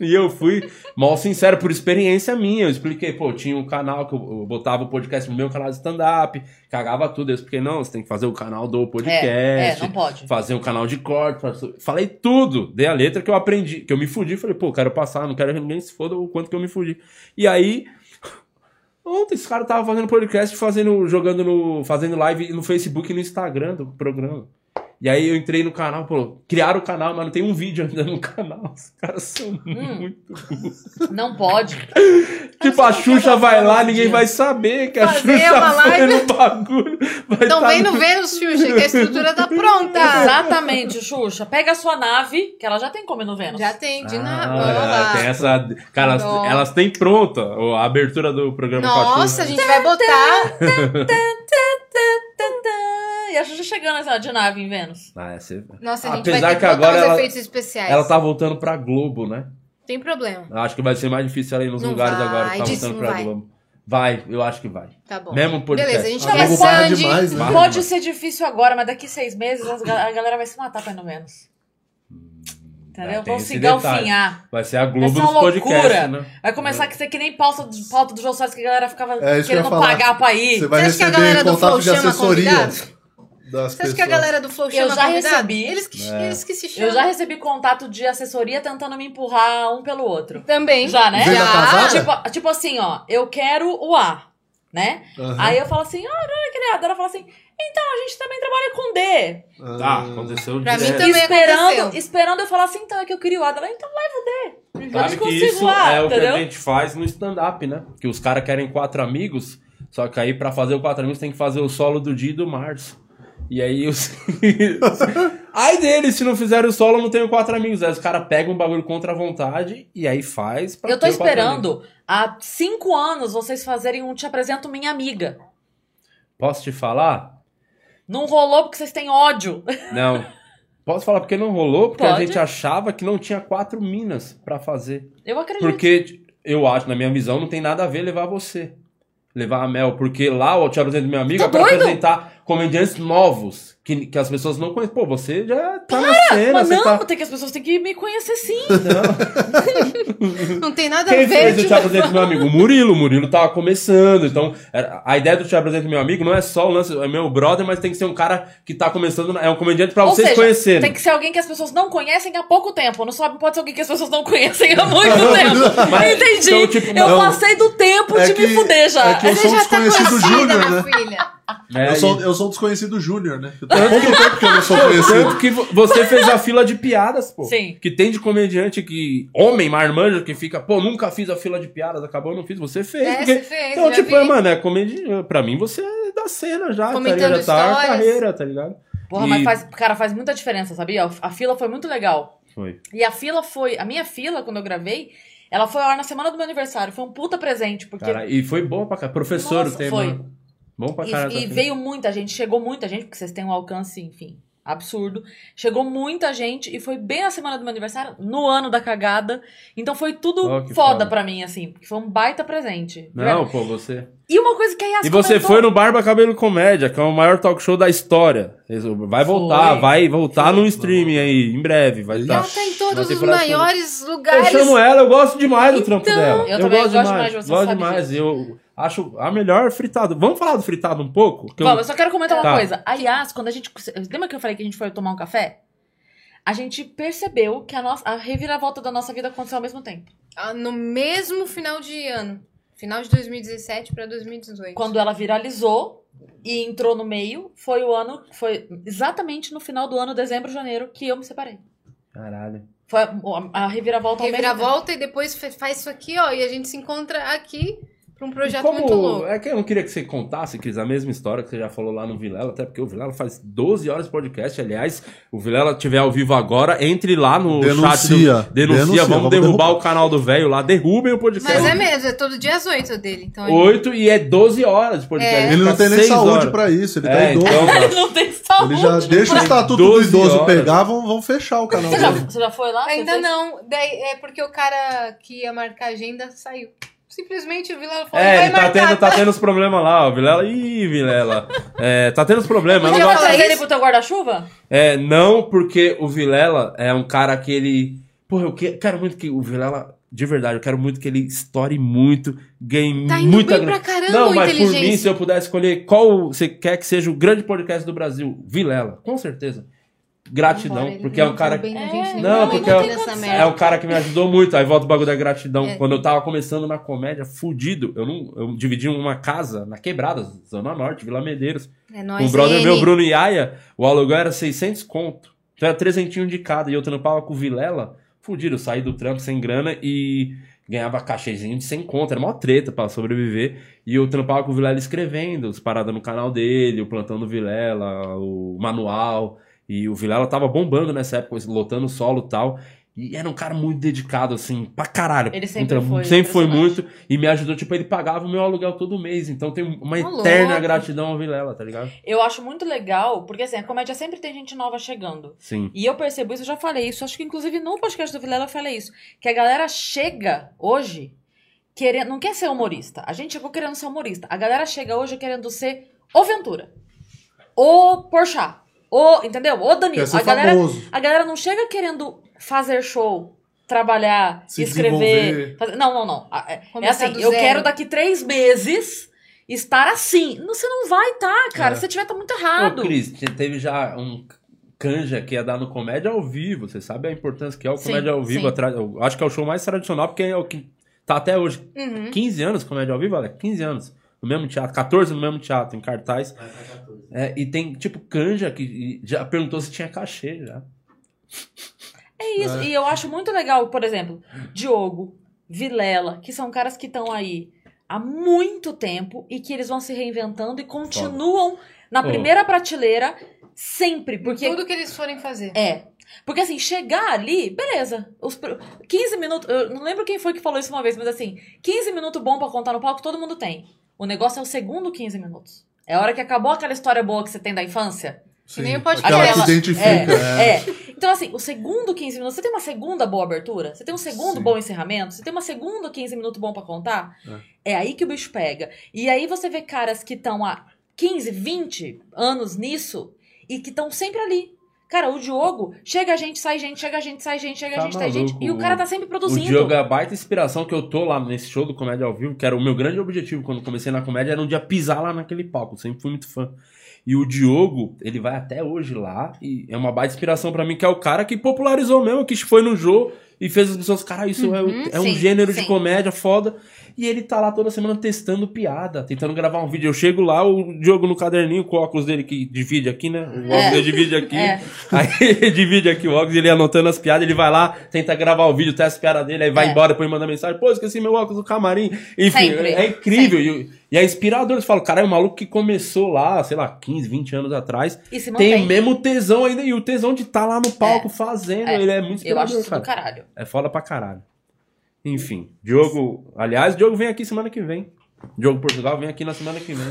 e eu fui mal sincero, por experiência minha. Eu expliquei, pô, tinha um canal que eu, botava o podcast no meu canal de stand-up, cagava tudo. Eu expliquei, não, você tem que fazer o canal do podcast. É, é, não pode. Fazer um canal de corte. Falei tudo. Dei a letra que eu aprendi, que eu me fudi. Falei, pô, quero passar, não quero que ninguém se foda o quanto que eu me fudi. E aí. Ontem esse cara tava fazendo podcast, fazendo, jogando no. fazendo live no Facebook e no Instagram do programa. E aí eu entrei no canal, pô, criaram o canal, mas não tem um vídeo ainda no canal. Os caras são muito burros. Não pode. Tipo, a Xuxa vai lá, ninguém vai saber que a Fazer Xuxa uma foi no bagulho. Vai Então tá vem no- Vênus, Xuxa, que a estrutura tá pronta. Exatamente, Xuxa. Pega a sua nave, que ela já tem como ir no Vênus. Já tem, de Ah, lá. tem essa. Cara, elas, elas têm pronta a abertura do programa com a Nossa, a Xuxa. gente vai botar. E a Xuxa chegando essa de nave em Vênus. Ah, é, você- Nossa, a gente Apesar vai ter que que agora os ela- efeitos especiais. Ela tá voltando pra Globo, né? Tem problema. Acho que vai ser mais difícil ela ir nos Não lugares vai, agora que tá voltando pra vai. Globo. Vai, eu acho que vai. Tá bom. Mesmo podcast. Beleza, a gente paga Sandy. demais, né? Vai. Pode ser difícil agora, mas daqui seis meses a galera vai se matar pra ir no Vênus. Entendeu? Ah, Vão se galfinhar. Vai ser a Vai Globo ser dos uma podcasts, loucura. né? Vai começar a ser que nem pauta, do- pauta do Jô Soares que a galera ficava É que querendo falar. pagar pra ir. Você vai Você acha que a receber galera do contato Flow de assessoria convidado? Das Você pessoas. acha que a galera do Flow chama Eu já convidado? recebi. Eles que, É. eles que se chamam. Eu já recebi contato de assessoria tentando me empurrar um pelo outro. Também. Já, né? Casada? Tipo, tipo assim, ó, eu quero o A, né? Aham. Aí eu falo assim, ah, não é aquele A. Daí Ela fala assim, então a gente também trabalha com D. Ah, aconteceu Pra mim também esperando, aconteceu. esperando eu falar assim, então é que eu queria o A. Ela, então leva o D. Eu que consigo isso o A, é o que entendeu? a gente faz no stand-up, né? Que os caras querem quatro amigos, só que aí pra fazer o quatro amigos tem que fazer o solo do dia e do Márcio. E aí os. Ai deles, se não fizer o solo, eu não tenho quatro amigos. Aí os caras pegam um bagulho contra a vontade e aí faz pra Eu tô esperando há cinco anos vocês fazerem um Te Apresento Minha Amiga. Posso te falar? Não rolou porque vocês têm ódio. Não. Posso falar porque não rolou? Porque a Pode. gente achava que não tinha quatro minas pra fazer. Eu acredito. Porque eu acho, na minha visão, não tem nada a ver levar você. Levar a Mel. Porque lá o Te Apresento Meu Amigo Tá é pra doido? apresentar comediantes novos. Que, que as pessoas não conhecem. Pô, você já tá na cena. Mas não, tá... tem que as pessoas têm que me conhecer sim. Não tem nada Quem a ver. fez o tipo, Te Apresento Meu Amigo? O Murilo. O Murilo tava começando. Então, a ideia do Te Apresento Meu Amigo não é só o lance, é meu brother, mas tem que ser um cara que tá começando. É um comediante pra Ou vocês seja, conhecerem. tem que ser alguém que as pessoas não conhecem há pouco tempo. Não sabe, pode ser alguém que as pessoas não conhecem há muito tempo. Mas, Entendi. então, tipo, eu não. passei do tempo É de que- me fuder já. é que eu Você sou já tá desconhecido conhecida, júnior, minha né? filha. É, Eu sou, eu sou um desconhecido júnior, né? Eu tô há pouco tempo que eu não sou conhecido. Tanto que vo- você fez a fila de piadas, pô. Sim. Que tem de comediante que. Homem, marmanjo, que fica, pô, nunca fiz a fila de piadas, acabou, não fiz. Você fez. É, porque- você fez, Então, já tipo, vi. é, mano, é comédia. Pra mim, você é da cena já, tá Comentando ligado? Já tá a carreira, tá ligado? Porra, E- mas faz, cara, faz muita diferença, sabia? A fila foi muito legal. Foi. E a fila foi. A minha fila, quando eu gravei, ela foi a hora na semana do meu aniversário. Foi um puta presente, porque. Cara, e foi bom pra caralho. Professor Nossa, tem, foi. mano. Bom pra E, caralho. e tá veio muita gente, chegou muita gente, porque vocês têm um alcance, enfim, absurdo. Chegou muita gente e foi bem na semana do meu aniversário, no ano da cagada. Então foi tudo Oh, foda foda. pra mim, assim, porque foi um baita presente. Não, pô, você. E uma coisa que a Yas E você comentou- foi no Barba Cabelo Comédia, que é o maior talk show da história. Vai voltar, Foi. vai voltar no streaming aí, em breve. Vai Ela estar. tá em todos os maiores Eu lugares. chamo ela, eu gosto demais do trampo Então. dela. Eu também gosto demais demais, de você, gosto sabe demais. disso. Eu acho a melhor fritada. Vamos falar do fritado um pouco? Que eu- Vamos, eu só quero comentar uma Tá. coisa. A Yas, quando a gente. Lembra que eu falei que a gente foi tomar um café? A gente percebeu que a, nossa, a reviravolta da nossa vida aconteceu ao mesmo tempo. Ah, No mesmo final de ano. Final de 2017 pra 2018. Quando ela viralizou e entrou no meio, foi o ano. Foi exatamente no final do ano, dezembro, janeiro, que eu me separei. Caralho. Foi a, a reviravolta ao mesmo tempo. Reviravolta e depois fa- faz isso aqui, ó. E a gente se encontra aqui pra um projeto Como- muito louco. É que eu não queria que você contasse, Cris, a mesma história que você já falou lá no Vilela, até porque o Vilela faz 12 horas de podcast. Aliás, o Vilela estiver ao vivo agora, entre lá no Denuncia. chat. Do, denuncia, Denuncia, vamos, vamos derrubar, derrubar. o canal do velho lá, derrubem o podcast. Mas é mesmo, é todo dia às 8 dele. Então ele- 8 e é 12 horas de podcast. É. Ele não Fica tem nem saúde horas. pra isso, ele tá É, idoso. então-. Ele não tem saúde. Ele já deixa o estatuto do 12 idoso horas. pegar, vão, vão fechar o canal Você já, você já foi lá? Ainda não. Daí é porque o cara que ia marcar a agenda saiu. Simplesmente o Vila falou, É, vai ele tá marcar. tendo, tá tendo os problemas lá, ó. Vilela. Ih, Vilela. É, tá tendo os problemas. Falar gosta- Trazer ele pro teu guarda-chuva? É, não, porque o Vilela é um cara que ele. Porra, eu que- quero muito que o Vilela. De verdade, eu quero muito que ele estoure muito, ganhe Tá indo muita bem pra caramba Não, o mas por mim, se eu pudesse escolher qual você quer que seja o grande podcast do Brasil, Vilela, com certeza. Gratidão, Embora ele porque é um cara. bem na É, gente, nem Não, porque é- É um cara que me ajudou muito. Aí volta o bagulho da gratidão. É. Quando eu tava começando na comédia, fudido, eu não. Eu dividi uma casa na quebrada, Zona Norte, Vila Medeiros. É Com nóis, o brother N. meu, Bruno Iaia, o aluguel era 600 conto. Então era trezentinho de cada. E eu trampava com o Vilela, fudido. Eu saí do trampo sem grana e ganhava cachezinho de 100 conto. Era mó treta pra sobreviver. E eu trampava com o Vilela escrevendo as paradas no canal dele, o plantão do Vilela, o manual. E o Vilela tava bombando nessa época, lotando solo e tal. E era um cara muito dedicado, assim, pra caralho. Ele sempre trampo- foi Sempre foi muito. E me ajudou, tipo, ele pagava o meu aluguel todo mês. Então tem uma eterna louco. gratidão ao Vilela, tá ligado? Eu acho muito legal, porque assim, a comédia sempre tem gente nova chegando. Sim. E eu percebo isso, eu já falei isso, acho que inclusive no podcast do Vilela eu falei isso, que a galera chega hoje querendo, não quer ser humorista. A gente chegou querendo ser humorista. A galera chega hoje querendo ser o Ventura, o Porchat, o, entendeu? O Danilo. A galera, famoso. a galera não chega querendo fazer show, trabalhar, Se escrever. fazer- Não, não, não. É, é assim, eu quero daqui três meses estar assim. Não, Você não vai tá, cara. É. Se você tiver, tá muito Ô, errado. Cris, te- teve já um canja que ia dar no Comédia ao Vivo. Você sabe a importância que é o Sim, Comédia ao Vivo. Eu acho que é o show mais tradicional, porque é o que tá até hoje. Uhum. 15 anos Comédia ao Vivo, olha, 15 anos. No mesmo teatro, 14 no mesmo teatro, em cartaz. É, e tem, tipo, canja que já perguntou se tinha cachê já. É isso. E eu acho muito legal, por exemplo, Diogo, Vilela, que são caras que estão aí há muito tempo e que eles vão se reinventando e continuam na Ô. primeira prateleira sempre. Porque Tudo que eles forem fazer. É. Porque assim, chegar ali, beleza. Os pr- 15 minutos. Eu não lembro quem foi que falou isso uma vez, mas assim, 15 minutos bom pra contar no palco, todo mundo tem. O negócio é o segundo 15 minutos. É a hora que acabou aquela história boa que você tem da infância. Sim, nem o podcast. Aquela que identifica. É, é. é. Então, assim, o segundo 15 minutos, você tem uma segunda boa abertura? Você tem um segundo Sim. bom encerramento? Você tem uma segunda 15 minutos bom pra contar? É. aí que o bicho pega. E aí você vê caras que estão há 15, 20 anos nisso e que estão sempre ali. Cara, o Diogo, chega gente, sai gente, chega gente, sai gente, chega Tá gente, sai gente. E o cara tá sempre O produzindo. Diogo é a baita inspiração que eu tô lá nesse show do Comédia ao Vivo, que era o meu grande objetivo quando comecei na comédia, era um dia pisar lá naquele palco. Eu sempre fui muito fã. E o Diogo, ele vai até hoje lá e é uma baita inspiração pra mim, que é o cara que popularizou mesmo, que foi no jogo e fez as pessoas, cara, isso é, o- Uhum, é um sim, gênero de sim. comédia foda. E ele tá lá toda semana testando piada, tentando gravar um vídeo. Eu chego lá, o Diogo no caderninho com o óculos dele que divide aqui, né? O óculos dele divide aqui. É. Aí ele divide aqui o óculos, ele anotando as piadas, ele vai lá, tenta gravar o vídeo, testa as piadas dele, aí vai É. embora, depois manda mensagem, pô, esqueci meu óculos no camarim. Enfim, é incrível. E, E é inspirador. Você fala, cara, é um maluco que começou lá, sei lá, 15, 20 anos atrás. Tem o mesmo tesão ainda. E o tesão de estar lá no palco fazendo. É. Ele é muito Eu acho inspirador, isso do cara. caralho. É foda pra caralho. Enfim, Diogo. Aliás, Diogo vem aqui semana que vem. Diogo Portugal vem aqui na semana que vem.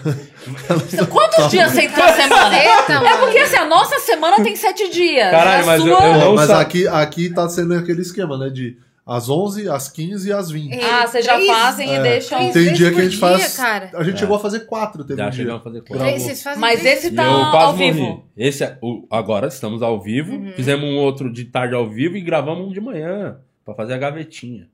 Então, quantos dias você tem na semana? É porque assim, a nossa semana tem sete dias. Caralho, mas sua... eu- eu É, não mas aqui, aqui tá sendo aquele esquema, né? De às 11, às 15 e às 20. É, Ah, vocês já três- fazem e É. deixam. três Tem dia que a gente dia, faz. cara. A gente chegou a fazer quatro, teve Já um dia. chegamos a fazer quatro. Três, vocês fazem Mas três- esse E tá eu ao quase vivo. morri. Esse é o, agora estamos ao vivo. Uhum. Fizemos um outro de tarde ao vivo e gravamos um de manhã. Pra fazer a gavetinha.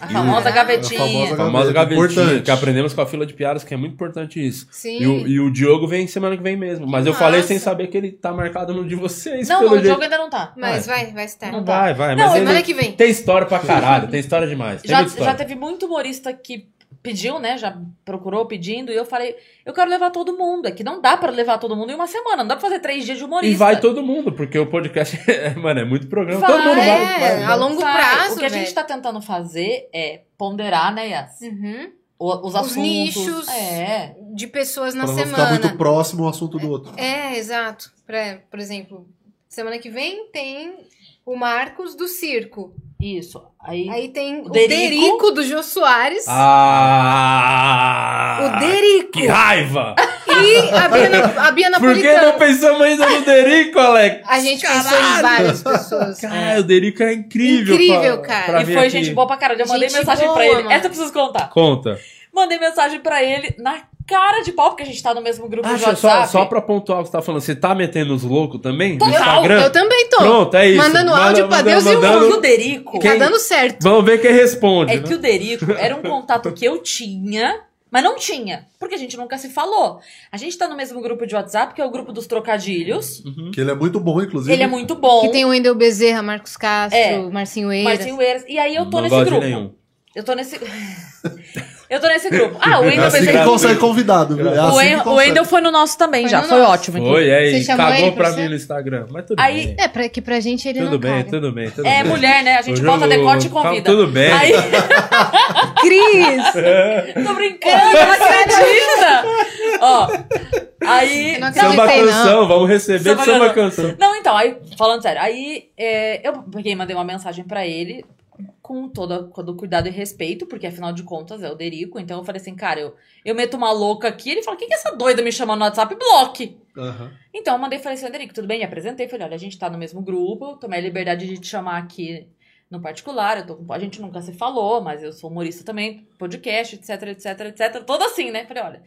A famosa gavetinha. a famosa A famosa gavetinha. importante. Que aprendemos com a fila de piadas, que é muito importante isso. Sim. E o, e o Diogo vem semana que vem mesmo. Mas eu Massa. falei sem saber que ele tá marcado no de vocês. Não, o jeito. jogo ainda não tá. Mas vai, vai estar. Não tá. Vai, vai. Não, mas ele semana que vem. tem história pra caralho. Tem história demais. Tem Já, história. já teve muito humorista que pediu, né? Já procurou pedindo. E eu falei, eu quero levar todo mundo. É que não dá pra levar todo mundo em uma semana. Não dá pra fazer três dias de humorista. E vai todo mundo, porque o podcast, é, mano, é muito programa. Vai, todo mundo vai. é, vai, vai. a longo Vai. prazo, O que a gente velho. tá tentando fazer é ponderar, né, Yas? Uhum. O- Os assuntos. nichos. É. De pessoas na Pra não semana. ficar muito próximo um assunto do outro. É, exato. Pra, por exemplo, semana que vem tem o Marcos do Circo. Isso. Aí. Aí tem o Derico. Derico, do Jô Soares. Ah! o Derico. Que raiva! E a Bia, a Bia Por que não pensamos ainda no Derico, Alex? A gente pensou em várias pessoas. Cara, o Derico é incrível. Incrível, pra- cara. pra E foi aqui. gente boa pra caralho. Eu mandei Gente mensagem boa, pra ele. mano. Essa eu preciso contar. Conta. Mandei mensagem pra ele na cara de pau, porque a gente tá no mesmo grupo de Acha, só, WhatsApp. só pra pontuar o que você tá falando, você tá metendo os loucos também? No Total, Instagram? Eu também tô. Pronto, é isso. Mandando Manda- áudio pra Deus e o mandando- mundo. E o Derico. Tá Quem- dando certo. Vamos ver quem responde. É né? que o Derico era um contato que eu tinha, mas não tinha. Porque a gente nunca se falou. A gente tá no mesmo grupo de WhatsApp, que é o grupo dos trocadilhos. Que ele é muito bom, inclusive. Ele é muito bom. Que tem o Wendel Bezerra, Marcos Castro, É. Marcinho Eiras. Marcinho Eiras. E aí eu tô Não nesse grupo. nenhum. Eu tô nesse. eu tô nesse grupo. Ah, o É Wendel assim que consegue convidado, viu? É O, assim o consegue. Wendel foi no nosso também Foi já. no Foi nosso. ótimo. Foi, aí, Você chamou cagou ele pra pra você? mim no Instagram. Mas tudo Aí- bem. É, pra, que pra gente ele Tudo não bem, caga. tudo bem, tudo É bem. mulher, né? A gente Hoje bota decote e Calma, convida. tudo bem. Aí, Cris! tô brincando, não acredita! Ó, aí. Não Samba não. canção, vamos receber Samba de samba canção. canção. Não, então, aí, falando sério, aí é, eu peguei e mandei uma mensagem pra ele com toda, todo cuidado e respeito, porque afinal de contas é o Derico, então eu falei assim, cara, eu, eu meto uma louca aqui, ele fala, o que, que essa doida me chama no WhatsApp? Bloque! Aham. Então eu mandei e falei assim, Derico, tudo bem? Me apresentei, falei, olha, a gente tá no mesmo grupo, tomei a liberdade de te chamar aqui no particular, eu tô, com- a gente nunca se falou, mas eu sou humorista também, podcast, etc, etc, etc, todo assim, né? Falei, olha,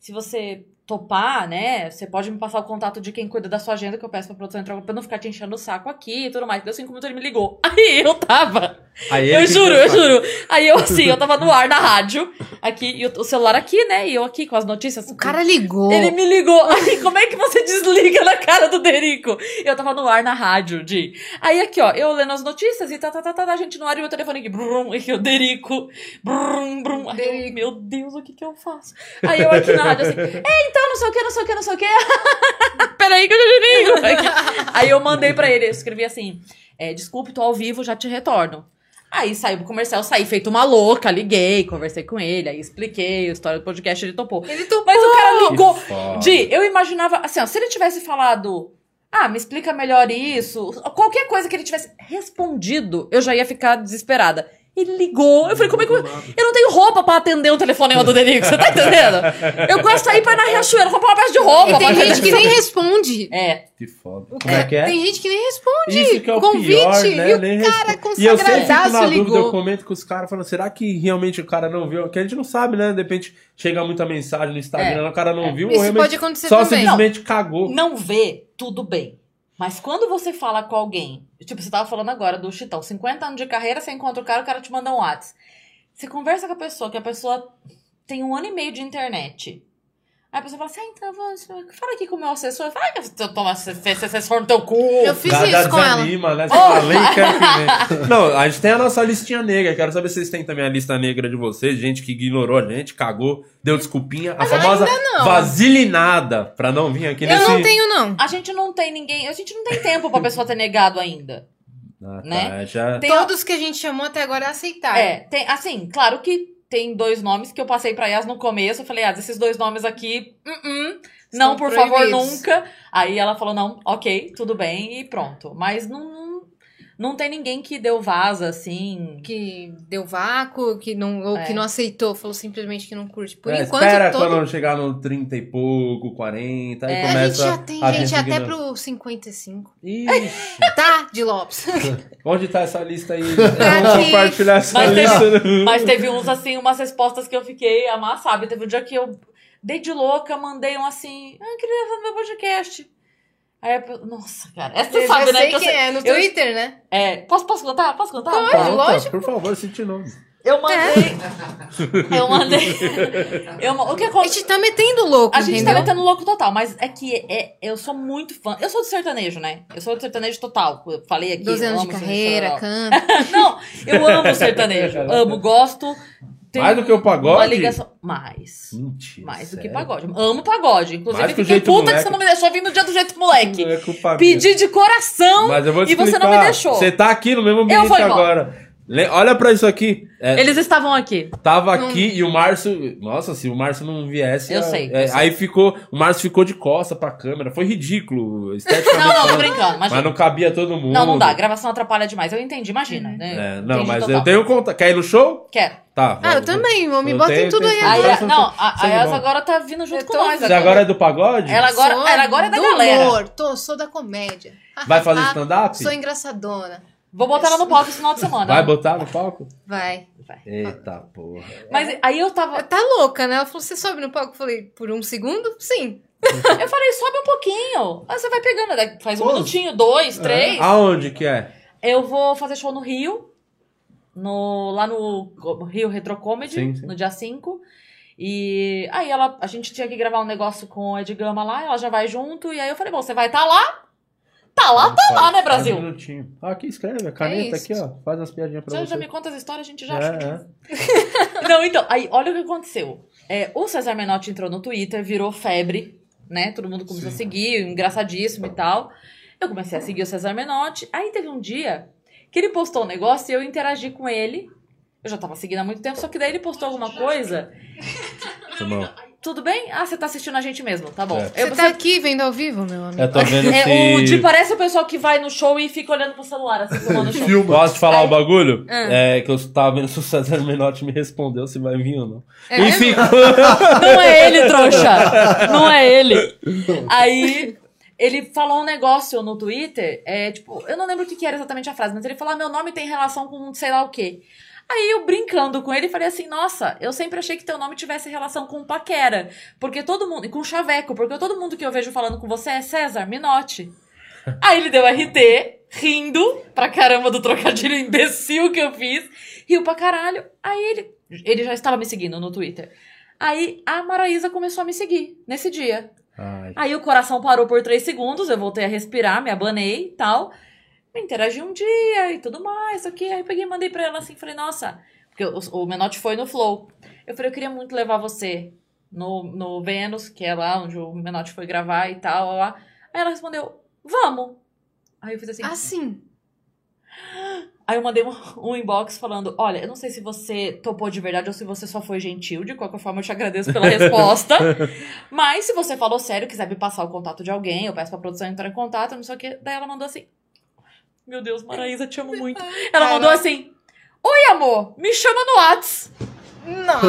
se você topar, né, você pode me passar o contato de quem cuida da sua agenda, que eu peço pra produção entrar, pra eu não ficar te enchendo o saco aqui e tudo mais. Deu cinco minutos, ele me ligou. Aí eu tava Aí eu juro, eu juro. Aí eu assim, eu tava no ar na rádio, aqui, e o celular aqui, né? E eu aqui com as notícias. O cara ligou. Ele me ligou. Aí, como é que você desliga na cara do Derico? Eu tava no ar na rádio, de. Aí aqui, ó, eu lendo as notícias e tá, tá, tá, tá, a gente no ar e meu telefone aqui, brum, e o Derico, brum, brum. Aí eu, meu Deus, o que que eu faço? Aí eu aqui na rádio assim, é, então, não sei o que, não sei o que, não sei o que. Peraí que eu já ligo. Aí eu mandei pra ele, eu escrevi assim, é, desculpe, tô ao vivo, já te retorno. Aí saiu pro comercial, saí feito uma louca, liguei, conversei com ele, aí expliquei a história do podcast, ele topou. Ele topou. Mas o cara ligou. Di, eu imaginava, assim, ó, se ele tivesse falado, ah, me explica melhor isso, qualquer coisa que ele tivesse respondido, eu já ia ficar desesperada. Ele ligou. Eu falei, como é que eu. Eu não tenho roupa pra atender o telefonema do Derico, você tá entendendo? Eu gosto de sair pra ir na Riachuelo, comprar uma peça de roupa. E tem gente que nem responde. É, Que foda. Como é que é? Tem gente que nem responde. Isso que é o convite. pior, né? E o Nem cara responde. E eu sempre fico consagradaço na dúvida, eu ligou. comento com os caras, falando, será que realmente o cara não viu? Que a gente não sabe, né? De repente chega muita mensagem no Instagram, o cara não viu, Isso ou realmente pode acontecer só também. simplesmente cagou. não vê, tudo bem. Mas quando você fala com alguém, tipo, você tava falando agora do Chitão, 50 anos de carreira, você encontra o cara, o cara te manda um WhatsApp. Você conversa com a pessoa, que a pessoa tem um ano e meio de internet. Aí a pessoa fala assim, ah, então, vou- fala aqui com o meu assessor. Fala que eu tomo assessor no teu cu. Eu fiz isso com ela. desanima, né? Você Oh! Não, a gente tem a nossa listinha negra. Quero saber se vocês têm também a lista negra de vocês. Gente que ignorou a gente, cagou, deu desculpinha. A famosa não. vaselinada pra não vir aqui Eu nesse... não tenho, não. A gente não tem ninguém, a gente não tem tempo pra pessoa ter negado ainda. Ah, tá, né? Já... Tem- Todos que a gente chamou até agora aceitaram. É, tem, assim, claro que tem dois nomes que eu passei pra Yas no começo. Eu falei, Yas, esses dois nomes aqui, uh-uh, não, Estão por favor, proibidos. nunca. Aí ela falou, não, ok, tudo bem e pronto. Mas não, não, tem ninguém que deu vaza, assim. Que deu vácuo, que não, ou É. que não aceitou, falou simplesmente que não curte. Por É, enquanto, espera todo... quando chegar no 30 e pouco, 40, aí É. A gente começa já tem a gente até pro 55. Ixi, Tá, de Lopes. onde tá essa lista aí? Vamos compartilhar essa Mas lista. teve, mas teve uns, assim, umas respostas que eu fiquei amassada. Teve um dia que eu dei de louca, mandei um assim, ah, eu queria fazer meu podcast. Aí a pe- nossa, cara, essa Eu você já sabe, né? sei que eu quem sei- é, no eu- Twitter, né? É, posso, posso contar? Posso contar? Pode. Conta, lógico. Por favor, cite nome. Eu mandei. Eu mandei. Eu, o que A aconteceu? gente tá metendo louco, A gente entendeu? tá metendo louco total, mas é que é, eu sou muito fã. Eu sou do sertanejo, né? Eu sou do sertanejo total. Eu falei aqui. 12 eu anos de carreira, canta. Não, eu amo sertanejo. amo, gosto. Tenho Mais do que o pagode? Uma ligação. Mais. Mentira. Mais do que sério? pagode. Amo pagode. Inclusive, Mais fiquei puta moleque. que você não me deixou vir no dia do jeito moleque. Não é culpa Pedi de coração Mas eu vou te e você não me explicar. deixou. Você tá aqui no mesmo ambiente agora. Olha pra isso aqui. É, Eles estavam aqui. Tava aqui e o Márcio. Nossa, se o Márcio não viesse. Eu é- sei, é, eu sei. Aí ficou. O Márcio ficou de costa pra câmera. Foi ridículo. esteticamente Não, não, tô falando. brincando. Mas Imagina. não cabia todo mundo. Não, não dá. A gravação atrapalha demais. Eu entendi, imagina. Uhum. Né? É, não, Entendi mas total. eu tenho conta. Quer ir no show? Quero. Tá. Ah, eu vamos. também, me Eu botem tenho- tudo aí. tenho- Aí, Agora a- são- não, a, a bom. agora tá vindo junto Eu com tô nós. Você agora é do pagode? Ela agora, Sou ela agora é da do galera. humor, tô, sou da comédia. Vai fazer Ah, stand-up? Sou engraçadona. Vou botar ela no palco esse final de semana. Vai botar no palco? Vai. Eita porra. Mas aí eu tava. Tá louca, né? Ela falou, você sobe no palco? Eu falei, por um segundo? Sim. Eu falei, sobe um pouquinho. Aí você vai pegando, daí faz um Pô. minutinho, dois, três. Aonde que é? Eu vou fazer show no Rio, no, lá no Rio Retro Comedy, Sim, sim. no dia 5. E aí ela, a gente tinha que gravar um negócio com a Edgama lá, ela já vai junto. E aí eu falei, bom, você vai estar lá? Tá lá, tá lá, né, Brasil? Um minutinho. Ah, aqui escreve, a caneta isso. aqui, ó. Faz umas piadinhas pra você. já me conta as histórias, a gente já É, acha. é. Não, então, aí, olha o que aconteceu. É, o César Menotti entrou no Twitter, virou febre, né? Todo mundo começou a seguir, engraçadíssimo e tal. Eu comecei a seguir o César Menotti. Aí teve um dia que ele postou um negócio e eu interagi com ele. Eu já tava seguindo há muito tempo, só que daí ele postou alguma coisa. Simão. Tudo bem? Ah, você tá assistindo a gente mesmo, tá bom. É. Eu, Você tá aqui vendo ao vivo, meu amigo? Eu tô vendo é, se... o Di parece o pessoal que vai no show e fica olhando pro celular, assim, tomando show. Filma. Posso te falar Aí- o bagulho? Ah. É que eu tava vendo se o César Menotti me respondeu se vai vir ou não. É Enfim? Não é ele, trouxa! Não é ele. Aí ele falou um negócio no Twitter, é tipo, eu não lembro o que, que era exatamente a frase, mas ele falou: ah, meu nome tem relação com sei lá o quê. Aí eu brincando com ele falei assim: nossa, eu sempre achei que teu nome tivesse relação com paquera. Porque todo mundo. E com chaveco, porque todo mundo que eu vejo falando com você é César Minotti. Aí ele deu RT, rindo pra caramba do trocadilho imbecil que eu fiz. Riu pra caralho. Aí ele. Ele já estava me seguindo no Twitter. Aí a Maraísa começou a me seguir nesse dia. Ai, Aí o coração parou por três segundos, eu voltei a respirar, me abanei e tal. Interagi um dia e tudo mais, aqui. Aí eu peguei e mandei pra ela assim, falei, nossa, porque o, o Menotti foi no Flow. Eu falei, eu queria muito levar você no, no Vênus, que é lá onde o Menotti foi gravar e tal. Lá. Aí ela respondeu, vamos. Aí eu fiz assim. Assim. Aí eu mandei um, um inbox falando: Olha, eu não sei se você topou de verdade ou se você só foi gentil. De qualquer forma, eu te agradeço pela resposta. Mas se você falou sério, quiser me passar o contato de alguém, eu peço pra produção entrar em contato, não sei o quê. Daí ela mandou assim: Meu Deus, Maraísa, te amo muito. Ela mandou assim: Oi, amor, me chama no Whats. Não.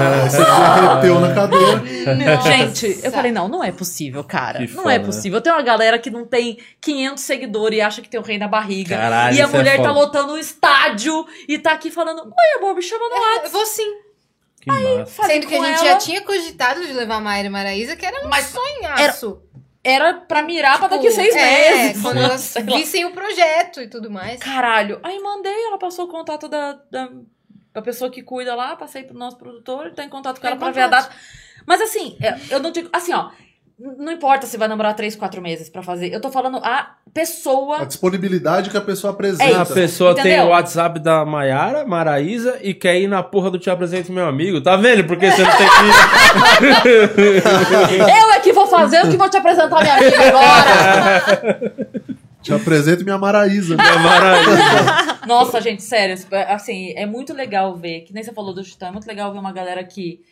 É, você derreteu na cadeira. Gente, eu falei: Não, não é possível, cara. Que não foda, é né? possível. Tem uma galera que não tem 500 seguidores e acha que tem o rei na barriga. Caralho, e a é mulher tá foda. lotando o estádio e tá aqui falando: Oi, amor, me chama no Whats. Eu vou sim. que massa. Falei Sendo que a gente ela. já tinha cogitado de levar a Mayra e Maraísa, que era um Mas sonhaço. Era pra mirar pra daqui Tipo, seis é, meses. Quando elas vissem o projeto e tudo mais. Caralho. Aí mandei, ela passou o contato da, da, da pessoa que cuida lá, passei pro nosso produtor, ele tá em contato com Tá ela pra ver a contato. data. Mas assim, é, eu não digo. Assim, ó. Não importa se vai namorar três, quatro meses pra fazer. Eu tô falando a pessoa. A disponibilidade que a pessoa É apresenta. A pessoa tem Entendeu? o WhatsApp da Maiara, Maraísa, e quer ir na porra do Te Apresento Meu Amigo. Tá vendo? Porque você não tem que Eu é que vou fazer, eu que vou te apresentar minha amiga agora. Te apresento minha Maraísa. É Maraísa. Nossa, gente, sério, assim, é muito legal ver, que nem você falou do Chutão, é muito legal ver uma galera que,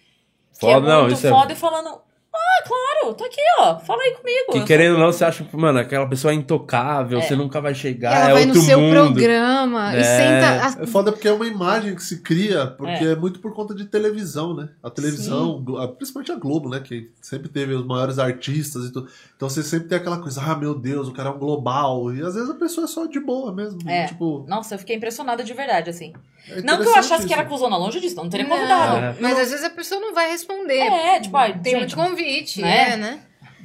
que Foda, é não, muito isso é- foda e falando, ah, claro, tô aqui, ó, fala aí comigo. Que querendo ou não, você acha que, mano, aquela pessoa é intocável, você nunca vai chegar, Ela é vai no outro seu mundo. programa e É. senta. É foda porque é uma imagem que se cria, porque é, muito por conta de televisão, né? A televisão, a- principalmente a Globo, né? Que sempre teve os maiores artistas e tudo. Então você sempre tem aquela coisa, ah, meu Deus, o cara é um global. E às vezes a pessoa é só de boa mesmo. É. Tipo, Nossa, eu fiquei impressionada de verdade, assim. é Não que eu achasse que era isso. cuzona, longe disso, não teria Não, convidado. É. Mas às vezes a pessoa não vai responder. É, tipo, ai, Tem gente, muito convite, né? né? né?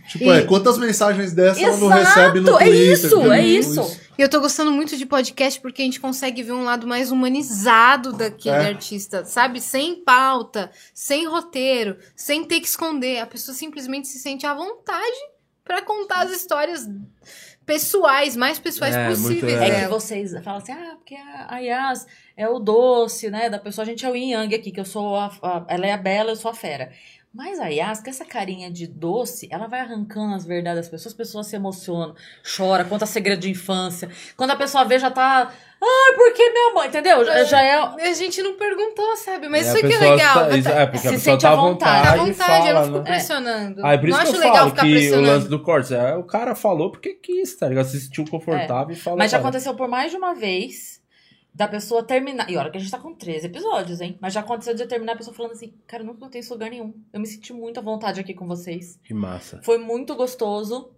Tipo, é, quantas mensagens dessas ela não Exato, recebe no é Twitter? isso, entendeu? é isso. E eu tô gostando muito de podcast porque a gente consegue ver um lado mais humanizado daquele É. artista, sabe? Sem pauta, sem roteiro, sem ter que esconder. A pessoa simplesmente se sente à vontade pra contar as histórias pessoais, mais pessoais É, possíveis legal. É que vocês falam assim, ah, porque a a Yas é o doce, né, da pessoa. A gente é o yin yang aqui, que eu sou a, a- ela é a bela, eu sou a fera. Mas a Yas, com essa carinha de doce, ela vai arrancando as verdades das pessoas, as pessoas se emocionam, chora, conta segredo de infância. Quando a pessoa vê, já tá, ah, porque minha mãe, entendeu? Já, já é... A gente não perguntou, sabe? Mas E a isso aqui é pessoa legal. tá- isso- é, porque a Se pessoa sente tá à vontade. Tá à vontade, vontade, eu não fico né? pressionando. Ah, é por isso não que acho eu legal falo ficar que o lance do cortes é o cara falou porque quis, tá ligado? Se sentiu confortável e falou. Mas já cara. aconteceu por mais de uma vez da pessoa terminar. E olha que a gente tá com 13 episódios, hein? Mas já aconteceu de eu terminar a pessoa falando assim: Cara, eu nunca contei isso em lugar nenhum. Eu me senti muito à vontade aqui com vocês. Que massa. Foi muito gostoso.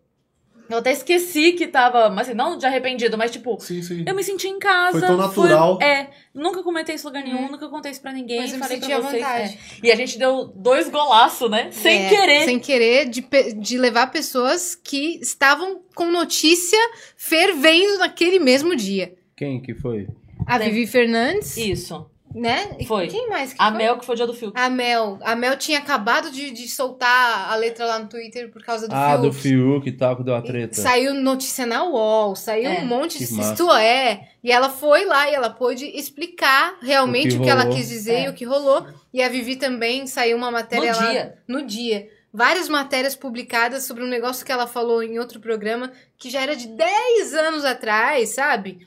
Eu até esqueci que tava. Mas assim, não de arrependido, mas tipo. Sim, sim. Eu me senti em casa. Foi tão natural. é, nunca comentei isso em lugar nenhum, nunca contei isso pra ninguém. Mas eu me falei senti pra vocês. vontade. é. E a gente deu dois golaços, né? Sem É, querer. Sem querer, de, de levar pessoas que estavam com notícia fervendo naquele mesmo dia. Quem que foi? A Tem- Vivi Fernandes, Isso. né? E Foi. Quem mais? que A foi? Mel, que foi o dia do filtro. A Mel. A Mel tinha acabado de, de soltar a letra lá no Twitter por causa do ah, do Fiuk. Fiuk e tal, que deu a treta. Saiu notícia na UOL, saiu É. um monte de Que massa. isto é. E ela foi lá e ela pôde explicar realmente O o que que, ela quis dizer É. e o que rolou. E a Vivi também saiu uma matéria No lá dia. no dia. Várias matérias publicadas sobre um negócio que ela falou em outro programa que já era de 10 anos atrás, sabe?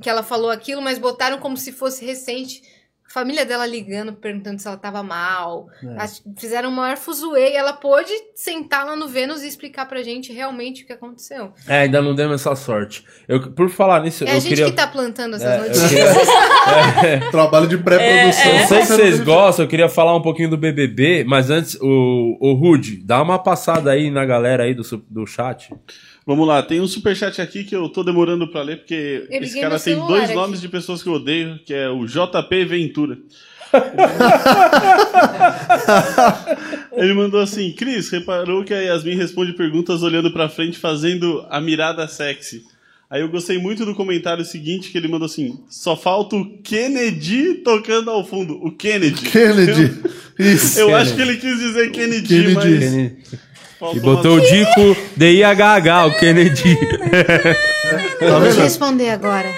Que ela falou aquilo, mas botaram como se fosse recente. A família dela ligando, perguntando se ela tava mal. É. Fizeram o maior fuzuê e ela pôde sentar lá no Vênus e explicar pra gente realmente o que aconteceu. É, ainda não demos essa sorte. Eu, por falar nisso, É a eu gente queria. que tá plantando essas É, notícias. queria- Trabalho de pré-produção. Eu É, sei que Você vocês não- gostam, eu queria falar um pouquinho do BBB, mas antes, o, o Rude, dá uma passada aí na galera aí do, do chat. Vamos lá, tem um superchat aqui que eu tô demorando pra ler, porque Eu esse cara tem dois aqui. nomes de pessoas que eu odeio, que é o JP Ventura. Ele mandou assim, Cris, reparou que a Yasmin responde perguntas olhando pra frente, fazendo a mirada sexy. Aí eu gostei muito do comentário seguinte, que ele mandou assim, só falta o Kennedy tocando ao fundo. O Kennedy. Kennedy. Isso. Eu Kennedy. acho que ele quis dizer Kennedy, Kennedy. mas... Kennedy. Faltou E botou o Dico DIHH, o Kennedy. Tá Vou te responder agora.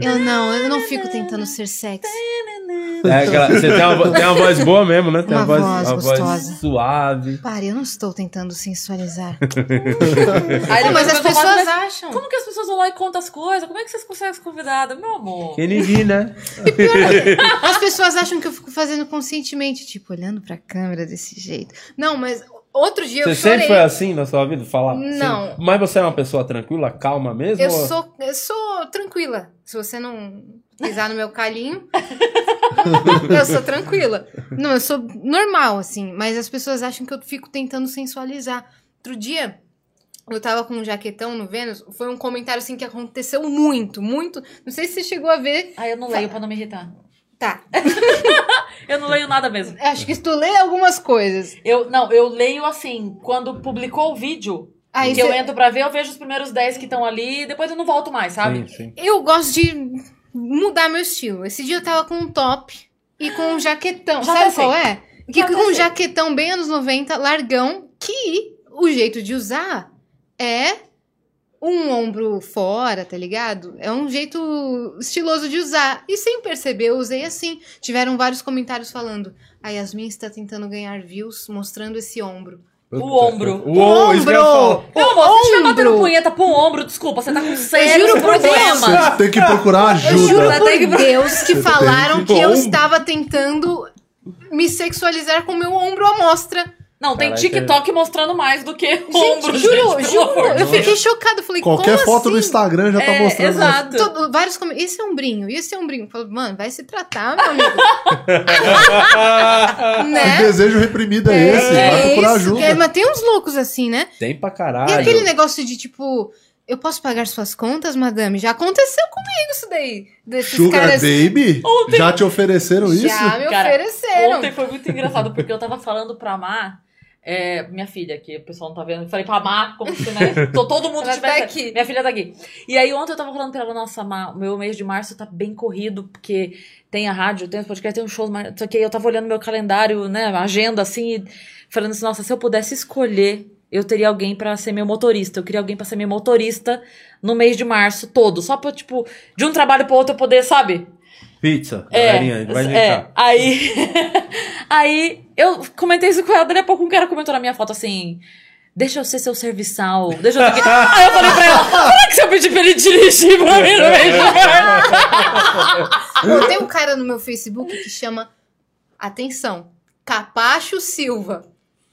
Eu não, eu não fico tentando ser sexy. É aquela- você tem uma, tem uma voz boa mesmo, né? Tem uma, Uma voz, voz uma voz gostosa. suave. Pare, eu não estou tentando sensualizar. Aí Não, mas as eu pessoas mas acham. Como que as pessoas vão lá e contam as coisas? Como é que vocês conseguem as convidadas? Meu amor. Kennedy, né? As pessoas acham que eu fico fazendo conscientemente, tipo, olhando pra câmera desse jeito. Não, mas outro dia Você eu chorei. sempre foi assim na sua vida? Falar? Não. Sempre? Mas você é uma pessoa tranquila, calma mesmo? Eu ou- sou, eu sou tranquila. Se você não pisar no meu calinho, eu sou tranquila. Não, eu sou normal, assim. Mas as pessoas acham que eu fico tentando sensualizar. Outro dia, eu tava com um jaquetão no Vênus. Foi um comentário, assim, que aconteceu muito, muito. Não sei se você chegou a ver. Aí eu não leio pra não me irritar. Tá. Eu não leio nada mesmo. Acho que tu lê algumas coisas. Eu, não, eu leio assim, quando publicou o vídeo, Aí que eu cê- entro pra ver, eu vejo os primeiros 10 que estão ali e depois eu não volto mais, sabe? Sim, sim. Eu gosto de mudar meu estilo. Esse dia eu tava com um top e com um jaquetão. Já Sabe pensei. qual é? Que Já com um jaquetão bem anos 90, largão, que o jeito de usar é um ombro fora, tá ligado? É um jeito estiloso de usar. E sem perceber, eu usei assim. Tiveram vários comentários falando: a Yasmin está tentando ganhar views mostrando esse ombro. O ombro. O ombro! Que falar. Meu amor, você estiver batendo ombro. punheta pro ombro, desculpa, você tá com Eu sérios juro por Deus, mano. Tem que procurar Eu juro ajuda. por Deus que Você falaram tem que eu ombro. estava tentando me sexualizar com meu ombro à mostra. Não, tem Caraca. TikTok mostrando mais do que Gente, ombro, juro, gente, juro. amor Eu fiquei chocada. Falei, Qualquer como foto no assim? Instagram já tá É, mostrando. exato. Todo- vários comentários. Esse é ombrinho, esse é ombrinho. Falei, mano, vai se tratar, meu amigo. Que né? desejo reprimido é, esse? Vai É procurar isso, ajuda. é, mas tem uns loucos assim, né? Tem pra E caralho. aquele negócio de tipo, eu posso pagar suas contas, madame? Já aconteceu comigo isso daí. Desses Sugar caras. Baby? Já te ofereceram isso? Já me Cara, ofereceram. Ontem foi muito engraçado, porque eu tava falando pra Mar, é, minha filha, que o pessoal não tá vendo, falei pra Mar, como se, né, to- todo mundo tivesse... tá aqui. Minha filha tá aqui. E aí ontem eu tava falando pra ela, nossa, meu mês de março tá bem corrido, porque tem a rádio, tem os podcasts, tem um show, mas só que aí eu tava olhando meu calendário, né, agenda, assim, e falando assim, nossa, se eu pudesse escolher, eu teria alguém pra ser meu motorista, eu queria alguém pra ser meu motorista no mês de março todo, só pra, tipo, de um trabalho pro outro eu poder, sabe, Pizza, é, galerinha, vai é, aí, aí eu comentei isso com ela, daí a pouco um cara comentou na minha foto assim, deixa eu ser seu serviçal, deixa eu ser... aqui." aí eu falei pra ela, será que se eu pedir pra ele dirigir pra mim no meio do mar? Tem um cara no meu Facebook que chama, atenção, Capacho Silva.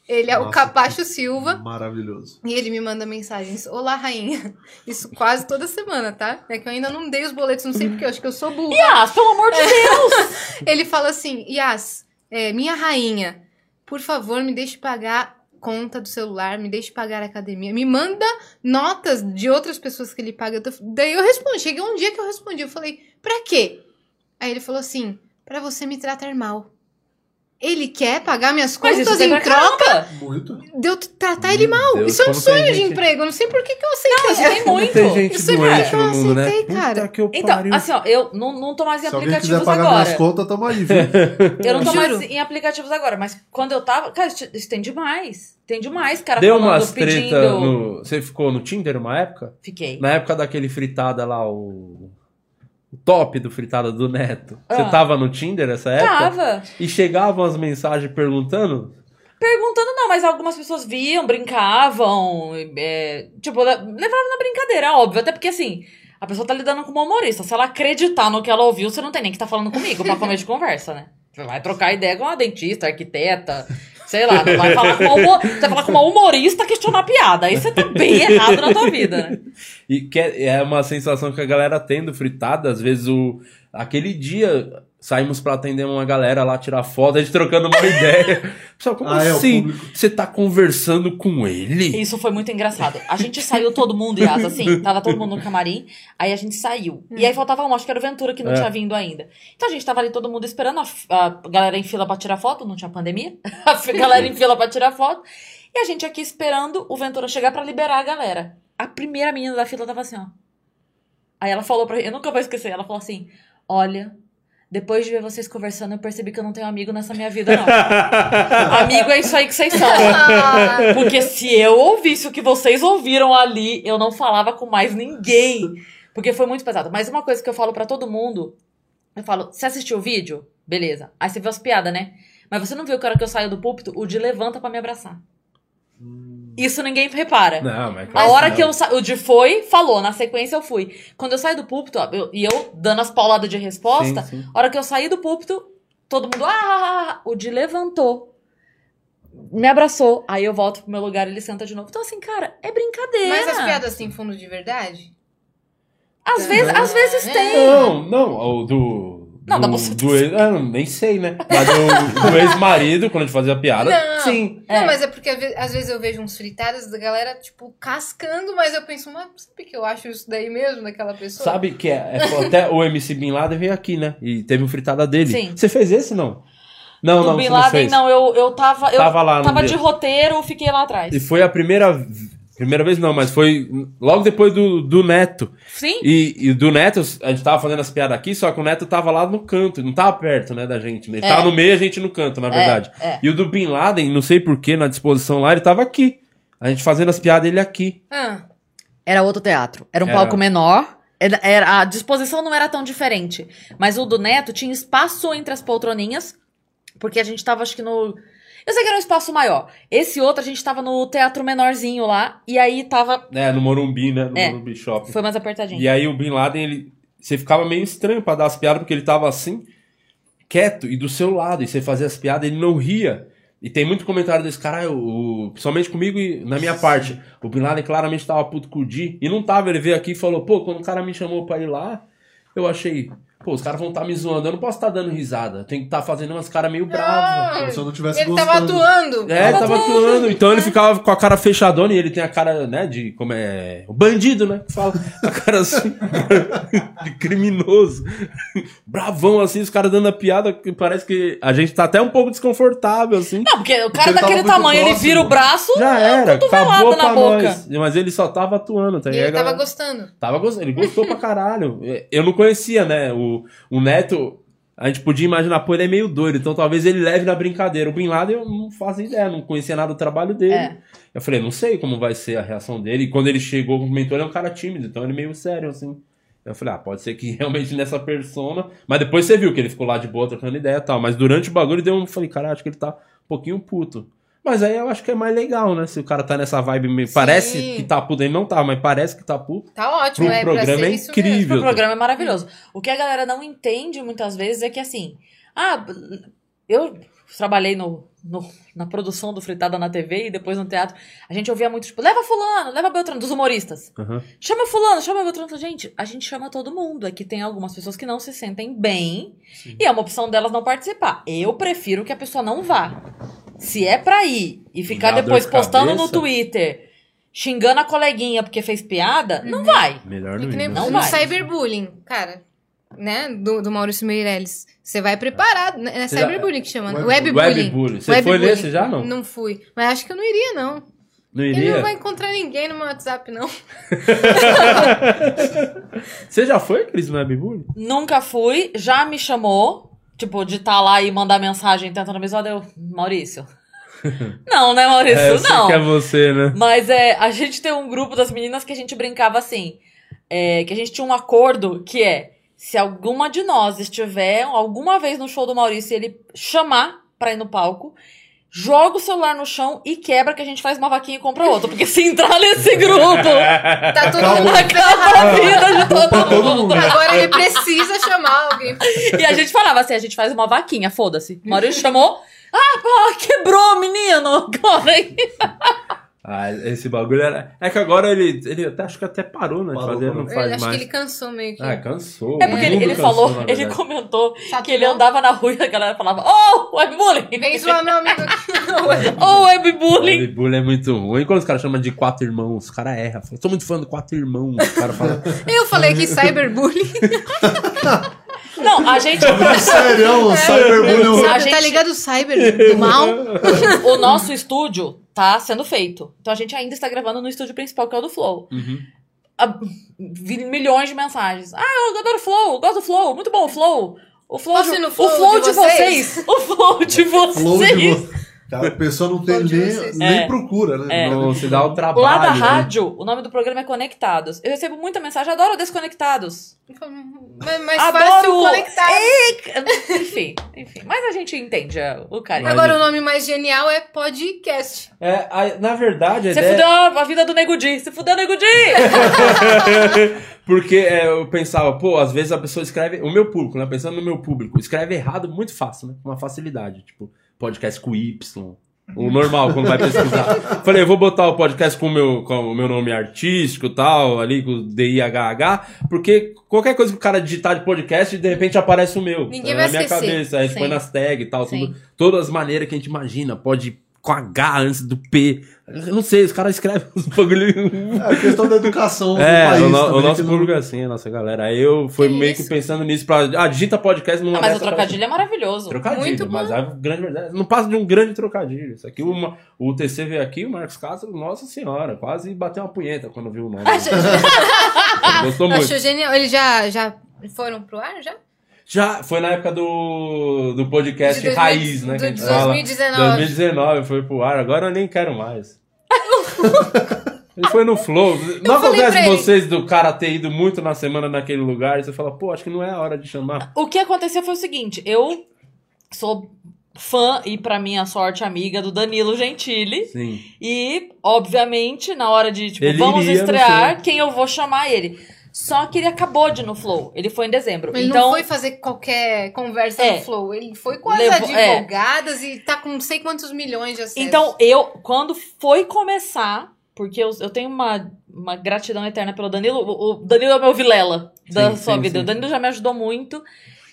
Ele é o Nossa, Capacho Silva. Maravilhoso. E ele me manda mensagens. Olá, rainha. Isso quase toda semana, tá? É que eu ainda não dei os boletos, não sei porque eu acho que eu sou burra. Yas, pelo amor de Deus! Ele fala assim: Yas, é, minha rainha, por favor, me deixe pagar conta do celular, me deixe pagar a academia. Me manda notas de outras pessoas que ele paga. Daí eu respondi. Cheguei um dia que eu respondi. Eu falei: pra quê? Aí ele falou assim: pra você me tratar mal. Ele quer pagar minhas Mas contas em troca. Muito. de eu tratar ele mal. Deus, isso é um sonho de gente- emprego. Eu não sei por que, que eu aceitei. Não, isso tem muito. Tem gente Isso é doente cara. no mundo, né? aceitei, cara. Que eu Então, pariu. assim, ó, eu não, não tô mais em Se quiser aplicativos pagar agora. minhas contas, tamo aí, viu? Eu não tô Juro. mais em aplicativos agora, mas quando eu tava. Cara, isso isso tem demais. Tem demais, cara. Deu falando, umas pedindo. treta no... Você ficou no Tinder uma época? Fiquei. Na época daquele fritada lá, o... O top do fritada do Neto. Você Ah. tava no Tinder nessa época? Tava. E chegavam as mensagens perguntando? Perguntando, não, mas algumas pessoas viam, brincavam, é, tipo, le- levavam na brincadeira, óbvio. Até porque, assim, a pessoa tá lidando com uma humorista. Se ela acreditar no que ela ouviu, você não tem nem que estar falando comigo pra comer de conversa, né? Você vai trocar ideia com uma dentista, arquiteta, sei lá, não vai falar com uma, humor... vai falar com uma humorista questionar piada. Aí você tá bem errado na tua vida, né? E que é é uma sensação que a galera tem do fritada. Às vezes, o... aquele dia saímos pra atender uma galera lá, tirar foto, a gente trocando uma ideia. Pessoal, como Ah, é, assim? público. Você tá conversando com ele? Isso foi muito engraçado. A gente saiu todo mundo, Yas, assim, tava todo mundo no camarim, aí a gente saiu. E aí faltava um, acho que era o Ventura que não É. tinha vindo ainda. Então a gente tava ali todo mundo esperando, a, a galera em fila pra tirar foto, não tinha pandemia. A galera em fila pra tirar foto. E a gente aqui esperando o Ventura chegar pra liberar a galera. A primeira menina da fila tava assim, ó. Aí ela falou pra eu nunca vou esquecer, ela falou assim: Olha, depois de ver vocês conversando, eu percebi que eu não tenho amigo nessa minha vida, não. amigo é isso aí que vocês são. Porque se eu ouvisse o que vocês ouviram ali, eu não falava com mais ninguém. Porque foi muito pesado. Mas uma coisa que eu falo pra todo mundo, eu falo, você assistiu o vídeo? Beleza. Aí você viu as piadas, né? Mas você não viu que a hora que eu saio do púlpito, o de levanta pra me abraçar. Isso ninguém repara. Não, mas A claro hora não. que eu sa... o de foi, falou, na sequência eu fui. Quando eu saí do púlpito, ó, eu- e eu dando as pauladas de resposta, Sim, sim. a hora que eu saí do púlpito, todo mundo, ah, ah, ah, ah", o de levantou. Me abraçou. Aí eu volto pro meu lugar e ele senta de novo. Então, assim, cara, é brincadeira. Mas as piadas têm fundo de verdade? Às vezes, às vezes tem. Não, não, o do. Não, da do, buceta. do ex, ah, não, nem sei, né? Mas do, do ex-marido, quando a gente fazia piada, Não. sim. É. Não, mas é porque às ve- às vezes eu vejo uns fritadas da galera, tipo, cascando, mas eu penso, mas sabe que eu acho isso daí mesmo daquela pessoa? Sabe que é, é- até o MC Bin Laden veio aqui, né? E teve um fritada dele. Sim. Você fez esse, não? Não, Do não, Bin você não Laden, fez. não, eu, eu tava. Eu Tava lá no tava dia. de roteiro, fiquei lá atrás. E foi a primeira. Primeira vez não, mas foi logo depois do, do Neto. Sim? E, e do Neto, a gente tava fazendo as piadas aqui, só que o Neto tava lá no canto, não tava perto, né, da gente. Né? Ele É. tava no meio, a gente no canto, na verdade. é. E o do Bin Laden, não sei porquê, na disposição lá, ele tava aqui. A gente fazendo as piadas, ele aqui. Ah, Era outro teatro. Era um Era. palco menor. Era, era- a disposição não era tão diferente. Mas o do Neto tinha espaço entre as poltroninhas. Porque a gente tava, acho que no. Eu sei que era um espaço maior. Esse outro, a gente tava no teatro menorzinho lá, e aí tava. É, no Morumbi, né? No É. Morumbi Shopping. Foi mais apertadinho. E aí o Bin Laden, ele. Você ficava meio estranho pra dar as piadas, porque ele tava assim, quieto, e do seu lado, e você fazia as piadas, ele não ria. E tem muito comentário desse cara, ah, o, principalmente comigo e na minha parte. O Bin Laden claramente tava puto com o Di, e não tava, ele veio aqui e falou, pô, quando o cara me chamou pra ir lá, eu achei, pô, os caras vão estar me zoando, eu não posso estar dando risada, tem que estar fazendo umas caras meio bravas. Como se eu não tivesse Ele gostando. tava atuando. É, Tava tava atuando, atuando. Então ele né? ficava com a cara fechadona e ele tem a cara, né, de. Como é. O bandido, né? Que fala. A cara assim. de criminoso. Bravão, assim, os caras dando a piada que parece que a gente tá até um pouco desconfortável, assim. Não, porque o Porque cara ele tava daquele tamanho, ele próximo. vira o braço. Já era, cotovelada acabou na pra boca. nós. Mas ele só tava atuando, tá E ligado? ele tava gostando. Tava gostando, ele gostou pra caralho. Eu não conhecia, né? O, o Neto, a gente podia imaginar, pô, ele é meio doido, então talvez ele leve na brincadeira. O Bin Laden eu não fazia ideia, não conhecia nada do trabalho dele. É. Eu falei, não sei como vai ser a reação dele. E quando ele chegou, comentou, ele é um cara tímido, então ele é meio sério, assim. Eu falei, ah, pode ser que realmente nessa persona. Mas depois você viu que ele ficou lá de boa trocando ideia e tal. Mas durante o bagulho deu um. Falei, cara, acho que ele tá um pouquinho puto. Mas aí eu acho que é mais legal, né? Se o cara tá nessa vibe meio. Sim. Parece que tá puto, ele não tá, mas parece que tá puto. Tá ótimo, Pro é programa é incrível. O programa é maravilhoso. O que a galera não entende muitas vezes é que assim, ah, eu trabalhei no, no- na produção do Fritada na TV e depois no teatro. A gente ouvia muito, tipo, leva fulano, leva Beltrano, dos humoristas. Aham. Chama fulano, chama Beltrano. Gente, a gente chama todo mundo. É que tem algumas pessoas que não se sentem bem e é uma opção delas não participar. Eu prefiro que a pessoa não vá. Se é pra ir e ficar dá depois postando no cabeça? Twitter, xingando a coleguinha porque fez piada, não vai. Melhor É não que ir, nem né? Não no vai. cyberbullying, cara. Né? Do, do Maurício Meirelles. Você vai preparado. né? É cyberbullying que chama. né? Webbullying. Webbullying. Você foi nesse já, não? Não fui. Mas acho que eu não iria, não. Não Ele iria? não vai encontrar ninguém no meu WhatsApp, não. Você já foi, Cris, no Webbullying? Nunca fui, já me chamou, tipo, de estar lá e mandar mensagem tentando me zoar, eu, Maurício. não, né, Maurício? É, eu sei não. que é você, né? Mas é, a gente tem um grupo das meninas que a gente brincava assim, é, que a gente tinha um acordo que é, se alguma de nós estiver alguma vez no show do Maurício e ele chamar pra ir no palco, joga o celular no chão e quebra que a gente faz uma vaquinha e compra outro. Porque se entrar nesse grupo, Tá todo Acabou. mundo acaba a vida de todo, todo mundo. mundo. Agora ele precisa chamar alguém. E a gente falava assim, a gente faz uma vaquinha, foda-se. O Maurício chamou, ah, pô, quebrou, menino, corre aí. Ah, esse bagulho era. É que agora ele. ele até, acho que até parou, né? de Parou, fazer, parou. não faz acho mais. que ele cansou meio que. Ah, cansou. É porque ele, ele cansou, falou, ele comentou Saturou? que ele andava na rua e a galera falava, oh, webbullying! Vem zoar meu amigo aqui. Oh, webbullying! Webbullying é muito ruim. Quando os caras chamam de quatro irmãos, os caras erram. Tô muito fã do quatro irmãos. O cara fala. Eu falei aqui cyberbullying. Não, a gente, Sério, cyberbullying. A Sabe, gente- Tá ligado o cyber do mal? o nosso estúdio tá sendo feito. Então a gente ainda está gravando no estúdio principal, que é o do Flow. Uhum. Vi milhões de mensagens. Ah, eu adoro o Flow, eu gosto do Flow, muito bom o Flow. O Flow, de, no o Flow flow de de vocês? vocês. O Flow de vocês. Flow de vo- Cara, a pessoa não tem nem, nem É. procura, né? É. Não se dá o trabalho. Lá da né? rádio, o nome do programa é Conectados. Eu recebo muita mensagem, adoro Desconectados. Mas mais Adoro! fácil conectar. Enfim, enfim. Mas a gente entende é, o carinho. Agora o nome mais genial é podcast. É, a- na verdade, a Você ideia... fudeu a a vida do Nego Di. Você fudeu o Nego Di! Porque é, eu pensava, pô, às vezes a pessoa escreve. O meu público, né? Pensando no meu público, escreve errado muito fácil, né? Com uma facilidade. Tipo, podcast com Y. O normal, quando vai pesquisar. Falei, eu vou botar o podcast com o meu, com o meu nome artístico e tal, ali com o D-I-H-H, porque qualquer coisa que o cara digitar de podcast, de repente aparece o meu. Ninguém é, vai na minha esquecer. cabeça. Aí a gente Sim. põe nas tags e tal, tudo, todas as maneiras que a gente imagina. Pode com H antes do P. Eu não sei, os caras escrevem uns bagulho. É a questão da educação É, do país o, no- também, o nosso que não- público é assim, a nossa galera. Aí eu fui Que meio que isso? pensando nisso pra. Ah, digita podcast numa Ah, mas o trocadilho é maravilhoso. pra- Trocadilho, Muito bom. mas a grande verdade. Não passa de um grande trocadilho. Isso aqui, uma, o TC veio aqui, o Marcos Castro, nossa senhora, quase bateu uma punheta quando viu o nome. Gostou muito. Achou genial. Eles já, já foram pro ar, já? Já foi na época do, do podcast De 2000 Raiz, né? do que a gente de fala. 2019. 2019 foi pro ar, agora eu nem quero mais. Ele foi no flow. Não falei acontece com vocês do cara ter ido muito na semana naquele lugar e você fala, pô, acho que não é a hora de chamar. O que aconteceu foi o seguinte, eu sou fã e, pra minha sorte, amiga do Danilo Gentili. Sim. E, obviamente, na hora de, tipo, Ele vamos estrear, quem eu vou chamar ele? Só que ele acabou de ir no Flow. Ele foi em dezembro. Ele então, não foi fazer qualquer conversa É. no Flow. Ele foi com as Levou- é. advogadas e tá com não sei quantos milhões de acessos. Então, eu, quando foi começar, porque eu, eu tenho uma, uma gratidão eterna pelo Danilo. O, o Danilo é o meu Vilela da Sim, sua sim, vida. sim. O Danilo já me ajudou muito.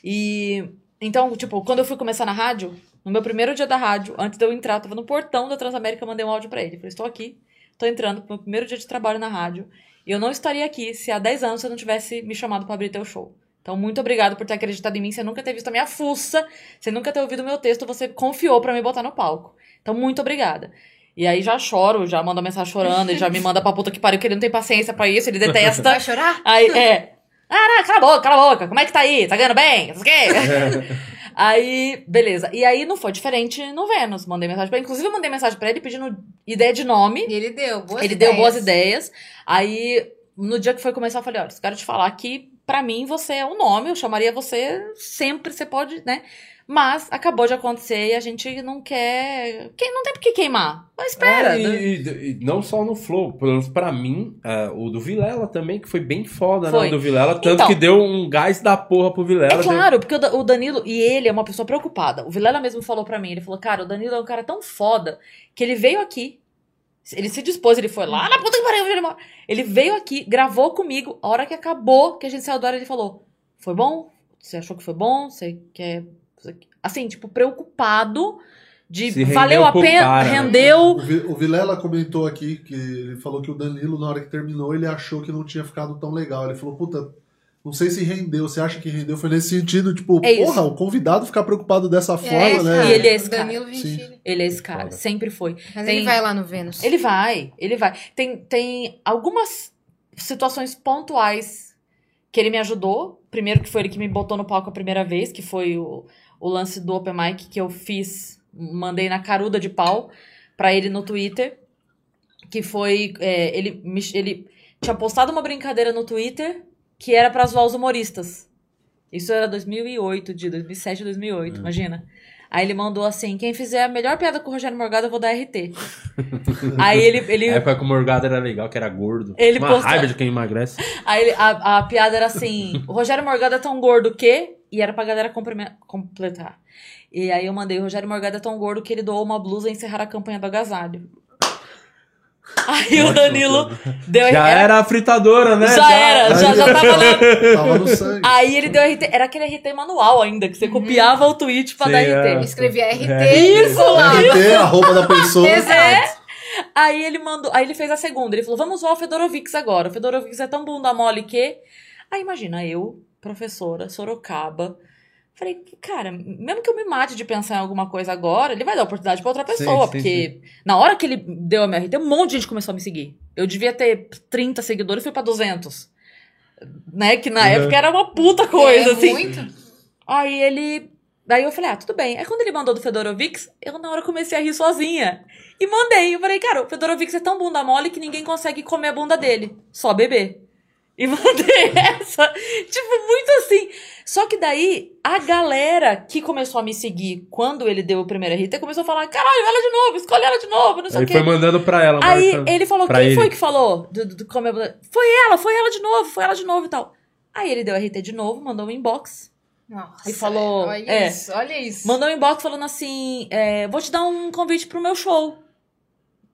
E. Então, tipo, quando eu fui começar na rádio, no meu primeiro dia da rádio, antes de eu entrar, eu tava no portão da Transamérica, eu mandei um áudio pra ele. Falei, estou aqui, tô entrando pro meu primeiro dia de trabalho na rádio. E eu não estaria aqui se há 10 anos você não tivesse me chamado pra abrir teu show. Então, muito obrigado por ter acreditado em mim. Você nunca ter visto a minha fuça, você nunca ter ouvido o meu texto, você confiou pra me botar no palco. Então, muito obrigada. E aí já choro, já manda mensagem chorando, ele já me manda pra puta que pariu, que ele não tem paciência pra isso, ele detesta. Vai chorar? Aí, é. Ah, não, cala a boca, cala a boca. Como é que tá aí? Tá ganhando bem? Não sei o quê. aí, beleza. E aí não foi diferente no Vênus. Mandei mensagem pra ele. Inclusive, eu mandei mensagem pra ele pedindo ideia de nome. E ele deu boas ele ideias. deu boas ideias. Aí, no dia que foi começar, eu falei: olha, quero te falar que, pra mim, você é o nome. Eu chamaria você sempre, você pode, né? Mas acabou de acontecer e a gente não quer. Não tem por que queimar. Mas espera. É, e, e- e não só no Flow, pelo menos pra mim, é, o do Vilela também, que foi bem foda, Foi. né? O do Vilela, tanto Então. que deu um gás da porra pro Vilela. É claro, porque o Da- o Danilo, e ele é uma pessoa preocupada. O Vilela mesmo falou pra mim, ele falou, cara, o Danilo é um cara tão foda que ele veio aqui, ele se dispôs, ele foi lá na puta que pariu, onde ele mora. Ele veio aqui, gravou comigo, a hora que acabou, que a gente saiu do ar, ele falou, foi bom? Você achou que foi bom? Você quer... você quer-" Assim, tipo, preocupado de Se valeu a pena, cara, né? rendeu... O, Vi- o Vilela comentou aqui que ele falou que o Danilo, na hora que terminou, ele achou que não tinha ficado tão legal. Ele falou, puta, não sei se rendeu. Você acha que rendeu? Foi nesse sentido, tipo, É porra, o convidado ficar preocupado dessa forma, É, né? cara, E ele é esse cara. Danilo Sim. Ele é esse cara, Foda. sempre foi. Mas Tem- ele vai lá no Vênus. Ele vai, ele vai. Tem, tem algumas situações pontuais que ele me ajudou. Primeiro que foi ele que me botou no palco a primeira vez, que foi o, o lance do Open Mic que eu fiz, mandei na caruda de pau pra ele no Twitter. Que foi. é, ele, ele tinha postado uma brincadeira no Twitter que era pra zoar os humoristas. Isso era 2008, de 2007 a 2008, imagina. Aí ele mandou assim: quem fizer a melhor piada com o Rogério Morgado, eu vou dar RT. Aí ele, ele, A época que o Morgado era legal, que era gordo. Ele Uma postou- raiva de quem emagrece. Aí ele- a, a piada era assim: o Rogério Morgado é tão gordo que. E era pra galera comprime- completar. E aí eu mandei: o Rogério Morgado é tão gordo que ele doou uma blusa e encerrar a campanha do agasalho. Aí o Danilo deu Já era a fritadora, né? Já era, já, já tava lá. Tava no sangue. Aí ele deu RT. Era aquele RT manual ainda, que você copiava o tweet pra Sim, dar é. RT. Escrevia RT É. colava. RT, a roupa da pessoa. Exato. Aí ele mandou, aí ele fez a segunda, ele falou: "Vamos zoar o Fedorovics agora. O Fedorovics é tão bunda mole que". Aí imagina eu, professora, Sorocaba, falei: "Cara, mesmo que eu me mate de pensar em alguma coisa agora, ele vai dar oportunidade pra outra Sim, pessoa, sim, porque na hora que ele deu a minha RT, um monte de gente começou a me seguir. Eu devia ter 30 seguidores, fui pra 200. Né, que na Uhum. época era uma puta coisa é assim. Muito. Aí ele. Daí eu falei, ah, tudo bem. Aí quando ele mandou do Fedorovics, eu na hora comecei a rir sozinha. E mandei. Eu falei, cara, o Fedorovics é tão bunda mole que ninguém consegue comer a bunda dele. Só beber. E mandei essa. Tipo, muito assim. Só que daí, a galera que começou a me seguir quando ele deu o primeiro RT começou a falar: caralho, ela de novo, escolhe ela de novo, não sei o quê. foi mandando pra ela. Aí marcando. ele falou, quem ele. foi que falou? Do, do, do a bunda? Foi ela, foi ela de novo, foi ela de novo e tal. Aí ele deu RT de novo, mandou um inbox. Nossa, E falou- Olha é. isso, olha isso. Mandou um inbox falando assim: é, vou te dar um convite pro meu show.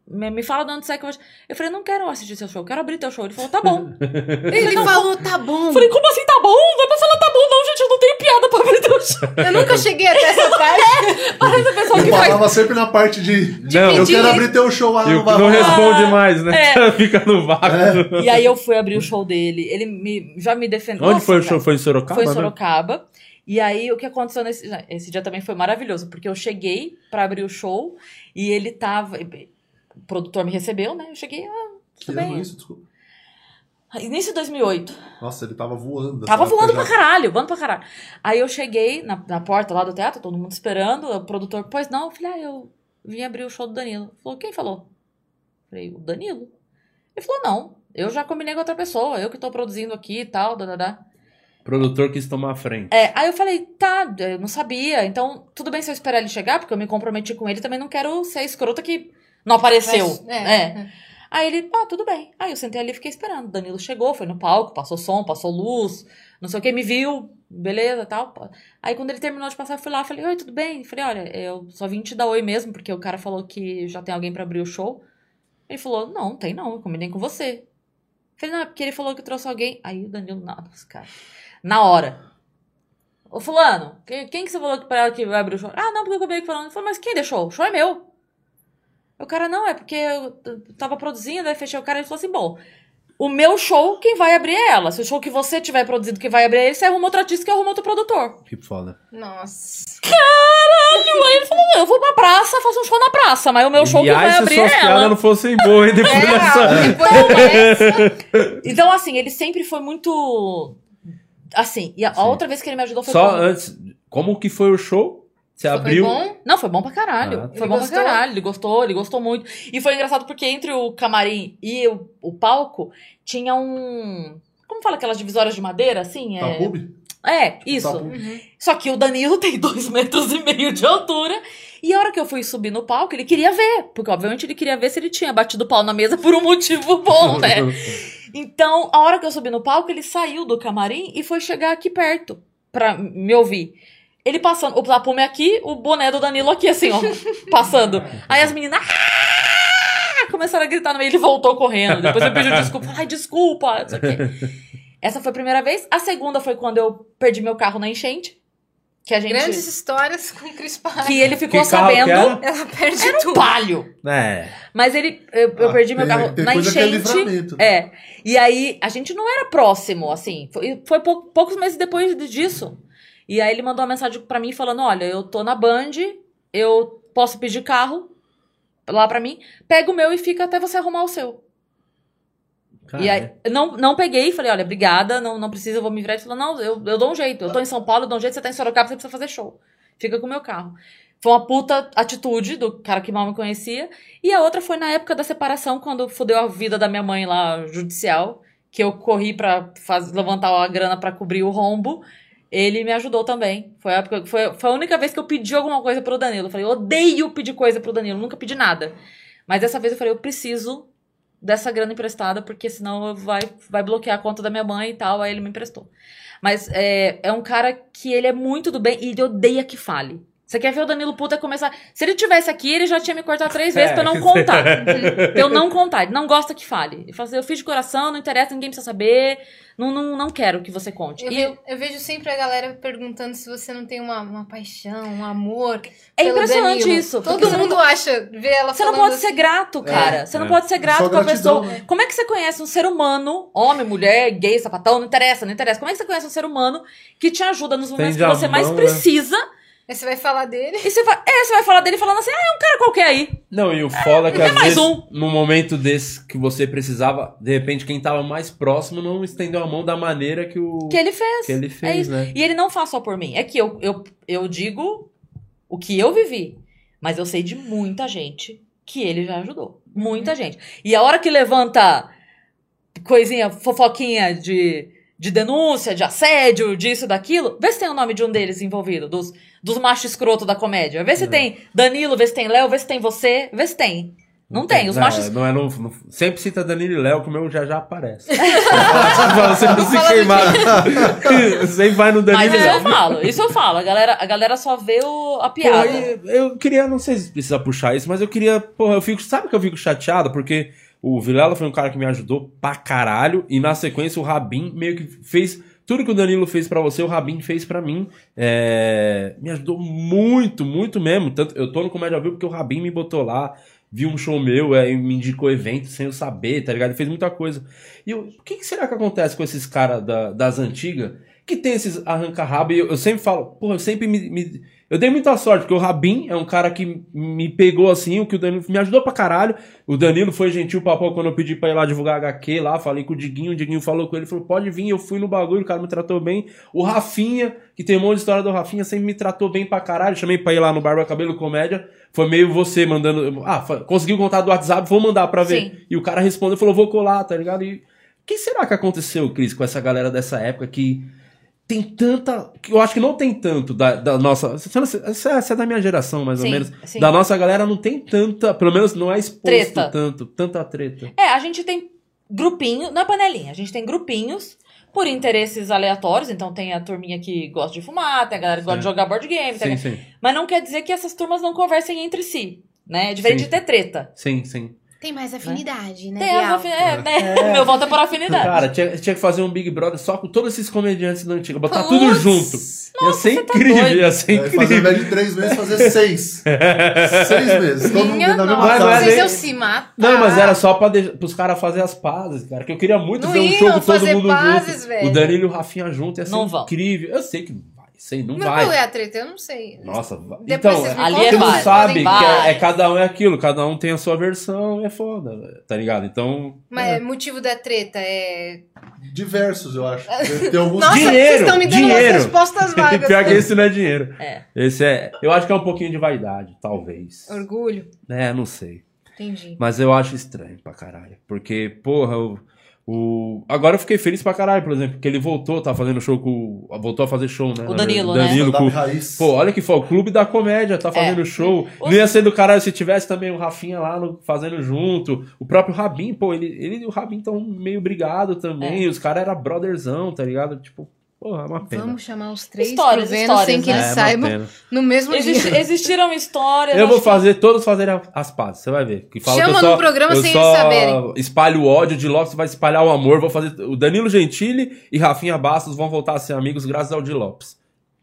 Me, me fala de onde você é que eu vou. Eu falei, não quero assistir seu show, quero abrir teu show. Ele falou, tá bom. Ele falou, tá bom. Eu falei, como assim tá bom? Vai pra falar tá bom, não, gente, eu não tenho piada pra abrir teu show. Eu nunca cheguei até essa parte. Parece a pessoa que Eu faz. falava sempre na parte de. Não, Eu pedir. quero abrir teu show, ah, E não vai não responde mais, né? É. Fica no vácuo. E aí eu fui abrir o show dele. Ele me, já me defendeu. Onde Nossa, foi o cara. show? Foi em Sorocaba? Foi em né? Sorocaba. E aí, o que aconteceu nesse esse dia também foi maravilhoso, porque eu cheguei pra abrir o show e ele tava. O produtor me recebeu, né? Eu cheguei, ah, Que tudo ano bem. isso? Desculpa. Início de 2008. Nossa, ele tava voando. Tava essa época voando já. pra caralho, voando pra caralho. Aí eu cheguei na, na porta lá do teatro, todo mundo esperando, o produtor, pois não, eu falei, ah, eu vim abrir o show do Danilo. Ele falou, quem falou? Eu falei, o Danilo. Ele falou, não, eu já combinei com outra pessoa, eu que tô produzindo aqui e tal, dadadá. produtor quis tomar a frente. É, aí eu falei, tá, eu não sabia, então tudo bem se eu esperar ele chegar, porque eu me comprometi com ele, também não quero ser a escrota que não apareceu. É, É. é. Aí ele, ah, tudo bem. Aí eu sentei ali e fiquei esperando. Danilo chegou, foi no palco, passou som, passou luz, não sei o que, me viu, beleza tal. Aí quando ele terminou de passar, eu fui lá, falei, oi, tudo bem? Falei, olha, eu só vim te dar oi mesmo, porque o cara falou que já tem alguém pra abrir o show. Ele falou, não, tem não, eu combinei com você. Falei, não, é porque ele falou que trouxe alguém. Aí o Danilo, nada, os cara. Na hora. Ô, fulano, quem, quem que você falou que para ela que vai abrir o show? Ah, não, porque eu combinei com fulano. Ele falou, mas quem deixou? O show é meu. O cara, não, é porque eu tava produzindo, aí fechei o cara e ele falou assim, bom, o meu show, quem vai abrir é ela. Se o show que você tiver produzido, quem vai abrir é ele, você arruma outro artista que arruma outro produtor. Que foda. Nossa. Aí ele falou, eu vou pra praça, faço um show na praça, mas o meu show e que vai aí, se abrir suas é piadas ela. não fossem boas, hein, depois. É, depois dessa. Então, assim, ele sempre foi muito... Assim, e a, Sim. outra vez que ele me ajudou foi Só quando- antes, como que foi o show? Você Foi abriu? bom? Não, foi bom pra caralho. Ah, tá. foi Ele bom gostou? pra caralho. Ele gostou, ele gostou muito. E foi engraçado porque entre o camarim e o, o palco tinha um. Como fala aquelas divisórias de madeira, assim? Tá É, pub? é isso. Tá pub. Uhum. Só que o Danilo tem dois metros e meio de altura. E a hora que eu fui subir no palco, ele queria ver. Porque, obviamente, ele queria ver se ele tinha batido pau na mesa por um motivo bom, né? Então, a hora que eu subi no palco, ele saiu do camarim e foi chegar aqui perto pra me ouvir. Ele passando, o tapume aqui, o boné do Danilo aqui, assim, ó, passando. Aí as meninas "Ah!" começaram a gritar no meio, ele voltou correndo. Depois ele pediu desculpa. Ai, desculpa, não sei o quê. Essa foi a primeira vez. A segunda foi quando eu perdi meu carro na enchente. Que a gente. Grandes histórias com Cris Paiva. Que ele ficou Que carro que sabendo. Ela perde Era um tudo. palio. É. Mas ele. Eu, eu Ah, perdi meu tem- carro tem na coisa que é enchente. É. E aí, a gente não era próximo, assim. Foi, foi pou- poucos meses depois disso. E aí ele mandou uma mensagem pra mim falando: olha, eu tô na Band, eu posso pedir carro lá pra mim, pega o meu e fica até você arrumar o seu. E aí, não, não peguei, falei, olha, obrigada, não, não precisa, eu vou me virar. Ele falou, não, eu, eu dou um jeito. Eu tô em São Paulo, eu dou um jeito, você tá em Sorocaba, você precisa fazer show. Fica com o meu carro. Foi uma puta atitude do cara que mal me conhecia. E a outra foi na época da separação, quando fudeu a vida da minha mãe lá, judicial, que eu corri pra faz, levantar a grana pra cobrir o rombo. Ele me ajudou também. Foi a, época, foi, foi a única vez que eu pedi alguma coisa pro Danilo. Eu falei, odeio pedir coisa pro Danilo, nunca pedi nada. Mas dessa vez eu falei, eu preciso dessa grana emprestada, porque senão vai, vai bloquear a conta da minha mãe e tal. Aí ele me emprestou. Mas é, é um cara que ele é muito do bem e ele odeia que fale. Você quer ver o Danilo Puta começar. Se ele tivesse aqui, ele já tinha me cortado três vezes pra eu não contar. pra eu não contar. Ele não gosta que fale. Ele fala assim: eu fiz de coração, não interessa, ninguém precisa saber. Não, não, não quero que você conte. Eu, E ve- eu vejo sempre a galera perguntando se você não tem uma, uma paixão, um amor. é pelo impressionante Danilo. isso. Todo você não mundo acha, vê ela Você não pode ser assim, grato, cara. você não é. pode ser grato Só com a pessoa. né? Como é que você conhece um ser humano, homem, mulher, gay, sapatão, não interessa, não interessa. Como é que você conhece um ser humano que te ajuda nos momentos Estende que você a mais mão, né? precisa? Aí você vai falar dele. E você vai, é, você vai falar dele falando assim, ah, é um cara qualquer aí. Não, e o foda é que é às mais vezes, um. num momento desse que você precisava, de repente quem tava mais próximo não estendeu a mão da maneira que o Que ele fez. que ele É fez, isso. né? E ele não faz só por mim. É que eu, eu, eu digo o que eu vivi. Mas eu sei de muita gente que ele já ajudou. Muita gente. E a hora que levanta coisinha, fofoquinha de, de denúncia, de assédio, disso, daquilo, vê se tem o nome de um deles envolvido, dos, dos machos escroto da comédia. Vê se Não. tem Danilo, vê se tem Léo, vê se tem você, vê se tem. Não, tem. Os não, machos. Não é, no, no- sempre cita Danilo e Léo, que o meu já já aparece. você não se queimar. sempre vai no Danilo Mas isso eu falo, isso eu falo. A galera, a galera só vê o, a Pô, piada. e eu queria, não sei se precisa puxar isso, mas eu queria, porra, eu fico, sabe que eu fico chateado? Porque o Vilela foi um cara que me ajudou pra caralho, e na sequência o Rabin meio que fez tudo que o Danilo fez pra você, o Rabin fez pra mim. É, me ajudou muito, muito mesmo. Tanto, eu tô no Comédia Vivo porque o Rabin me botou lá, viu um show meu, é, me indicou evento sem eu saber, tá ligado? Ele fez muita coisa. E eu, o que, que será que acontece com esses caras da- das antigas? Que tem esses arranca-rabo, e eu, eu sempre falo, porra, eu sempre me, me- Eu dei muita sorte, porque o Rabin é um cara que me pegou assim, o que o Danilo me ajudou pra caralho. O Danilo foi gentil papão quando eu pedi pra ir lá divulgar HQ lá, falei com o Diguinho, o Diguinho falou com ele, falou, pode vir, eu fui no bagulho, o cara me tratou bem. O Rafinha, que tem um monte de história do Rafinha, sempre me tratou bem pra caralho, chamei pra ir lá no Barba Cabelo Comédia, foi meio você mandando, ah, conseguiu contar do WhatsApp, vou mandar pra ver. Sim. E o cara respondeu, falou, vou colar, tá ligado? E o que será que aconteceu, Cris, com essa galera dessa época que tem tanta. Eu acho que não tem tanto da, da nossa. Você, é é da minha geração, mais ou Sim, menos. sim. Da nossa galera não tem tanta. Pelo menos não é exposto Treta. tanto. Tanta treta. É, a gente tem grupinho, não é panelinha, a gente tem grupinhos por interesses aleatórios, então tem a turminha que gosta de fumar, tem a galera que gosta de Sim. jogar board game, tem Sim, sim. mas não quer dizer que essas turmas não conversem entre si, né? É diferente de ter treta. Sim, sim. Tem mais afinidade, né? Tem as Bial? afin- é, né? Meu voto é por afinidade. Cara, tinha, tinha que fazer um Big Brother só com todos esses comediantes da antiga. Botar Putz, tudo junto. ia ser você tá incrível, doido. ia ser É, fazer ao incrível. invés de três meses, fazer seis. seis meses. Todo mundo Minha na mesma nossa, não é vocês nem- iam se matar. Não, mas era só pra deixar, pros caras fazerem as pazes, cara. Que eu queria muito Não ver um show com todo fazer mundo pazes, junto. velho. O Danilo e o Rafinha junto ia ser Não vão. incrível. Eu sei que não vai. Sei, não Mas vai. qual é a treta? Eu não sei. Nossa. Depois então, ali é você não sabe que é, é cada um é aquilo, cada um tem a sua versão, é foda, tá ligado? Então. Mas motivo da treta é. Diversos, eu acho. Tem alguns Nossa, Dinheiro, vocês estão me dando dinheiro. umas respostas vagas. Pior que esse não é dinheiro. É. Esse é. Eu acho que é um pouquinho de vaidade, talvez. Orgulho. É, não sei. Entendi. Mas eu acho estranho pra caralho. Porque, porra, o. o- Agora eu fiquei feliz pra caralho, por exemplo, que ele voltou, tá fazendo show com. Voltou a fazer show, né? O Danilo, verdade. né? Danilo com. Pô, olha que foi, o Clube da Comédia tá fazendo show. Os- Não ia ser do caralho se tivesse também o Rafinha lá no- fazendo junto. O próprio Rabin, pô, ele, ele e o Rabin tão meio brigado também. Os caras eram brotherzão, tá ligado? Tipo, porra, é uma pena. Vamos chamar os três Histórias, pro Vênus histórias, sem que né? eles É, uma saibam no mesmo Existe- dia. existiram histórias. Eu vou que- fazer todos fazerem as pazes, você vai ver. Que fala Chama que eu só, no programa eu sem só eles saberem. espalho o ódio de Lopes, vai espalhar o amor. Vou fazer. O Danilo Gentili e Rafinha Bastos vão voltar a ser amigos graças ao Di Lopes.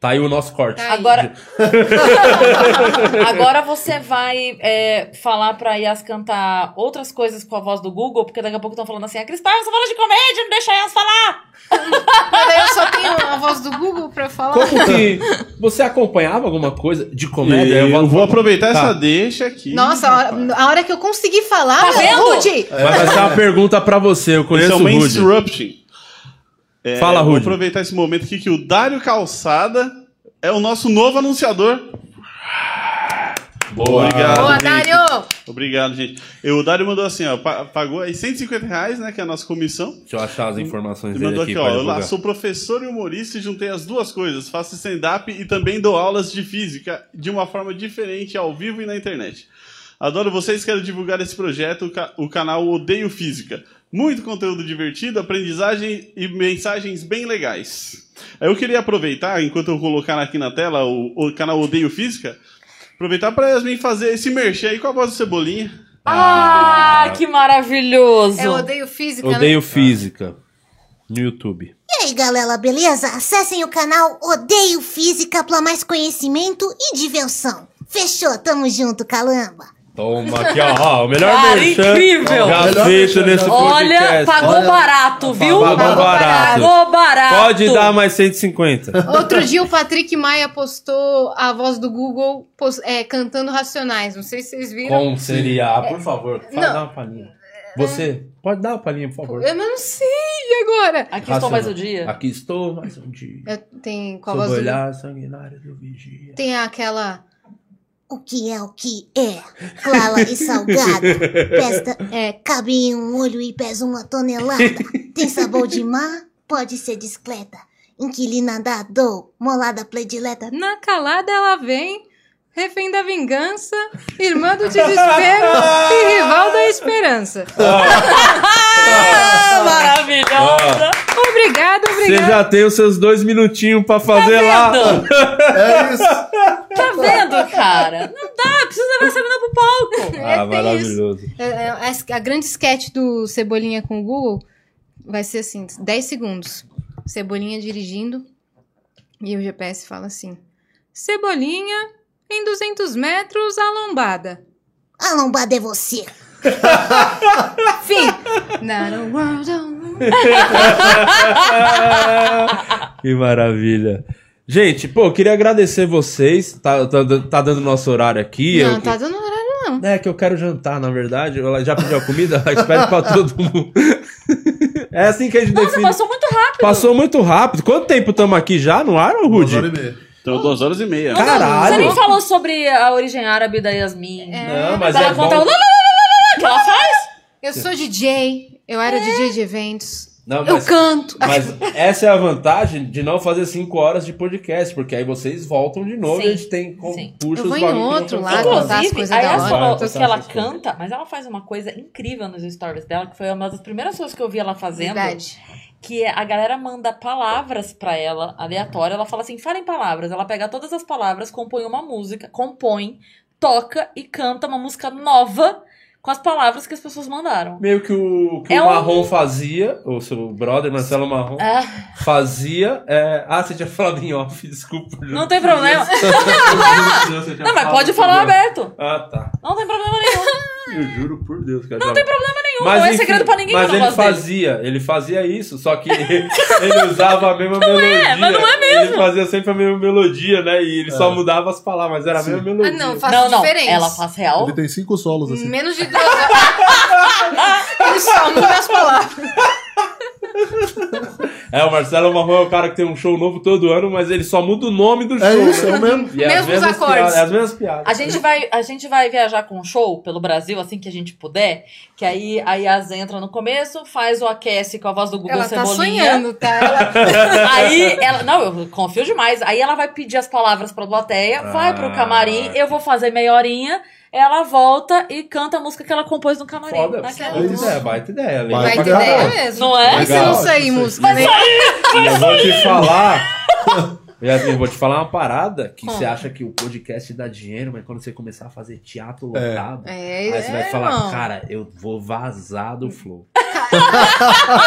Tá aí o nosso corte. Tá. Agora, agora você vai é, falar pra Yas cantar outras coisas com a voz do Google, porque daqui a pouco estão falando assim: a Cris Paiva só fala de comédia, não deixa a Yas falar. Mas eu só tenho a voz do Google pra falar. Como que. Você acompanhava alguma coisa de comédia? eu vou aproveitar Tá. essa deixa aqui. Nossa, a hora, a hora que eu conseguir falar, Tá vendo? Rude! Mas vai ser uma pergunta pra você. Eu Esse conheço é o Rude. interruption. É, Fala, Vou Rude. aproveitar esse momento aqui que o Dário Calçada é o nosso novo anunciador. Boa. Obrigado. Boa, gente. Dário! Obrigado, gente. E O Dário mandou assim, ó, pa- pagou aí 150 reais, né, que é a nossa comissão. Deixa eu achar as informações Ele dele mandou aqui, aqui, ó, eu lá sou professor e humorista e juntei as duas coisas. Faço stand-up e também dou aulas de física de uma forma diferente, ao vivo e na internet. Adoro vocês, quero divulgar esse projeto, o ca- o canal Odeio Física. Muito conteúdo divertido, aprendizagem e mensagens bem legais. Eu queria aproveitar, enquanto eu colocar aqui na tela o, o canal Odeio Física, aproveitar para Yasmin fazer esse merchan aí com a voz do Cebolinha. Ah, que maravilhoso. É, eu odeio física, né? Odeio física. No YouTube. E aí, galera, beleza? Acessem o canal Odeio Física para mais conhecimento e diversão. Fechou, tamo junto, calamba. Toma aqui, ó. ó, o melhor Cara, merchan incrível. Já Melhor feito nesse já. Olha, podcast. pagou Olha, barato, viu? Pagou barato. Pagou barato. Pode dar mais 150. Outro dia o Patrick Maia postou a voz do Google pos- é, cantando Racionais. Não sei se vocês viram. Como seria? Ah, por favor, faz Não. dar uma palhinha. Você, pode dar uma palhinha, por favor. Eu não sei agora. Aqui estou mais um dia. Aqui estou mais um dia. Eu- tem a Sob voz o do olhar sanguinário do vigia. Tem aquela. O que é o que é? Clara e salgado. Pesta, é, cabe em um olho e pesa uma tonelada. Tem sabor de mar? Pode ser discreta. Inquilina da dor, molada predileta. Na calada ela vem, refém da vingança, irmã do desespero e rival da esperança. Ah, maravilhosa. Obrigado, Você obrigado. já tem os seus dois minutinhos pra fazer lá. Vendo? É isso. Tá vendo, cara? Não dá, precisa levar essa menina pro palco. É, Ah, tem maravilhoso. É, é, a, a grande sketch do Cebolinha com o Google vai ser assim, 10 segundos. Cebolinha dirigindo e o GPS fala assim: Cebolinha, em 200 metros, a lombada. A lombada é você. Fim. Not a world on- que maravilha. Gente, pô, eu queria agradecer vocês. Tá, tá, tá dando nosso horário aqui. Não, eu, tá dando horário, não. É que eu quero jantar, na verdade. Ela já pediu a comida, ela espera pra todo mundo. É assim que a gente Nossa, define. passou muito rápido. Passou muito rápido. Quanto tempo estamos aqui já no ar, Duas Rude? horas e meia. Então, duas horas e meia. Não, Caralho. Você nem falou sobre a origem árabe da Yasmin. Não, mas ela é conta bom. o que ela faz. Eu sou DJ, eu era DJ de eventos. Não, Eu mas, canto. mas essa é a vantagem de não fazer 5 horas de podcast, porque aí vocês voltam de novo Sim, e a gente tem com, sim. puxa Eu os vou em outro lá, contar as Inclusive, coisas aí da ela hora. que ela canta, mas ela faz uma coisa incrível nos stories dela, que foi uma das primeiras coisas que eu vi ela fazendo. Verdade. Que a galera manda palavras pra ela, aleatória. Ela fala assim: fala em palavras. Ela pega todas as palavras, compõe uma música, compõe, toca e canta uma música nova com as palavras que as pessoas mandaram. Meio que o, que É o um- Marrom fazia, o seu brother Marcelo Marrom, Ah, fazia. é, Ah, você tinha falado em off, desculpa. não tem problema. Não, Não, mas pode falar aberto. Ah, tá. Não tem problema nenhum. Eu juro por Deus, cara. Não tem problema nenhum. Não é segredo pra ninguém Mas ele não gosto dele. fazia, ele fazia isso, só que ele usava a mesma melodia. mas não é mesmo. Ele fazia sempre a mesma melodia, né? E ele só mudava as palavras, mas era a mesma Ah, melodia. não, faz Não, não. diferença. Ela faz real. Ele tem cinco solos assim. Menos de duas horas. Ele só muda as palavras. É, o Marcelo Marrom é o cara que tem um show novo todo ano, mas ele só muda o nome do show. É isso, né? é o mesmo. E é as Mesmos mesmas acordes. piadas, é as mesmas piadas. A gente, vai, a gente vai viajar com um show pelo Brasil, assim que a gente puder. Que aí a Yas entra no começo, faz o aquece com a voz do Google Ela tá Cebolinha. sonhando, tá? Ela... Aí ela. Não, eu confio demais. Aí ela vai pedir as palavras pra plateia, vai pro Ah. camarim, eu vou fazer meia horinha, ela volta e canta a música que ela compôs no camarim. Foda, naquela baita música. ideia, baita ideia. legal. Vai Vai ter pagar. ideia mesmo. Não é? E se Legal. não sair música, né? E eu vou te falar. Yasmin, eu vou te falar uma parada que você acha que o podcast dá dinheiro, mas quando você começar a fazer teatro lotado, É, aí você vai é, falar, cara, eu vou vazar do flow.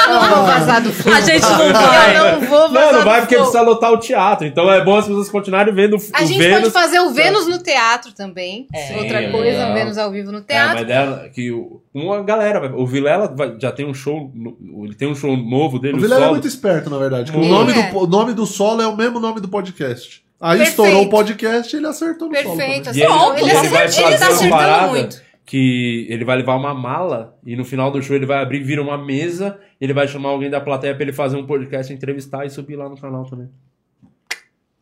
Não vou vazar do flow. A gente não vai. Eu não vou vazar Não, não vai porque precisa lotar o teatro. Então é bom as pessoas continuarem vendo o A gente Vênus. pode fazer o Vênus no teatro também. É. Outra Sim, coisa, legal. o Vênus ao vivo no É, teatro. mas dela, que o- uma galera, o Vilela vai- já tem um show, ele tem um show novo dele, O o Vilela é solo. muito esperto, na verdade. O nome, é. do, o nome do solo é o mesmo nome do podcast. Aí Perfeito. estourou o podcast e ele acertou no Perfeito. solo. E ele, ele, ele vai ele tá uma parada muito. que ele vai levar uma mala e no final do show ele vai abrir, vira uma mesa, ele vai chamar alguém da plateia pra ele fazer um podcast, entrevistar e subir lá no canal também.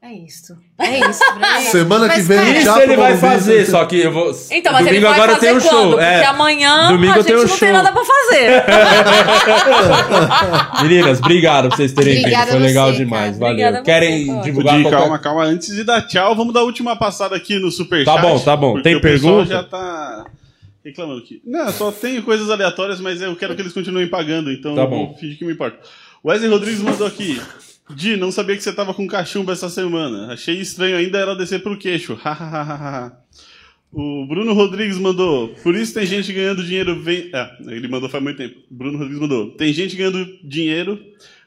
É isso. É isso. Semana que vem. Isso ele vai fazer, você- só que eu vou. Então, mas domingo ele vai agora fazer tem um quando? show. Porque É. amanhã Domingo a eu gente tenho um não tem show. nada pra fazer. Meninas, obrigado por vocês terem vindo. Obrigada Foi você, legal cara. demais. Obrigada Valeu. a você, Querem cara. divulgar Di, qualquer... calma, calma. Antes de dar tchau, vamos dar a última passada aqui no Superchat. Tá bom, tá bom. Tem o pessoal pergunta? já tá reclamando aqui. Não, só tenho coisas aleatórias, mas eu quero que eles continuem pagando, então Tá eu bom. vou fingir que me importa. Wesley Rodrigues mandou aqui. Di, não sabia que você tava com cachumba essa semana. Achei estranho ainda ela descer pro queixo. o Bruno Rodrigues mandou. Por isso tem gente ganhando dinheiro. Vem... Ah, ele mandou faz muito tempo. Bruno Rodrigues mandou. Tem gente ganhando dinheiro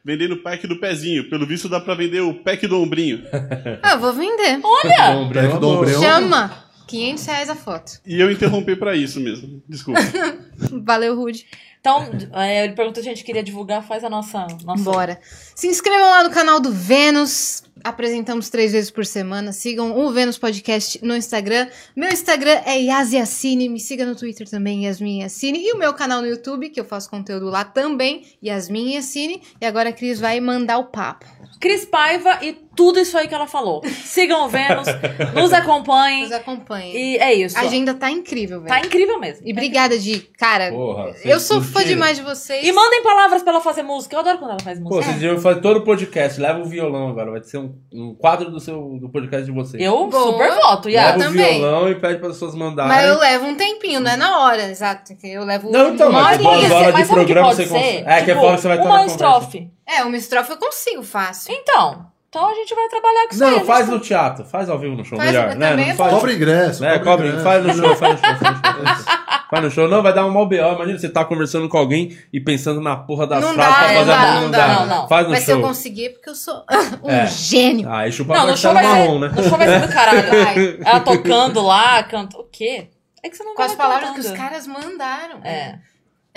vendendo o pack do pezinho. Pelo visto dá pra vender o pack do ombrinho. Ah, eu vou vender. Olha! Bom, Pack do amor. Ombreu. Chama. 500 reais a foto. E eu interrompi pra isso mesmo. Desculpa. Valeu, Rude. Então, é, ele perguntou se a gente queria divulgar, faz a nossa. nossa... Bora. Se inscrevam lá no canal do Vênus. Apresentamos três vezes por semana. Sigam o Vênus Podcast no Instagram. Meu Instagram é Yasiacine. Me siga no Twitter também, Yasmin Yasine. E o meu canal no YouTube, que eu faço conteúdo lá também, Yasmin Yasine. E agora a Cris vai mandar o papo. Cris Paiva e tudo isso aí que ela falou. Sigam o Vênus, nos acompanhem. Nos acompanhem. E é isso. A agenda tá incrível, velho. Tá incrível mesmo. E obrigada, Di. Cara, Porra, eu sou fã demais de vocês. E mandem palavras pra ela fazer música. Eu adoro quando ela faz Pô, música. vocês deviam fazer todo o podcast. Leva o violão agora. Vai ser um, um quadro do, seu, do podcast de vocês. Eu Boa. super voto, Leva Yas. o violão e pede para as pessoas mandarem. Mas eu levo um tempinho, não é na hora, exato. que Eu levo Não, então, uma mas horinha. horas de que programa pode você cons- ser? É, que é Tipo, fora que você vai estar Uma conversa. estrofe. É, uma estrofe eu consigo fácil. Então, então a gente vai trabalhar com isso aí. Não, gente faz tá- no teatro. Faz ao vivo no show. Faz melhor, né? Não é faz... Cobra ingresso. É, cobra cobre, ingresso. faz no show, faz no show, faz no show. Faz no show, não, vai dar um mal B.O. Imagina você tá conversando com alguém e pensando na porra das Não frases dá, pra não fazer dá, a não dá, não, não, não. Faz no Mas se eu show. conseguir, porque eu sou um É. gênio. Aí chupa Não, no show, vai ser, Marrom, né? no show vai ser do caralho. Vai. Ela tocando lá, canta. O quê? É que você não Com as palavras que os caras mandaram. É.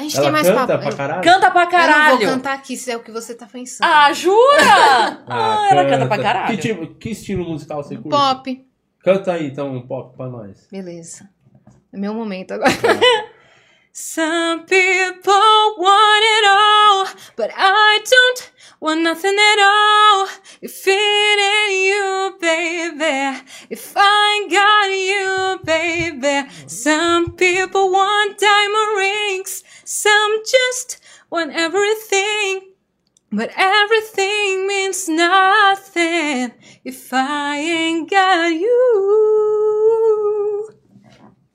A gente Ela tem mais canta papo. pra Eu- caralho? Canta pra Eu não caralho. vou cantar aqui se é o que você tá pensando. Ah, jura? Ah, ela canta pra caralho. Que, tipo, que estilo musical você curte? Pop. Canta aí, então, um pop pra nós. Beleza. É meu momento agora. Some people want it all, but I don't want nothing at all. If it ain't you, baby, if I ain't got you, baby. Some people want diamond rings, some just want everything. But everything means nothing if I ain't got you.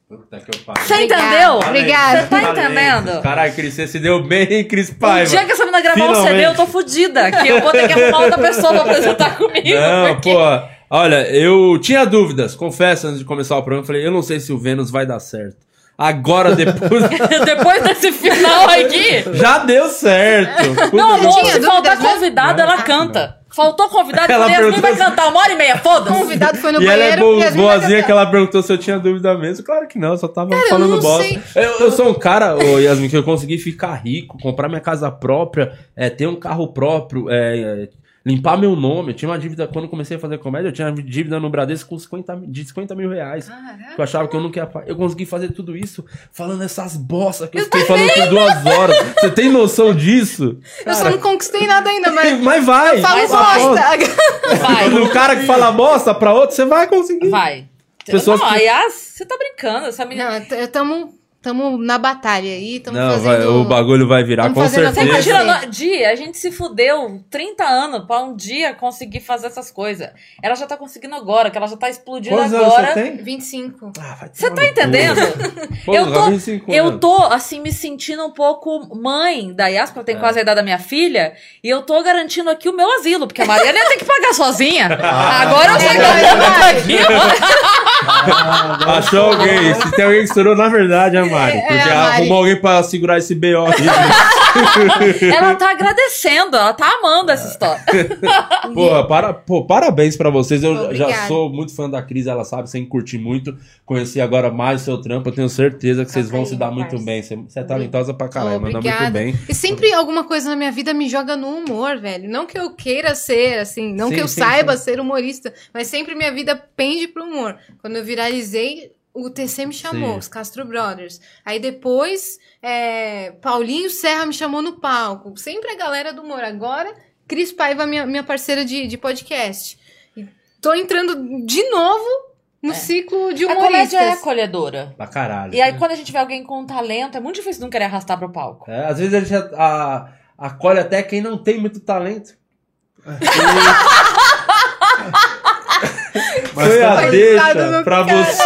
Puta que eu pariu. Você entendeu? Obrigada. Você tá entendendo? Caralho, Cris, você se deu bem, Cris O Paiva. dia que essa menina gravar um CD, Finalmente. eu tô fudida. Que eu vou ter que arrumar outra pessoa pra apresentar comigo. Não, porque- pô. Olha, eu tinha dúvidas, confesso, antes de começar o programa. Eu falei, eu não sei se o Vênus vai dar certo. Agora, depois. Depois desse final aqui. já deu certo. Não, amor, se faltar dúvidas, né? convidado, ela canta. Faltou convidado, Ela Yasmin vai cantar uma hora e meia, O foda-se. convidado foi no E ela é banheiro bo e Yasmin vai boazinha cantar. que ela perguntou se eu tinha dúvida mesmo. Claro que não, eu só tava eu falando bosta. Eu, eu sou um cara, ô Yasmin, que eu consegui ficar rico, comprar minha casa própria, é, ter um carro próprio, é, é, limpar meu nome. Eu tinha uma dívida, quando eu comecei a fazer comédia, eu tinha uma dívida no Bradesco com 50, mi- de 50 mil reais. Que eu achava que eu nunca ia pagar. Eu consegui fazer tudo isso falando essas bostas que eu, fiquei falando por duas horas. Você tem noção disso? Eu só não conquistei nada ainda, mas. Mas vai! Fala Mas bosta! Vai, O cara que fala bosta pra outro, você vai conseguir. vai. Pessoas não, que- a Yas, você tá brincando. Essa menina. Não, t- tamo, na batalha aí, tamo Não, fazendo... vai- o bagulho vai virar, Tamo com fazendo a Você certeza. coisa imagina, dia, a gente se fudeu 30 anos pra um dia conseguir fazer essas coisas. Ela já tá conseguindo agora, que ela já tá explodindo Quantos anos agora. você tem? 25. Ah, vai Você tá entendendo? Pô, eu tô, 25 eu anos. tô, assim, me sentindo um pouco mãe da Yas, porque eu tenho quase a idade da minha filha, e eu tô garantindo aqui o meu asilo, porque a Mariana ia ter que pagar sozinha. Agora eu sei que eu tô aqui. Achou alguém. Se tem alguém que estourou, na verdade, é a Mari. Porque a Mari. arrumou alguém pra segurar esse B.O. aí. Ela tá agradecendo, ela tá amando essa história. Porra, para, pô, parabéns pra vocês. Eu já Obrigada. sou muito fã da Cris, ela sabe, sem curtir muito. Conheci agora mais o seu trampo. Eu tenho certeza que vocês vão se dar muito bem. Você, você é talentosa pra caralho, manda muito Obrigada. bem. E sempre alguma coisa na minha vida me joga no humor, velho. Não que eu queira ser, assim, não Sim, que eu sim, saiba ser humorista, mas sempre minha vida pende pro humor. Quando eu viralizei, o TC me chamou, Sim. os Castro Brothers. Aí depois, é, Paulinho Serra me chamou no palco. Sempre a galera do humor. Agora, Cris Paiva, minha, minha parceira de, de podcast. E tô entrando de novo no ciclo de A humoristas. comédia é acolhedora. Pra caralho. E aí, quando a gente vê alguém com talento, é muito difícil não querer arrastar pro palco. É, às vezes a gente a- acolhe até quem não tem muito talento. Mas Foi a tá- deixa pra cara. você.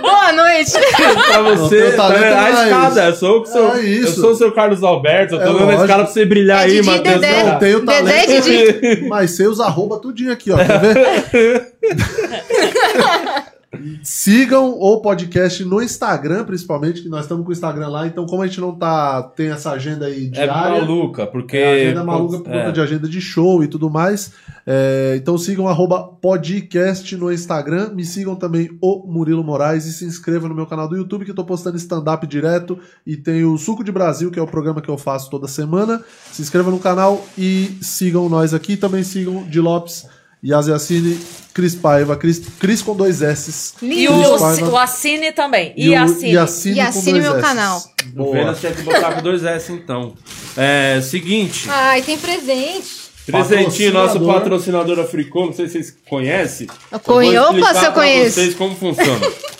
Boa noite! pra você. Tá vendo? a não é escada. Eu sou, o seu, É isso. eu sou o seu Carlos Alberto. Eu tô É dando a lógico. escada pra você brilhar É aí, Didi Matheus. Dedé. Não tenho Dedé talento. Didi. Mas sei os arroba tudinho aqui, ó. Quer ver? Sigam o podcast no Instagram, principalmente, que nós estamos com o Instagram lá. Então, como a gente não tá tem essa agenda aí É diária, maluca, porque. é, agenda maluca por é. conta de agenda de show e tudo mais. É, então sigam arroba podcast no Instagram. Me sigam também o Murilo Moraes e se inscrevam no meu canal do YouTube, que eu tô postando stand-up direto. E tem o Suco de Brasil, que é o programa que eu faço toda semana. Se inscrevam no canal e sigam nós aqui. Também sigam Di Lopes, Yaziacine, Cris Paiva, Cris, Cris com dois S. E Cris o, Paiva. o Assine também. E, o assine. E com assine dois meu Ss. canal. O Boa. Vênus tinha que botar com dois S, então. É, seguinte. Ai, tem presente. Presentinho, nosso Patrocinador. Africom, não sei se vocês conhecem. Eu conheço. Opa, se eu pra conheço. vocês como funciona.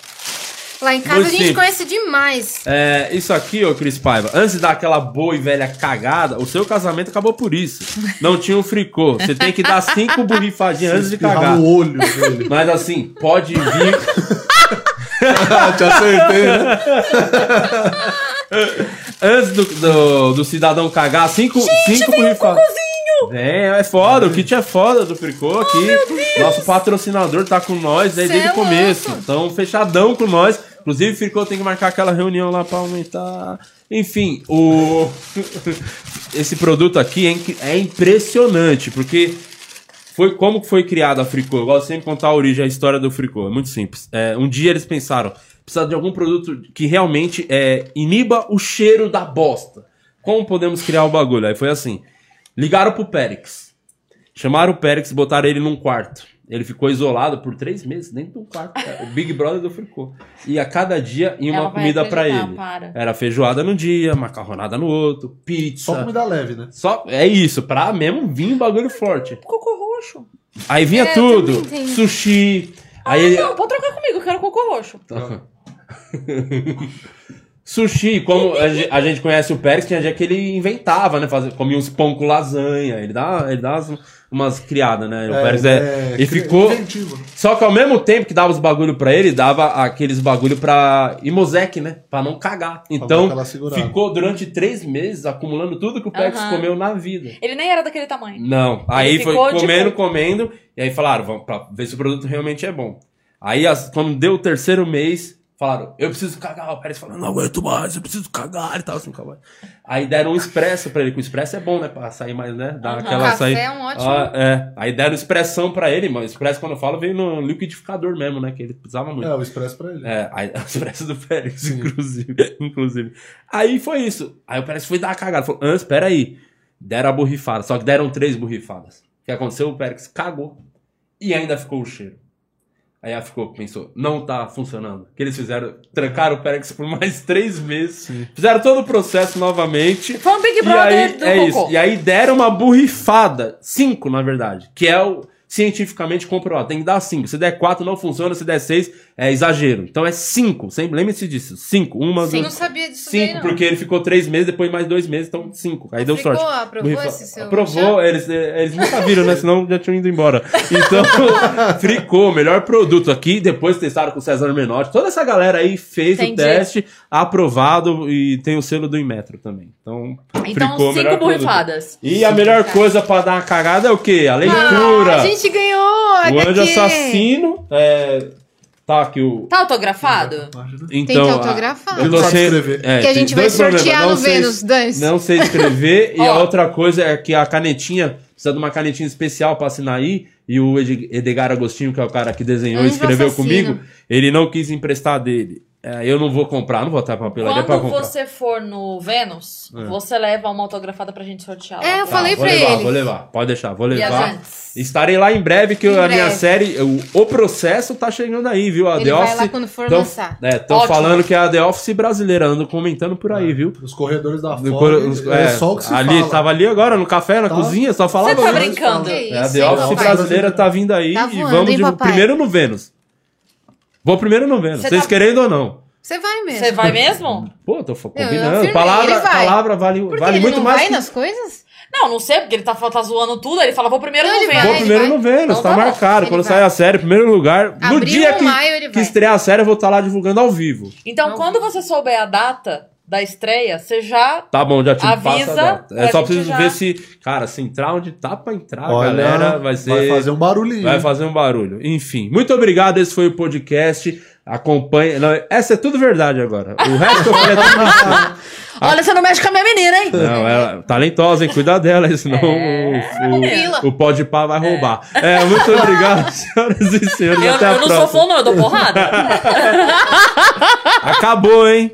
Lá em casa Muito a gente simples. conhece demais. É, isso aqui, ô Cris Paiva, antes de dar aquela boa e velha cagada, o seu casamento acabou por isso. Não tinha um fricô. Você tem que dar cinco borrifadinhas antes de cagar. no olho dele. Mas assim, pode vir. Te acertei, né? Antes do, do, do cidadão cagar, cinco, cinco borrifadas. Vem, é foda, o kit é foda do Fricô aqui. Nosso patrocinador tá com nós aí Cê desde é o começo. louco. Então, fechadão com nós. Inclusive, Fricô tem que marcar aquela reunião lá pra aumentar. Enfim, o. Esse produto aqui é, é impressionante, porque foi como foi criada a Fricô. Eu gosto sempre de contar a origem, a história do Fricô. É muito simples. É, um dia eles pensaram, precisa de algum produto que realmente é, iniba o cheiro da bosta. Como podemos criar o bagulho? Aí foi assim. Ligaram pro Périx. Chamaram o Périx botaram ele num quarto. Ele ficou isolado por três meses dentro de um quarto. cara. O Big Brother do Fricô. E a cada dia ia uma comida pra acreditar, ele. para. Era feijoada no dia, macarronada no outro, pizza. Só comida leve, né? Só, é isso, pra mesmo vir um bagulho forte. Cocô roxo. Aí vinha É, eu tudo. Sushi. Aí ele. Não, pode trocar comigo, eu quero cocô roxo. Sushi, como a gente conhece o Pérez, tinha dia que ele inventava, né? Fazia, comia uns pão com lasanha. Ele dá, ele dá umas, umas criadas, né? O Pérez é. e cri- ficou. inventivo? Só que ao mesmo tempo que dava os bagulho pra ele, dava aqueles bagulho pra Imosec, né? Pra não cagar. Então, ficou durante três meses acumulando tudo que o Pérez comeu na vida. Ele nem era daquele tamanho. Não. Aí Ele foi ficou, comendo, tipo- comendo. E aí falaram, vamos pra ver se o produto realmente é bom. Aí, as- quando deu o terceiro mês, falaram, eu preciso cagar. O Pérez falou, não aguento mais, eu preciso cagar e tal, assim, cagar. Aí deram um expresso pra ele, que o expresso é bom, né? Pra sair mais, né? Dar Aham. aquela Café saída. é um ótimo- Ah, é. Aí deram expressão pra ele, mano. Expresso, quando eu falo, veio no liquidificador mesmo, né? Que ele precisava muito. É, o expresso pra ele. É, aí, o expresso do Pérez, inclusive, inclusive. Aí foi isso. Aí o Pérez foi dar a cagada. Falou, ah, espera aí. Deram a borrifada. Só que deram três borrifadas. O que aconteceu? O Pérez cagou. E ainda ficou o cheiro. Aí ela ficou, pensou, não tá funcionando. Que eles fizeram? Trancaram o Pérez por mais três meses. Fizeram todo o processo novamente. Foi um Big E Brother aí, do é cocô. isso. E aí deram uma borrifada. Cinco, na verdade. Que é o cientificamente comprovado. Tem que dar cinco. Se der quatro, não funciona. Se der seis, é exagero. Então é cinco. Sempre lembre-se disso. Cinco. Uma, Sim, não duas. sabia disso daí, Cinco, não. porque ele ficou três meses, depois mais dois meses, então cinco. Aí deu sorte. aprovou Borrifa- esse seu Aprovou, eles, eles nunca viram, né? Senão já tinham ido embora. Então, fricou, melhor produto aqui. Depois testaram com o César Menotti. Toda essa galera aí fez Entendi. o teste, aprovado e tem o selo do Inmetro também. Então, Então, fricou, cinco produto. borrifadas. E a melhor coisa pra dar uma cagada é o quê? A leitura. Ah, gente ganhou! o HQ. anjo assassino. É, tá aqui o. Tá autografado? Imagina. Tem Então, que autografar. eu não sem- escrever. é, que a gente vai sortear Não no sei- Vênus, dance. Não sei escrever. e a outra coisa é que a canetinha, precisa de uma canetinha especial pra assinar aí. E o Ed- Edgar Agostinho, que é o cara que desenhou e escreveu assassino. comigo, ele não quis emprestar dele. É, eu não vou comprar, não vou estar papelaria pra Quando comprar. você for no Vênus, É. você leva uma autografada pra gente sortear. lá. É, eu Tá, falei vou pra levar, ele. Vou levar, pode deixar, vou levar. Estarei lá em breve, que Em a minha breve. série, o, o processo tá chegando aí, viu? A Ele The vai Office. lá quando for tão- lançar. É, estão Ótimo. falando que é a The Office brasileira, ando comentando por aí, viu? Os corredores da os- é, é, só o que se ali, fala. Tava ali agora, no café, na Tá. cozinha, só falava Você tá brincando? É, a The Office papai? brasileira tá vindo aí Tá e vamos hein, de papai? primeiro no Vênus. Vou primeiro no Vênus, Você vocês tá- querendo ou não. Você vai mesmo. Você vai mesmo? Pô, tô fo- Eu- eu combinando. palavra, palavra vale, vale ele muito não mais. vai que- nas coisas? Não, não sei, porque ele tá, tá zoando tudo. Ele fala, vou primeiro Não, no Vênus. Vou primeiro no Vênus, Então tá tá marcado. Ele Quando vai. sair a série, primeiro lugar. no Abril dia ou que, maio ele que estrear a série, eu vou estar lá divulgando ao vivo. Então, quando você souber a data da estreia, você já... Tá bom, já te Avisa a É só preciso já- ver se. Cara, se entrar onde tá pra entrar, Olha, galera, vai ser. Vai fazer um barulhinho. Vai fazer um barulho. Enfim, muito obrigado. Esse foi o podcast. Acompanhe. Não, essa é tudo verdade agora. O resto eu falei é tudo mentira. Olha, você não mexe com a minha menina, hein? Não, ela é talentosa, hein? Cuida dela, senão Tranquila. o, o, o pode pá vai roubar. É, muito obrigado, senhoras e senhores. Eu, até a eu não próxima. sou fã, não, eu dou porrada. Acabou, hein?